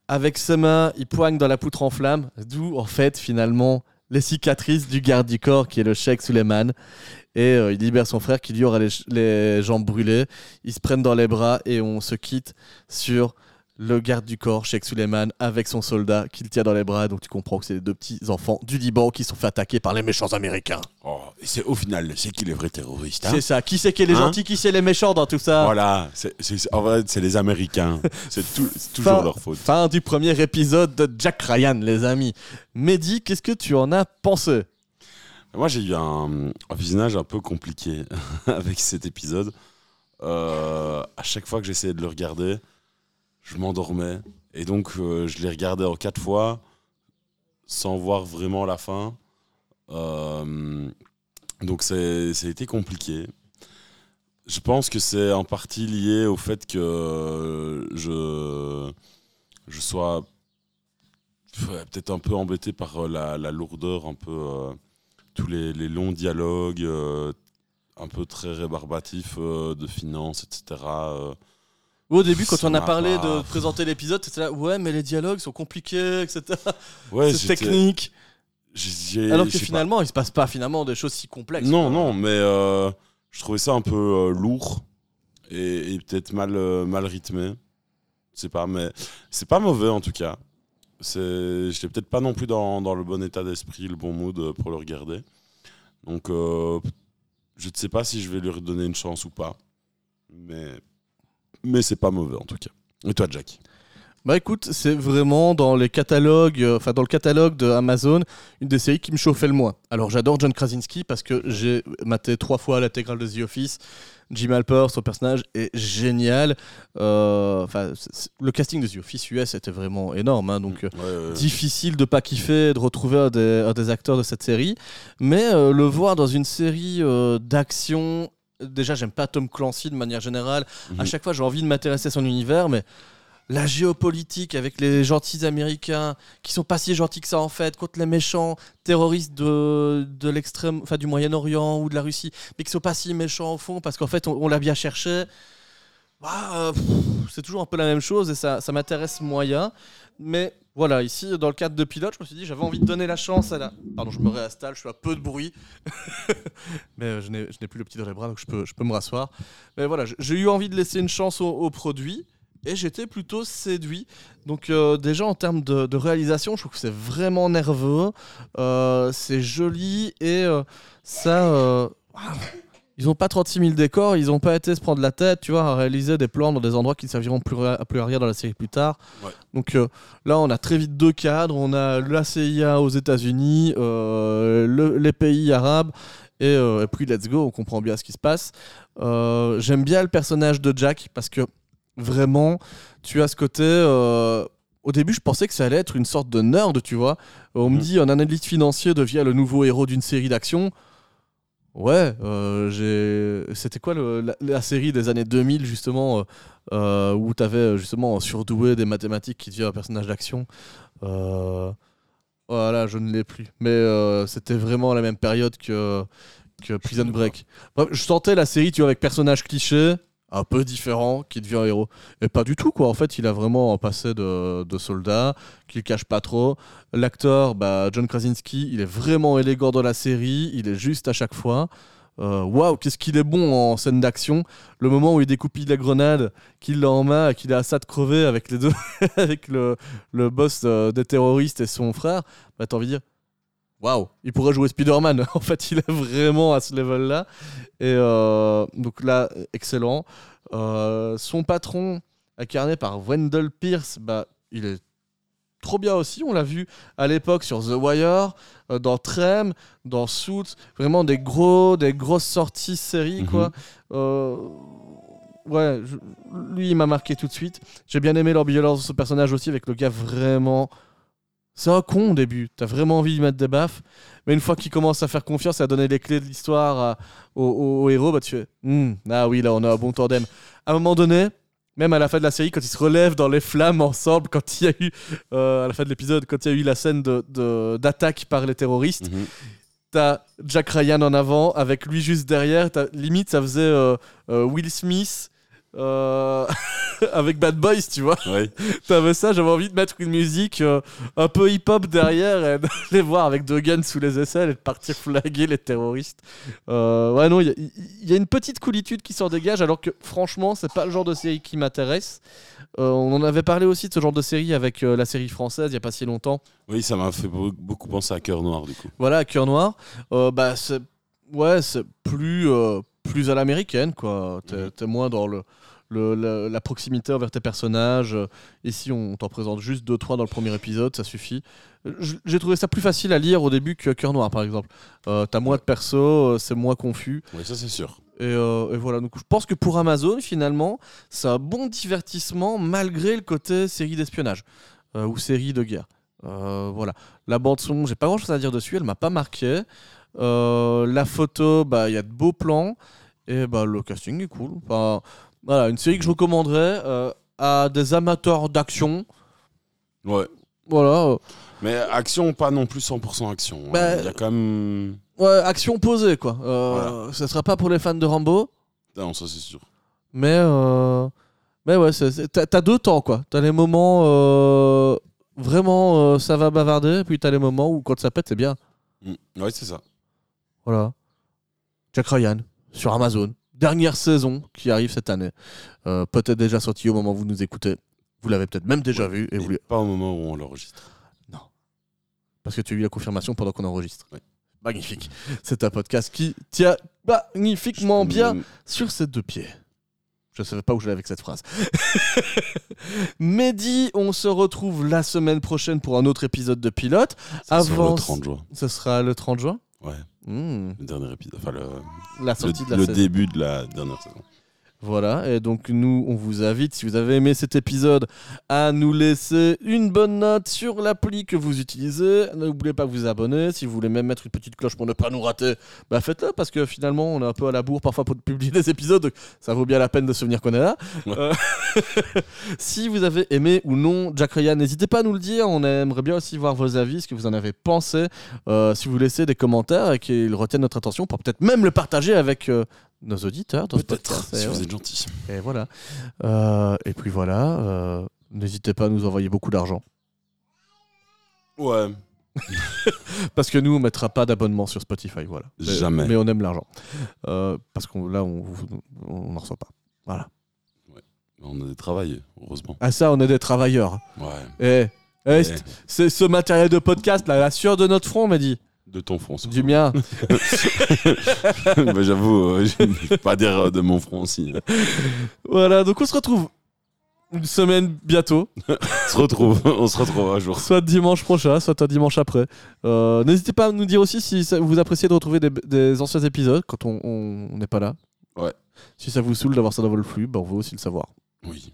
Avec ses mains, il poigne dans la poutre en flamme, d'où en fait finalement les cicatrices du garde du corps qui est le Sheikh Suleiman. Et euh, il libère son frère qui lui aura les, les jambes brûlées. Ils se prennent dans les bras et on se quitte sur le garde du corps, Sheikh Suleiman, avec son soldat qu'il tient dans les bras. Donc tu comprends que c'est les deux petits enfants du Liban qui sont fait attaquer par les méchants américains. Oh, et c'est au final, c'est qui les vrais terroristes hein? C'est ça. Qui c'est qui est les Hein? gentils, qui c'est les méchants dans tout ça? Voilà, c'est- c'est- en vrai, c'est les Américains. C'est tout- c'est toujours Fin- leur faute. Fin du premier épisode de Jack Ryan, les amis. Mehdi, qu'est-ce que tu en as pensé? Moi, j'ai eu un, un visionnage un peu compliqué avec cet épisode. Euh, à chaque fois que j'essayais de le regarder, je m'endormais. Et donc, euh, je l'ai regardé en quatre fois, sans voir vraiment la fin. Euh, donc, ça a compliqué. Je pense que c'est en partie lié au fait que je, je sois peut-être un peu embêté par euh, la, la lourdeur, un peu tous les, les longs dialogues, un peu très rébarbatifs de finances, etc. Au début, quand on a parlé de présenter l'épisode, c'était là, ouais, mais les dialogues sont compliqués, etc. Ouais, C'est technique. Alors je que sais pas. finalement, il se passe pas finalement des choses si complexes. Non, quoi. non, mais euh, je trouvais ça un peu euh, lourd et, et peut-être mal, euh, mal rythmé. Je sais pas, mais c'est pas mauvais en tout cas. C'est- J'étais peut-être pas non plus dans, dans le bon état d'esprit, le bon mood euh, pour le regarder. Donc, je ne sais pas si je vais lui redonner une chance ou pas. Mais, mais c'est pas mauvais en tout cas. Et toi, Jack Bah écoute, c'est vraiment dans les catalogues, euh, enfin dans le catalogue de Amazon, une des séries qui me chauffait le moins. Alors j'adore John Krasinski parce que j'ai maté trois fois l'intégrale de The Office. Jim Halper, son personnage est génial. Euh, le casting de The Office US était vraiment énorme, hein, donc. euh, Ouais, difficile de pas kiffer et de retrouver un des, un des acteurs de cette série. Mais euh, le voir dans une série d'action. Déjà, j'aime pas Tom Clancy de manière générale. À Mhm. chaque fois, j'ai envie de m'intéresser à son univers, mais la géopolitique avec les gentils américains qui sont pas si gentils que ça en fait contre les méchants terroristes de, de l'extrême, enfin du Moyen-Orient ou de la Russie, mais qui sont pas si méchants au fond parce qu'en fait, on, on l'a bien cherché. Bah, euh, c'est toujours un peu la même chose et ça, ça m'intéresse moyen. Mais voilà, ici, dans le cadre de pilote, je me suis dit, j'avais envie de donner la chance à la. Pardon, je me réinstalle, je suis à peu de bruit. Mais euh, je n'ai plus le petit dans les bras, donc je peux, me rasseoir. Mais voilà, j'ai eu envie de laisser une chance au, produit et j'étais plutôt séduit. Donc, euh, déjà, en termes de, réalisation, je trouve que c'est vraiment nerveux, euh, c'est joli et ça. Ils n'ont pas 36 000 décors, ils n'ont pas été se prendre la tête, tu vois, à réaliser des plans dans des endroits qui ne serviront plus à plus à rien dans la série plus tard. Ouais. Donc euh, là, on a très vite deux cadres. On a la CIA aux États-Unis, euh, le- les pays arabes, et, euh, et puis let's go, on comprend bien ce qui se passe. J'aime bien le personnage de Jack parce que vraiment, tu as ce côté. au début, je pensais que ça allait être une sorte de nerd, tu vois. On me Mhm. dit un analyste financier devient le nouveau héros d'une série d'action. Ouais, euh, j'ai. C'était quoi le- la, la série des années 2000 justement euh, euh, où t'avais justement un surdoué des mathématiques qui devient un personnage d'action? Euh, Voilà, je ne l'ai plus. Mais euh, c'était vraiment la même période que que Prison Break. Bref, je sentais la série, tu vois, avec personnage cliché, un peu différent, qui devient un héros. Et pas du tout, quoi. En fait, il a vraiment un passé de, soldat, qu'il cache pas trop. L'acteur, bah, John Krasinski, il est vraiment élégant dans la série, il est juste à chaque fois. Euh, Waouh, qu'est-ce qu'il est bon en scène d'action. Le moment où il découpe la grenade, qu'il l'a en main et qu'il est à ça de crever avec les deux, avec le, le boss euh, des terroristes et son frère, bah, t'as envie de dire Waouh, il pourrait jouer Spider-Man. en fait, il est vraiment à ce level-là. Et euh, donc là, excellent. Euh, son patron, incarné par Wendell Pierce, bah, il est trop bien aussi. On l'a vu à l'époque sur The Wire, euh, dans Trem, dans Suits. Vraiment des gros, des grosses sorties séries, Mhm. quoi. Euh, ouais, je- lui, il m'a marqué tout de suite. J'ai bien aimé l'ambiance de ce personnage aussi, avec le gars vraiment. C'est un con au début, t'as vraiment envie de mettre des baffes, mais une fois qu'il commence à faire confiance et à donner les clés de l'histoire au, au- au héros, bah tu fais Hmm, Ah oui, là on a un bon tandem. À un moment donné, même à la fin de la série, quand ils se relèvent dans les flammes ensemble, quand il y a eu, euh, à la fin de l'épisode, quand il y a eu la scène de- de- d'attaque par les terroristes, Mhm. t'as Jack Ryan en avant, avec lui juste derrière, limite ça faisait euh, euh, Will Smith. Euh, avec Bad Boys, tu vois. Ouais. T'avais ça, j'avais envie de mettre une musique euh, un peu hip-hop derrière et d'aller voir avec deux guns sous les aisselles et de partir flaguer les terroristes. Euh, ouais, non, il y, a- il y a une petite coolitude qui s'en dégage alors que franchement, c'est pas le genre de série qui m'intéresse. Euh, on en avait parlé aussi de ce genre de série avec la série française il y a pas si longtemps. Oui, ça m'a fait beau- beaucoup penser à Cœur Noir, du coup. Voilà, Cœur Noir. Bah, c'est ouais, c'est plus, plus à l'américaine, quoi. T'es t'es moins dans le, le- la, la proximité envers tes personnages. Euh, Ici, on t'en présente juste deux, trois dans le premier épisode, ça suffit. Euh, J'ai trouvé ça plus facile à lire au début que Cœur Noir, par exemple. Euh, T'as moins de persos, euh, c'est moins confus. Oui, ça c'est sûr. Et, euh, et voilà, donc je pense que pour Amazon, finalement, c'est un bon divertissement malgré le côté série d'espionnage euh, ou série de guerre. Voilà. La bande-son, j'ai pas grand chose à dire dessus, elle m'a pas marqué. La photo, bah, il y a de beaux plans. Et bah, le casting est cool. Enfin, voilà, une série que je recommanderais euh, à des amateurs d'action. Ouais. Voilà. euh, Mais action, pas non plus 100% action. hein. Bah, Il y a quand même. ouais, action posée, quoi. Euh, Ce sera pas pour les fans de Rambo. Non, ça c'est sûr. Mais, euh, mais ouais, t'as deux temps, quoi. T'as les moments euh, vraiment ça va bavarder, puis t'as les moments où quand ça pète, c'est bien. Mm. Ouais, c'est ça. Voilà. Jack Ryan sur Amazon. Dernière saison qui arrive cette année. Euh, peut-être déjà sorti au moment où vous nous écoutez. Vous l'avez peut-être même déjà vu. Et vous Pas au moment où on l'enregistre. Parce que tu as eu la confirmation pendant qu'on enregistre. Magnifique. C'est un podcast qui tient magnifiquement bien sur ses deux pieds. Je ne savais pas où j'allais avec cette phrase. Mehdi, on se retrouve la semaine prochaine pour un autre épisode de Pilote. Ça sera Avant- le 30 juin. Ce sera le 30 juin? Ouais. Hmm, Le dernier épisode. Enfin, le, la le, sortie de la le saison. début de la dernière saison. Voilà, et donc nous, on vous invite, si vous avez aimé cet épisode, à nous laisser une bonne note sur l'appli que vous utilisez. N'oubliez pas de vous abonner. Si vous voulez même mettre une petite cloche pour ne pas nous rater, bah faites-le, parce que finalement, on est un peu à la bourre parfois pour publier des épisodes, donc ça vaut bien la peine de se souvenir qu'on est là. Ouais. Euh, si vous avez aimé ou non Jack Ryan, n'hésitez pas à nous le dire. On aimerait bien aussi voir vos avis, ce que vous en avez pensé. Euh, si vous laissez des commentaires et qu'ils retiennent notre attention, pour peut-être même le partager avec euh, nos auditeurs. dans Peut-être, si Et vous êtes gentil. Et voilà. Euh, et puis voilà. euh, N'hésitez pas à nous envoyer beaucoup d'argent. Ouais. Parce que nous, on mettra pas d'abonnement sur Spotify. Voilà. Mais- Jamais. Mais on aime l'argent. Euh, parce qu'on là, on on n'en reçoit pas. Voilà. On a des travails, heureusement. Ah, ça, on est des travailleurs. Ouais. Eh, eh, Eh, c'est- ce matériel de podcast, là, la sueur de notre front, on m'a dit. De ton front. Du mien. Bah, J'avoue, euh, je ne vais pas dire euh, de mon front aussi. voilà. Donc, on se retrouve une semaine bientôt. On se retrouve, on se retrouve un jour. Soit dimanche prochain, soit un dimanche après. Euh, N'hésitez pas à nous dire aussi si ça- vous appréciez de retrouver des, des anciens épisodes quand on- on on n'est pas là. Ouais. Si ça vous saoule d'avoir ça dans votre flux, bah, on veut aussi le savoir. Oui.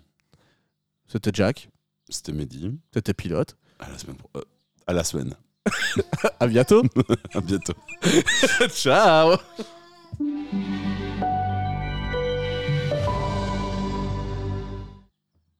C'était Jack, C'était Mehdi. c'était Pilote. À la semaine. pro- euh, à la semaine à bientôt. à bientôt. Ciao.